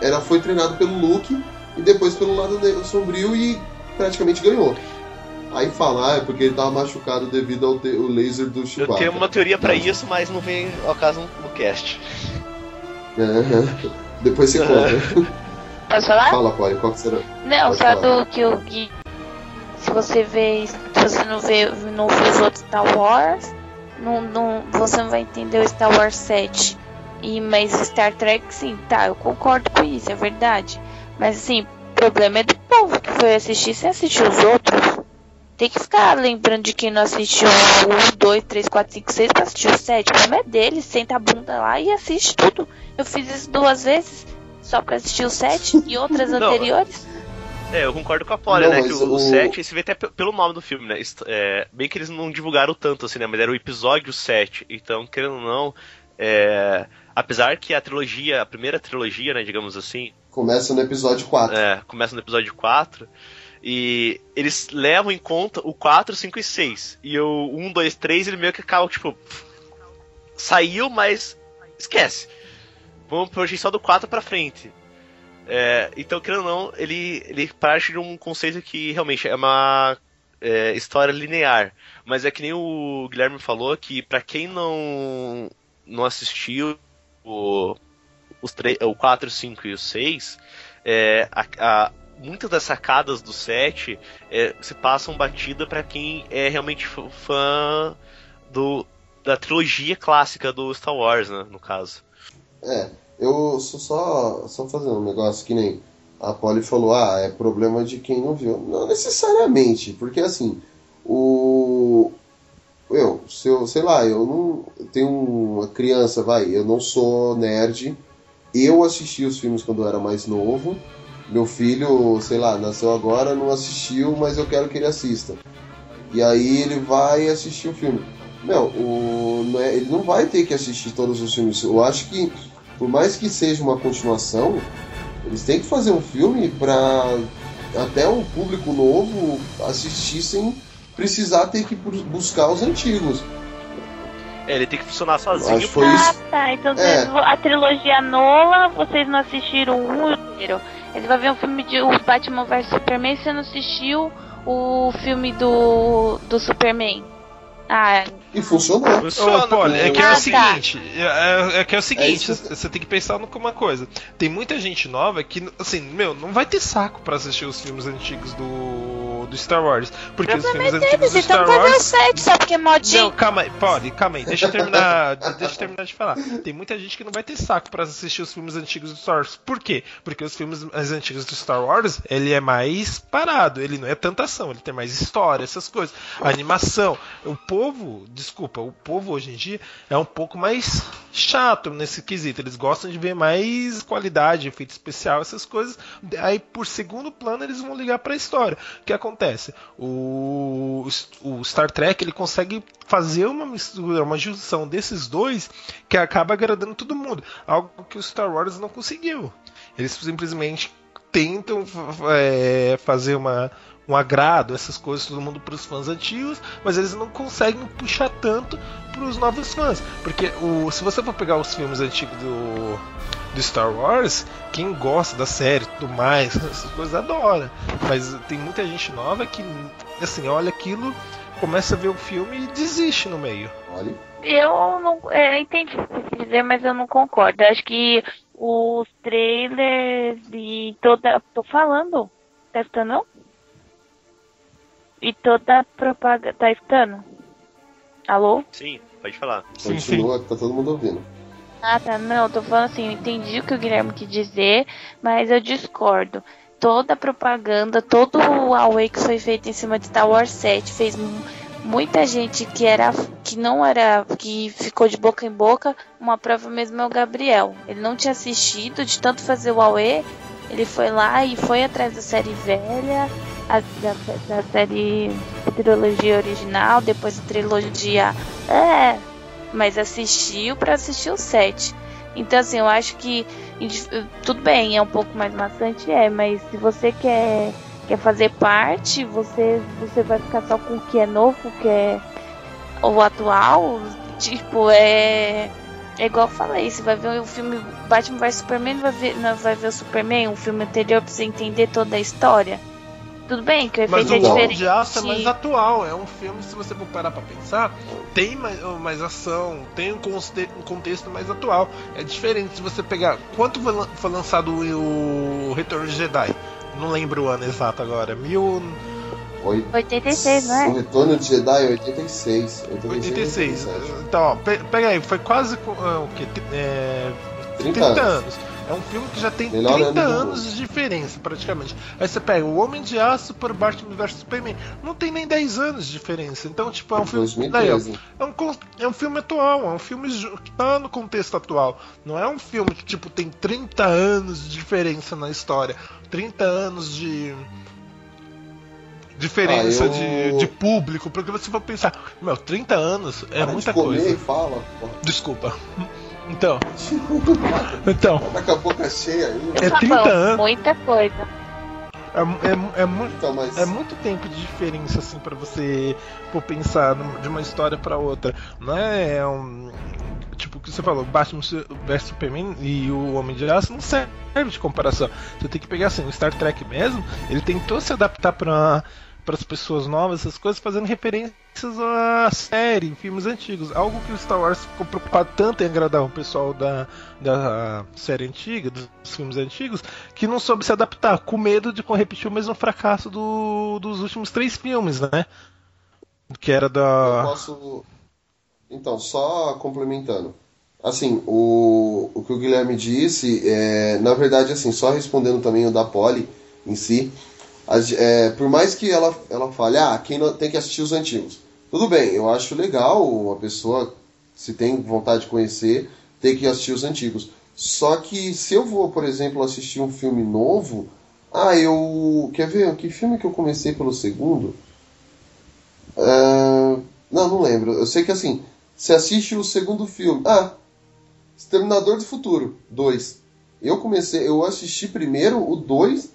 era, foi treinado pelo Luke e depois pelo lado negro sombrio e praticamente ganhou. Aí fala, ah, é porque ele tava machucado devido ao te- o laser do Chewbacca. Eu tenho uma teoria pra isso, mas não vem ao caso no cast. É, depois você conta. Posso falar? Fala, Polly, qual que será? Não, Pode só falar. do que o Gui. Se você vê. Se você não vê, não vê os outros Star Wars, não, não, você não vai entender o Star Wars 7. E, mas Star Trek, sim, tá, eu concordo com isso, é verdade. Mas assim, o problema é do povo que foi assistir sem assistir os outros. Tem que ficar lembrando de quem não assistiu o 1, 2, 3, 4, 5, 6 pra assistir o 7. O problema é dele, senta a bunda lá e assiste tudo. Eu fiz isso duas vezes, só pra assistir o 7 e outras Não, anteriores. É, eu concordo com a Polly, né? Que o, o- 7, você vê até pe- pelo nome do filme, né? É, bem que eles não divulgaram tanto assim, né? Mas era o episódio 7. Então, querendo ou não, é, apesar que a trilogia, a primeira trilogia, né, digamos assim, Começa no episódio 4. é, começa no episódio 4. E eles levam em conta o 4, 5 e 6. E o 1, 2, 3, ele meio que acaba, tipo. Saiu, mas esquece. Vamos projetar só do 4 pra frente. É, então, querendo ou não, ele, ele parte de um conceito que realmente é uma é, história linear. Mas é que nem o Guilherme falou que pra quem não, não assistiu o, os o 4, 5 e o 6, é, a, a- muitas das sacadas do 7 é, se passam batida pra quem é realmente fã do, da trilogia clássica do Star Wars, né, no caso. É, eu sou só, só fazendo um negócio que nem a Polly falou, ah, é problema de quem não viu. Não necessariamente, porque assim, o. Eu, se eu, sei lá, eu não. eu tenho uma criança, vai, eu não sou nerd. Eu assisti os filmes quando eu era mais novo. Meu filho, sei lá, nasceu agora, não assistiu, mas eu quero que ele assista. E aí ele vai assistir o filme. Meu, o, não é- ele não vai ter que assistir todos os filmes. Eu acho que, por mais que seja uma continuação, eles têm que fazer um filme pra até um público novo assistir sem precisar ter que bu- buscar os antigos. É, ele tem que funcionar Acho sozinho. que foi Ah, isso. tá. Então É. a trilogia Nola, vocês não assistiram um inteiro. Eles vão ver um filme de o Batman vs Superman e você não assistiu o filme do, do Superman. Ah, E funcionou. Ô, Polly, é que é Ah, o tá. seguinte, é, é que é o seguinte, isso você tem que pensar numa coisa. Tem muita gente nova que, assim, meu, não vai ter saco pra assistir os filmes antigos do, do Star Wars. Porque os filmes antigos do Star fazendo Wars. sete, só porque é modinho. Não, calma aí, Polly, calma aí, deixa eu terminar, deixa eu terminar de falar. Tem muita gente que não vai ter saco pra assistir os filmes antigos do Star Wars. Por quê? Porque os filmes mais antigos do Star Wars, ele é mais parado, ele não é tanta ação, ele tem mais história, essas coisas. A animação, o povo, desculpa, o povo hoje em dia é um pouco mais chato nesse quesito. Eles gostam de ver mais qualidade, efeito especial, essas coisas. Aí, por segundo plano, eles vão ligar pra história. O que acontece? O, o Star Trek ele consegue fazer uma mistura, uma junção desses dois que acaba agradando todo mundo. Algo que o Star Wars não conseguiu. Eles simplesmente tentam é, fazer uma, um agrado, essas coisas, todo mundo para os fãs antigos, mas eles não conseguem puxar tanto para os novos fãs. Porque o, se você for pegar os filmes antigos do, do Star Wars, quem gosta da série e tudo mais, essas coisas adora. Mas tem muita gente nova que, assim, olha aquilo, começa a ver o filme e desiste no meio. Olha. Eu não é, entendi o que você dizer, mas eu não concordo. Eu acho que os trailers e toda. Tô falando. Tá escutando? não? E toda a propaganda. Tá escutando? Alô? Sim, pode falar. Continua, que tá todo mundo ouvindo. Ah, tá. Não, eu tô falando assim, eu entendi o que o Guilherme quis dizer, mas eu discordo. Toda a propaganda, todo o Huawei que foi feito em cima de Star Wars 7 fez mu- muita gente que era que não era que ficou de boca em boca. Uma prova mesmo é o Gabriel. Ele não tinha assistido de tanto fazer o Huawei, ele foi lá e foi atrás da série velha, a- da, da série trilogia original, depois a trilogia é mas assistiu para assistir o 7. Então, assim, eu acho que tudo bem, é um pouco mais maçante, é, mas se você quer, quer fazer parte, você, você vai ficar só com o que é novo, o que é o atual, tipo, é. É igual eu falei, você vai ver o filme Batman vs Superman, vai ver, não vai ver o Superman, um filme anterior pra você entender toda a história. Tudo bem que o efeito Mas o é Homem diferente. de Aço é mais atual. É um filme, se você for parar pra pensar, tem mais, mais ação, tem um, um contexto mais atual. É diferente se você pegar. Quanto foi lan- foi lançado o Retorno de Jedi? Não lembro o ano exato agora. Mil. 86, não é? O Retorno de Jedi é 86. 86. Então, ó, pe- pega aí, foi quase ah, o quê? É, 30 30, anos. anos. É um filme que já tem Melhor 30 ano do anos de diferença, praticamente. Aí você pega o Homem de Aço por Batman vs Superman. Não tem nem 10 anos de diferença. Então, tipo, é um filme. 2013. Daí, ó, é, um, é um filme atual, é um filme que tá no contexto atual. Não é um filme que, tipo, tem 30 anos de diferença na história. 30 anos de diferença Ah, eu- de, de público, porque você vai pensar, meu, 30 anos é Para muita de comer coisa. fala. porra. Desculpa. Então. Então. Tá com a boca cheia aí. É Tá 30 bom, anos. Muita coisa. É, é, é muito, Então, mas- é muito tempo de diferença assim para você for pensar de uma história para outra. Não é é um tipo o que você falou, Batman vs Superman e o Homem de Aço não serve de comparação. Você tem que pegar assim, o Star Trek mesmo, ele tentou se adaptar para para as pessoas novas, essas coisas, fazendo referências à série, filmes antigos. Algo que o Star Wars ficou preocupado tanto em agradar o pessoal da, da série antiga, dos filmes antigos, que não soube se adaptar, com medo de repetir o mesmo fracasso do, dos últimos três filmes, né? Que era Eu da. posso. Então, só complementando. Assim, o, o que o Guilherme disse, é, na verdade, assim, só respondendo também o da Polly em si, as- é, por mais que ela, ela fale, ah, quem não, tem que assistir os antigos. Tudo bem, eu acho legal uma pessoa, se tem vontade de conhecer, ter que assistir os antigos. Só que se eu vou, por exemplo, assistir um filme novo, ah, eu. Quer ver? Que filme que eu comecei pelo segundo? Ah, não, não lembro. Eu sei que assim, você assiste o segundo filme. Ah, Exterminador do Futuro 2. Eu comecei, eu assisti primeiro o 2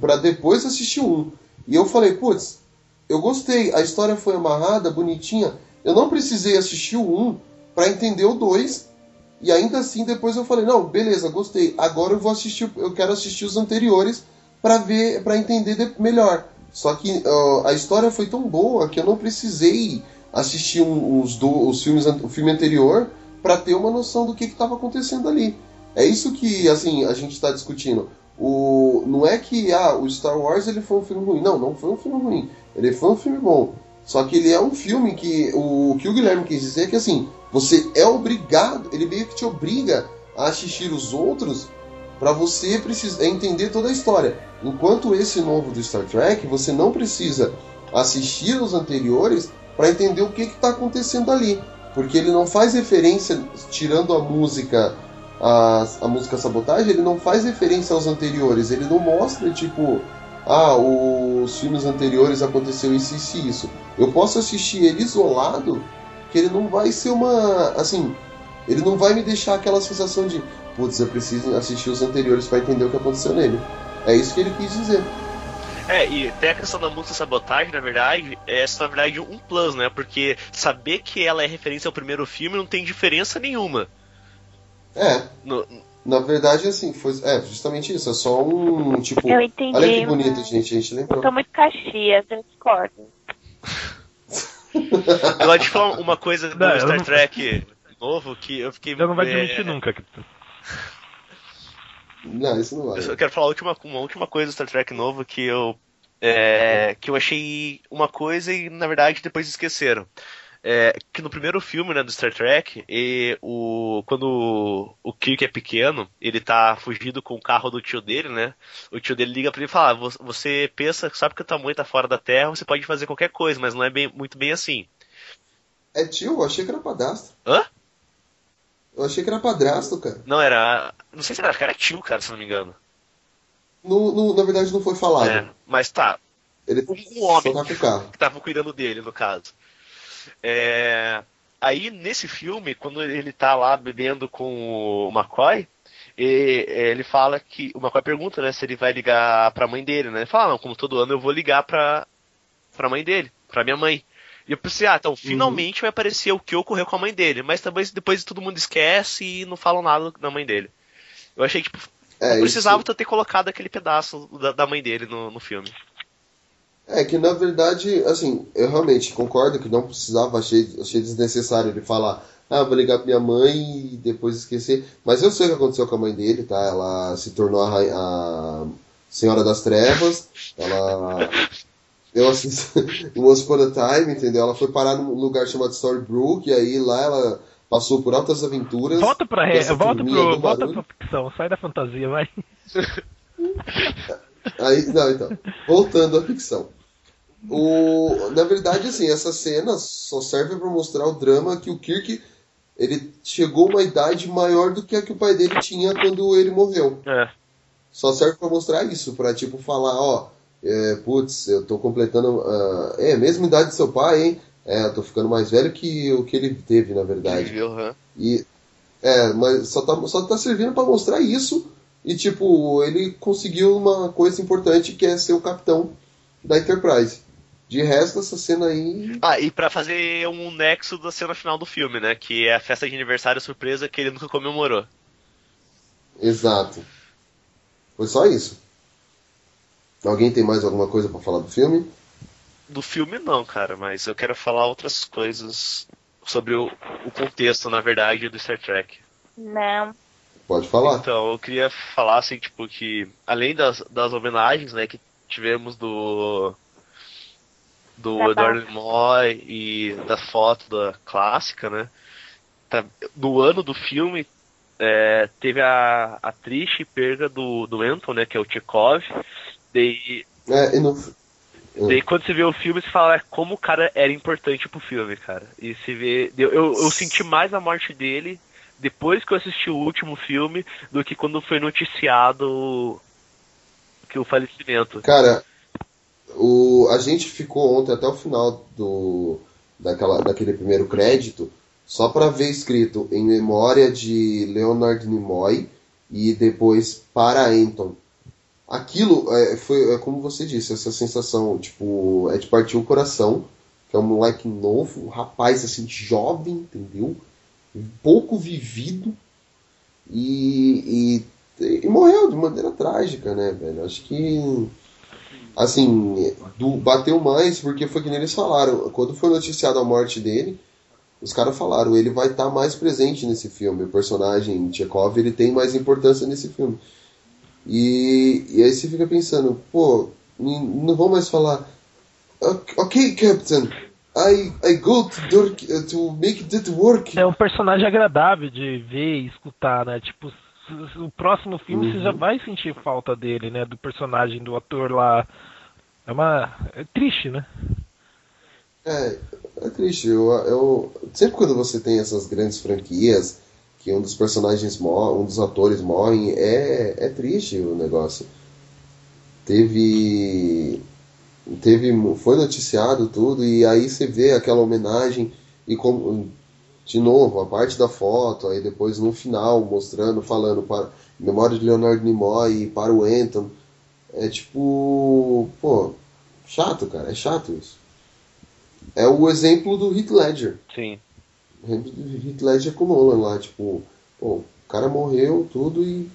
para depois assistir o 1. E eu falei, putz, eu gostei, a história foi amarrada, bonitinha. Eu não precisei assistir o 1 para entender o 2. E ainda assim depois eu falei, não, beleza, gostei. Agora eu vou assistir, eu quero assistir os anteriores para ver, para entender de- melhor. Só que ó, a história foi tão boa que eu não precisei assistir um- os, do, os filmes, o filme anterior para ter uma noção do que estava acontecendo ali. É isso que assim a gente está discutindo. O, não é que ah, o Star Wars ele foi um filme ruim. Não, não foi um filme ruim. Ele foi um filme bom. Só que ele é um filme que o, que o Guilherme quis dizer é que assim você é obrigado, ele meio que te obriga a assistir os outros para você precisar entender toda a história. Enquanto esse novo do Star Trek, você não precisa assistir os anteriores para entender o que está acontecendo ali, porque ele não faz referência, tirando a música, a, a música sabotagem, ele não faz referência aos anteriores, ele não mostra tipo, ah, os filmes anteriores aconteceu isso, isso e isso. Eu posso assistir ele isolado, que ele não vai ser uma, assim, ele não vai me deixar aquela sensação de, putz, eu preciso assistir os anteriores para entender o que aconteceu nele. É isso que ele quis dizer. É, e até a questão da música sabotagem, na verdade, é na verdade, um plus, né? Porque saber que ela é referência ao primeiro filme não tem diferença nenhuma. É. No- Na verdade, assim, foi é justamente isso. É só um tipo. Eu entendi, Olha que bonito, mas- gente. A gente lembrou. Eu tô muito caxias, eu discordo. Agora, deixa eu falar uma coisa do Não, eu Star não- Trek novo que eu fiquei. Eu não vai é, admitir nunca. Capitão. Não, isso não vai. Eu só quero falar última, uma última coisa do Star Trek novo que eu. é, que eu achei uma coisa e na verdade depois esqueceram. É, que no primeiro filme né, do Star Trek, e o, quando o Kirk é pequeno, ele tá fugindo com o carro do tio dele, né? O tio dele liga pra ele e fala: ah, "Vo- Você pensa, sabe que tua mãe tá fora da Terra, você pode fazer qualquer coisa, mas não é bem- muito bem assim. É tio? Eu achei que era padrasto. Hã? Eu achei que era padrasto, cara. Não, era. Não sei se era, que era tio, cara, se não me engano. No, no- na verdade, não foi falado. É, mas tá. Ele Um homem tá o carro. que tava cuidando dele, no caso. É, aí nesse filme, quando ele tá lá bebendo com o McCoy, e- ele fala que. O McCoy pergunta, né, se ele vai ligar pra mãe dele, né? Ele fala, não, como todo ano eu vou ligar pra, pra mãe dele, pra minha mãe. E eu pensei, ah, então finalmente vai aparecer o que ocorreu com a mãe dele. Mas também depois todo mundo esquece e não falam nada da mãe dele. Eu achei que tipo, É, não precisava isso- ter colocado aquele pedaço da, da mãe dele no, no filme. É que na verdade, assim, eu realmente concordo que não precisava, achei, achei desnecessário ele falar, ah, vou ligar pra minha mãe e depois esquecer. Mas eu sei o que aconteceu com a mãe dele, tá? Ela se tornou a, a Senhora das Trevas, ela. Eu assisto Once Upon a Time, entendeu? Ela foi parar num lugar chamado Storybrooke, e aí lá ela passou por altas aventuras. Volta pra, re... volta, pro... volta pra ficção, sai da fantasia, vai. Aí, não, então, voltando à ficção. O, na verdade, assim, essa cena só serve para mostrar o drama que o Kirk ele chegou a uma idade maior do que a que o pai dele tinha quando ele morreu. É. Só serve para mostrar isso, para tipo falar, ó, é, putz, eu tô completando, ah, é, a mesma idade do seu pai, hein? É, eu tô ficando mais velho que o que ele teve, na verdade. Viveu, hã? E é, mas só tá, só tá servindo pra mostrar isso. E tipo, ele conseguiu uma coisa importante que é ser o capitão da Enterprise. De resto, essa cena aí. Ah, e pra fazer um nexo da cena final do filme, né? Que é a festa de aniversário surpresa que ele nunca comemorou. Exato. Foi só isso. Alguém tem mais alguma coisa pra falar do filme? Do filme não, cara, mas eu quero falar outras coisas sobre o, o contexto, na verdade, do Star Trek. Não. Pode falar. Então, eu queria falar assim, tipo, que além das, das homenagens, né, que tivemos do do Da Eduardo Nimoy e da foto da clássica, né? tá- no ano do filme é, teve a, a triste perda do, do Anton, né, que é o Chekhov. Daí, É, e no. daí quando você vê o filme, você fala é, como o cara era importante pro filme, cara. E se vê. Eu, eu, eu senti mais a morte dele depois que eu assisti o último filme do que quando foi noticiado que o falecimento. Cara, o, a gente ficou ontem até o final do, daquela, daquele primeiro crédito só para ver escrito em memória de Leonard Nimoy e depois para Anton. Aquilo é, foi é como você disse, essa sensação, tipo, é de partir o coração, que é um moleque novo, um rapaz assim, jovem, entendeu? Pouco vivido e, e, e morreu de maneira trágica, né, velho? Acho que assim, do, bateu mais porque foi que eles falaram. Quando foi noticiado a morte dele, os caras falaram, ele vai estar mais presente nesse filme. O personagem Chekhov, ele tem mais importância nesse filme. E, e aí você fica pensando, pô, não vou mais falar, "Ok, ok, Captain, I, I go to, uh, to make that work. É um personagem agradável de ver e escutar, né? Tipo, o próximo filme você já Uhum. vai sentir falta dele, né? Do personagem, do ator lá. É uma. É triste, né? É, é triste. Eu, eu, sempre quando você tem essas grandes franquias, que um dos personagens morre, um dos atores morrem, é, é triste o negócio. Teve. Teve. Foi noticiado tudo, e aí você vê aquela homenagem e como. De novo, a parte da foto, aí depois no final mostrando, falando para memória de Leonardo Nimoy e para o Anton. É tipo. Pô, chato, cara, é chato isso. É o exemplo do Heath Ledger. Sim. O exemplo do Heath Ledger com o Nolan lá, tipo, pô, o cara morreu, tudo e.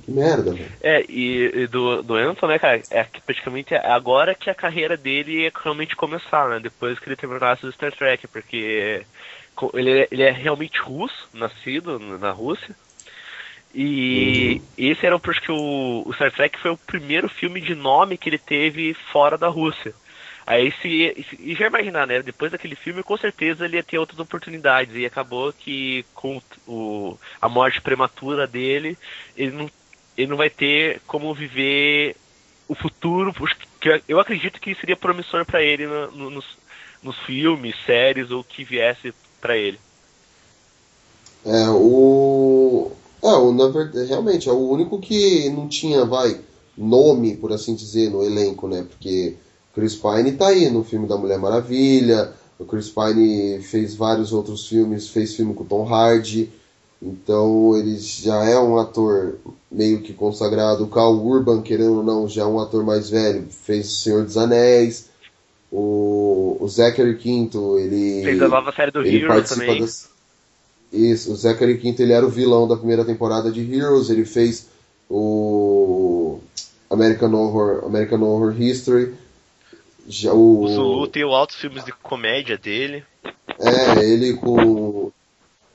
Que merda, velho. É, e, e do, do Anton, né, cara, é que praticamente é agora que a carreira dele ia realmente começar, né? Depois que ele terminasse o Star Trek, porque ele, é- ele é realmente russo, nascido na Rússia. E esse era porque o, o Star Trek foi o primeiro filme de nome que ele teve fora da Rússia. Aí se, e já imaginar, né? Depois daquele filme, com certeza ele ia ter outras oportunidades. E acabou que com o, a morte prematura dele, ele não, ele não vai ter como viver o futuro, que eu acredito que seria promissor para ele no- no- nos, nos filmes, séries ou que viesse para ele. É, o. É, o, na verdade, realmente, é o único que não tinha, vai, nome, por assim dizer, no elenco, né? Porque Chris Pine tá aí no filme da Mulher Maravilha, O Chris Pine fez vários outros filmes, fez filme com Tom Hardy, então ele já é um ator meio que consagrado. O Carl Urban, querendo ou não, já é um ator mais velho, fez O Senhor dos Anéis. O, o Zachary Quinto, ele. Fez a nova série do ele Hero participa também. das- Isso, o Zachary Quinto ele era o vilão da primeira temporada de Heroes, ele fez o American Horror, American Horror History. Já o, O Zulu tem altos filmes de comédia dele. é, ele com.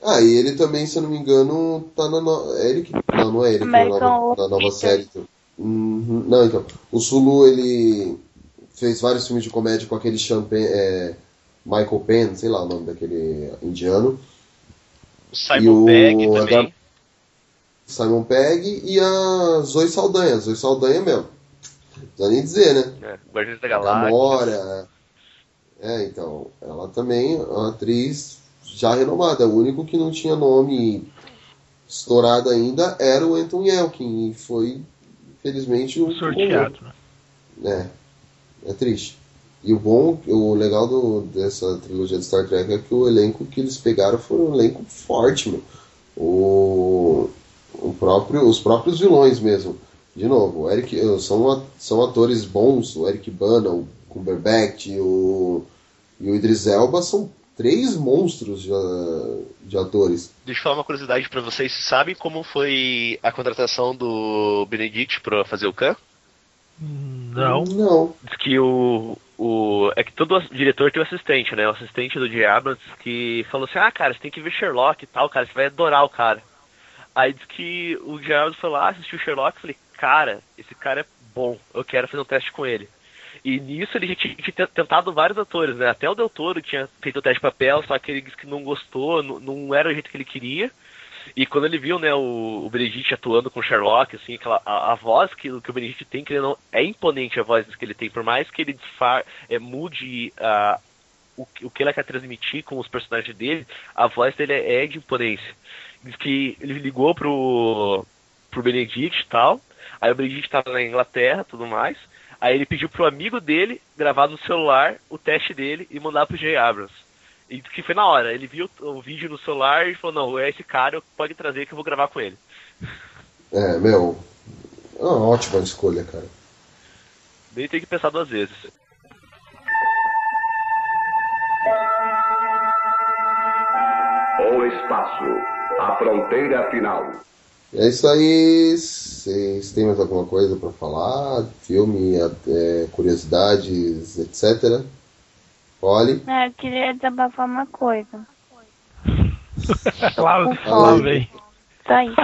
Ah, e ele também, se eu não me engano, tá na. No... É ele que. Não, não é ele que tá na nova, na nova série. Uhum. Não, então. O Sulu, ele fez vários filmes de comédia com aquele Champagne. É, Michael Penn, sei lá o nome daquele indiano. O Simon Pegg a também. Simon Pegg e a Zoe Saldanha. Zoe Saldanha mesmo. Não precisa nem dizer, né? É, Guardiões da Galáxia. Gamora. É, então, ela também é uma atriz já renomada. O único que não tinha nome estourado ainda era o Anton Yelkin. E foi, infelizmente, o. Sorteado. É, é triste. E o bom, o legal do, dessa trilogia de Star Trek é que o elenco que eles pegaram foi um elenco forte, meu. O, o próprio, os próprios vilões mesmo. De novo, o Eric, são, são atores bons, o Eric Bana, o Cumberbatch e o, e o Idris Elba são três monstros de, de atores. Deixa eu falar uma curiosidade pra vocês. Vocês sabem como foi a contratação do Benedict pra fazer o Khan? Não. Não. Diz que o, o. É que todo diretor tem um assistente, né? O assistente do. Abrams que falou assim: ah, cara, você tem que ver Sherlock e tal, cara, você vai adorar o cara. Aí diz que o. Abrams foi lá, assistiu Sherlock e falei: cara, esse cara é bom, eu quero fazer um teste com ele. E nisso ele já tinha, tinha tentado vários atores, né? Até o Del Toro tinha feito o teste de papel, só que ele disse que não gostou, não, não era o jeito que ele queria. E quando ele viu, né, o, o Benedict atuando com Sherlock, assim, aquela, a, a voz que, que o Benedict tem, que ele não, é imponente a voz que ele tem, por mais que ele disfar, é, mude ah, o, o que ele quer transmitir com os personagens dele, a voz dele é, é de imponência. Diz que ele ligou pro, pro Benedict e tal, aí o Benedict tava na Inglaterra tudo mais, aí ele pediu pro amigo dele gravar no celular o teste dele e mandar pro J. Abrams. E que foi na hora, ele viu o vídeo no celular e falou, não, é esse cara, pode trazer que eu vou gravar com ele. É, meu. É uma ótima escolha, cara. Nem tem que pensar duas vezes. O espaço. A fronteira final. É isso aí. Vocês têm mais alguma coisa pra falar? Filme, é, curiosidades, etc. Olhe. Ah, eu queria desabafar uma coisa. Lá, lá vem. Só isso.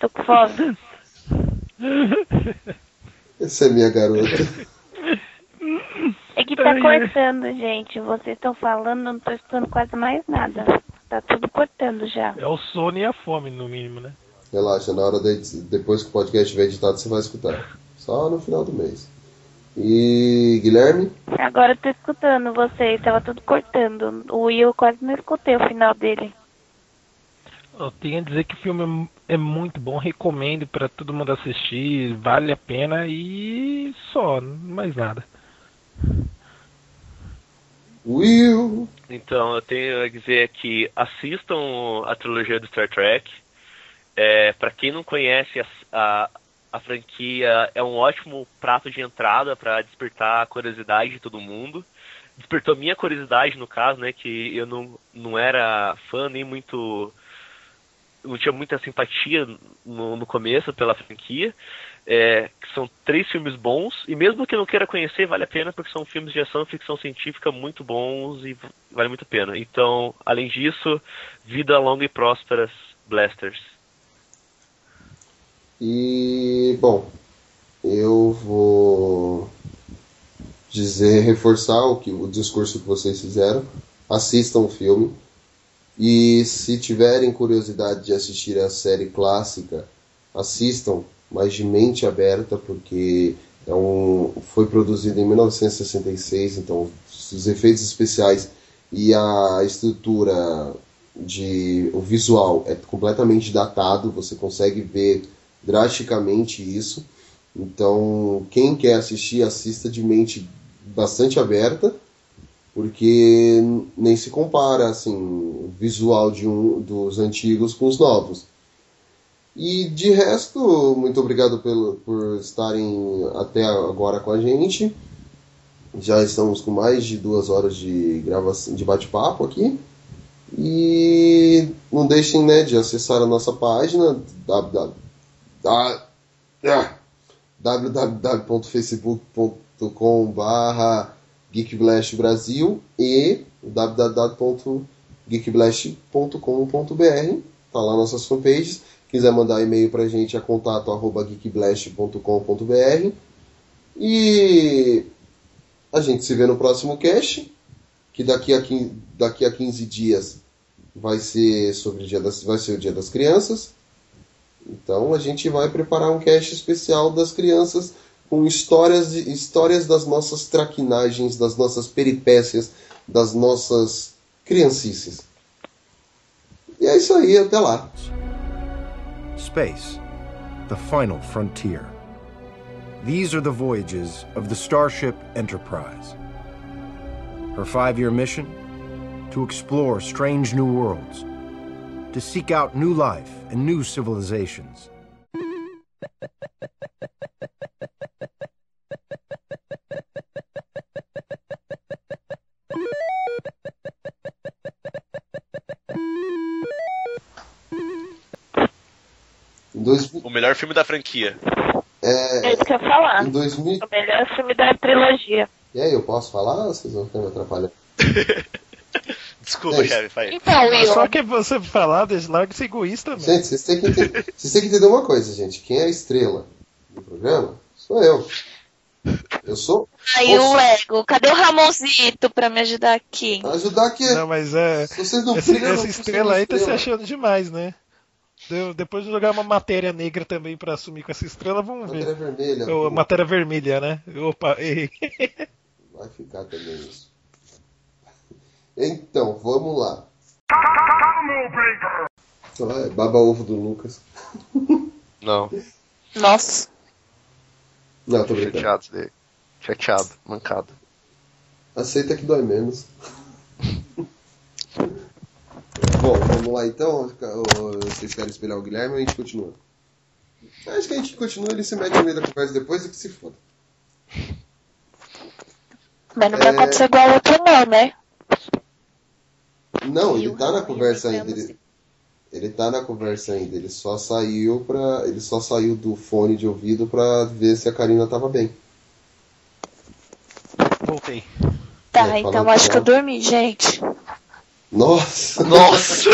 Tô com fome. Essa é minha garota. É que tá cortando, gente. Vocês estão falando, eu não tô escutando quase mais nada. Tá tudo cortando já. É o sono e a fome, no mínimo, né? Relaxa, na hora da edi- depois que o podcast estiver editado, você vai escutar. Só no final do mês. E Guilherme? Agora eu tô escutando vocês, tava tudo cortando. O Will eu quase não escutei o final dele. Eu tenho a dizer que o filme é é muito bom, recomendo pra todo mundo assistir, vale a pena e só, mais nada. Will! Então, eu tenho a dizer que assistam a trilogia do Star Trek. É, para quem não conhece a, a, a franquia, é um ótimo prato de entrada para despertar a curiosidade de todo mundo. Despertou minha curiosidade, no caso, né? Que eu não, não era fã nem muito. Não tinha muita simpatia no, no começo pela franquia. É, que são três filmes bons, e mesmo que não queira conhecer, vale a pena, porque são filmes de ação e ficção científica muito bons e vale muito a pena. Então, além disso, vida longa e prósperas, Blasters. E, bom, eu vou dizer, reforçar o, que, o discurso que vocês fizeram. Assistam o filme. E se tiverem curiosidade de assistir a série clássica, assistam, mas de mente aberta, porque é um, foi produzido em 1966, então os efeitos especiais e a estrutura de o visual é completamente datado, você consegue ver drasticamente isso. Então, quem quer assistir, assista de mente bastante aberta porque nem se compara assim o visual de um dos antigos com os novos. E de resto, muito obrigado pelo, por estarem até agora com a gente. Já estamos com mais de duas horas de gravação, de bate-papo aqui. E não deixem né, de acessar a nossa página www.facebook.com.br Geekblast Brasil e www.geekblast.com.br. Tá lá nossas fanpages. Quiser mandar e-mail pra gente é geekblast.com.br. E a gente se vê no próximo cast, que daqui a 15, daqui a 15 dias vai ser sobre o dia das, vai ser o dia das crianças. Então a gente vai preparar um cast especial das crianças com histórias, histórias das nossas traquinagens, das nossas peripécias, das nossas criancices. E é isso aí, até lá. Space, the final frontier. These are the voyages of the Starship Enterprise. Her five year mission? To explore strange new worlds, to seek out new life and new civilizations. Dois... O melhor filme da franquia. É, É isso que eu ia falar. Em 2000... O melhor filme da trilogia. E aí, eu posso falar ou vocês vão ficar me atrapalhando? Desculpa, É. chefe, vai. Então, Will, só que você falar, deixa larga ser egoísta mesmo. Gente, vocês têm, que entender, vocês têm que entender uma coisa, gente. Quem é a estrela do programa sou eu. Eu sou. aí o. Ego. Cadê o Ramonzito pra me ajudar aqui? Ajudar aqui. Não, mas é. Se vocês não Essa, brilham, essa estrela aí tá se achando demais, né? Depois de jogar uma matéria negra também pra assumir com essa estrela, vamos ver. Matéria vermelha. Ou matéria vermelha, né? Opa, errei. Vai ficar também isso. Então, vamos lá. Ai, baba ovo do Lucas. Não. Nossa. Não, tô brincando. Chateado dele. Chateado, mancado. Aceita que dói menos. Bom, vamos lá então. Vocês querem espelhar o Guilherme ou a gente continua? Acho que a gente continua, ele se mete no meio da conversa depois e que se foda. Mas não vai É. acontecer igual outro, não, né? Não, ele tá na conversa ainda. Ele, ele tá na conversa ainda. Ele só saiu para, ele só saiu do fone de ouvido pra ver se a Karina tava bem. Voltei. Tá, É, então acho que eu dormi, gente. Nossa! Nossa!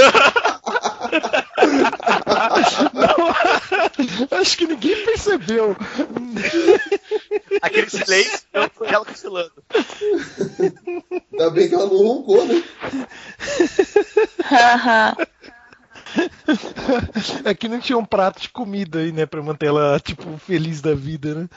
Não, acho que ninguém percebeu. Aquele silêncio, ela cochilando. Ainda bem que ela não roncou, né? Haha. É que não tinha um prato de comida aí, né? Pra manter ela, tipo, feliz da vida, né?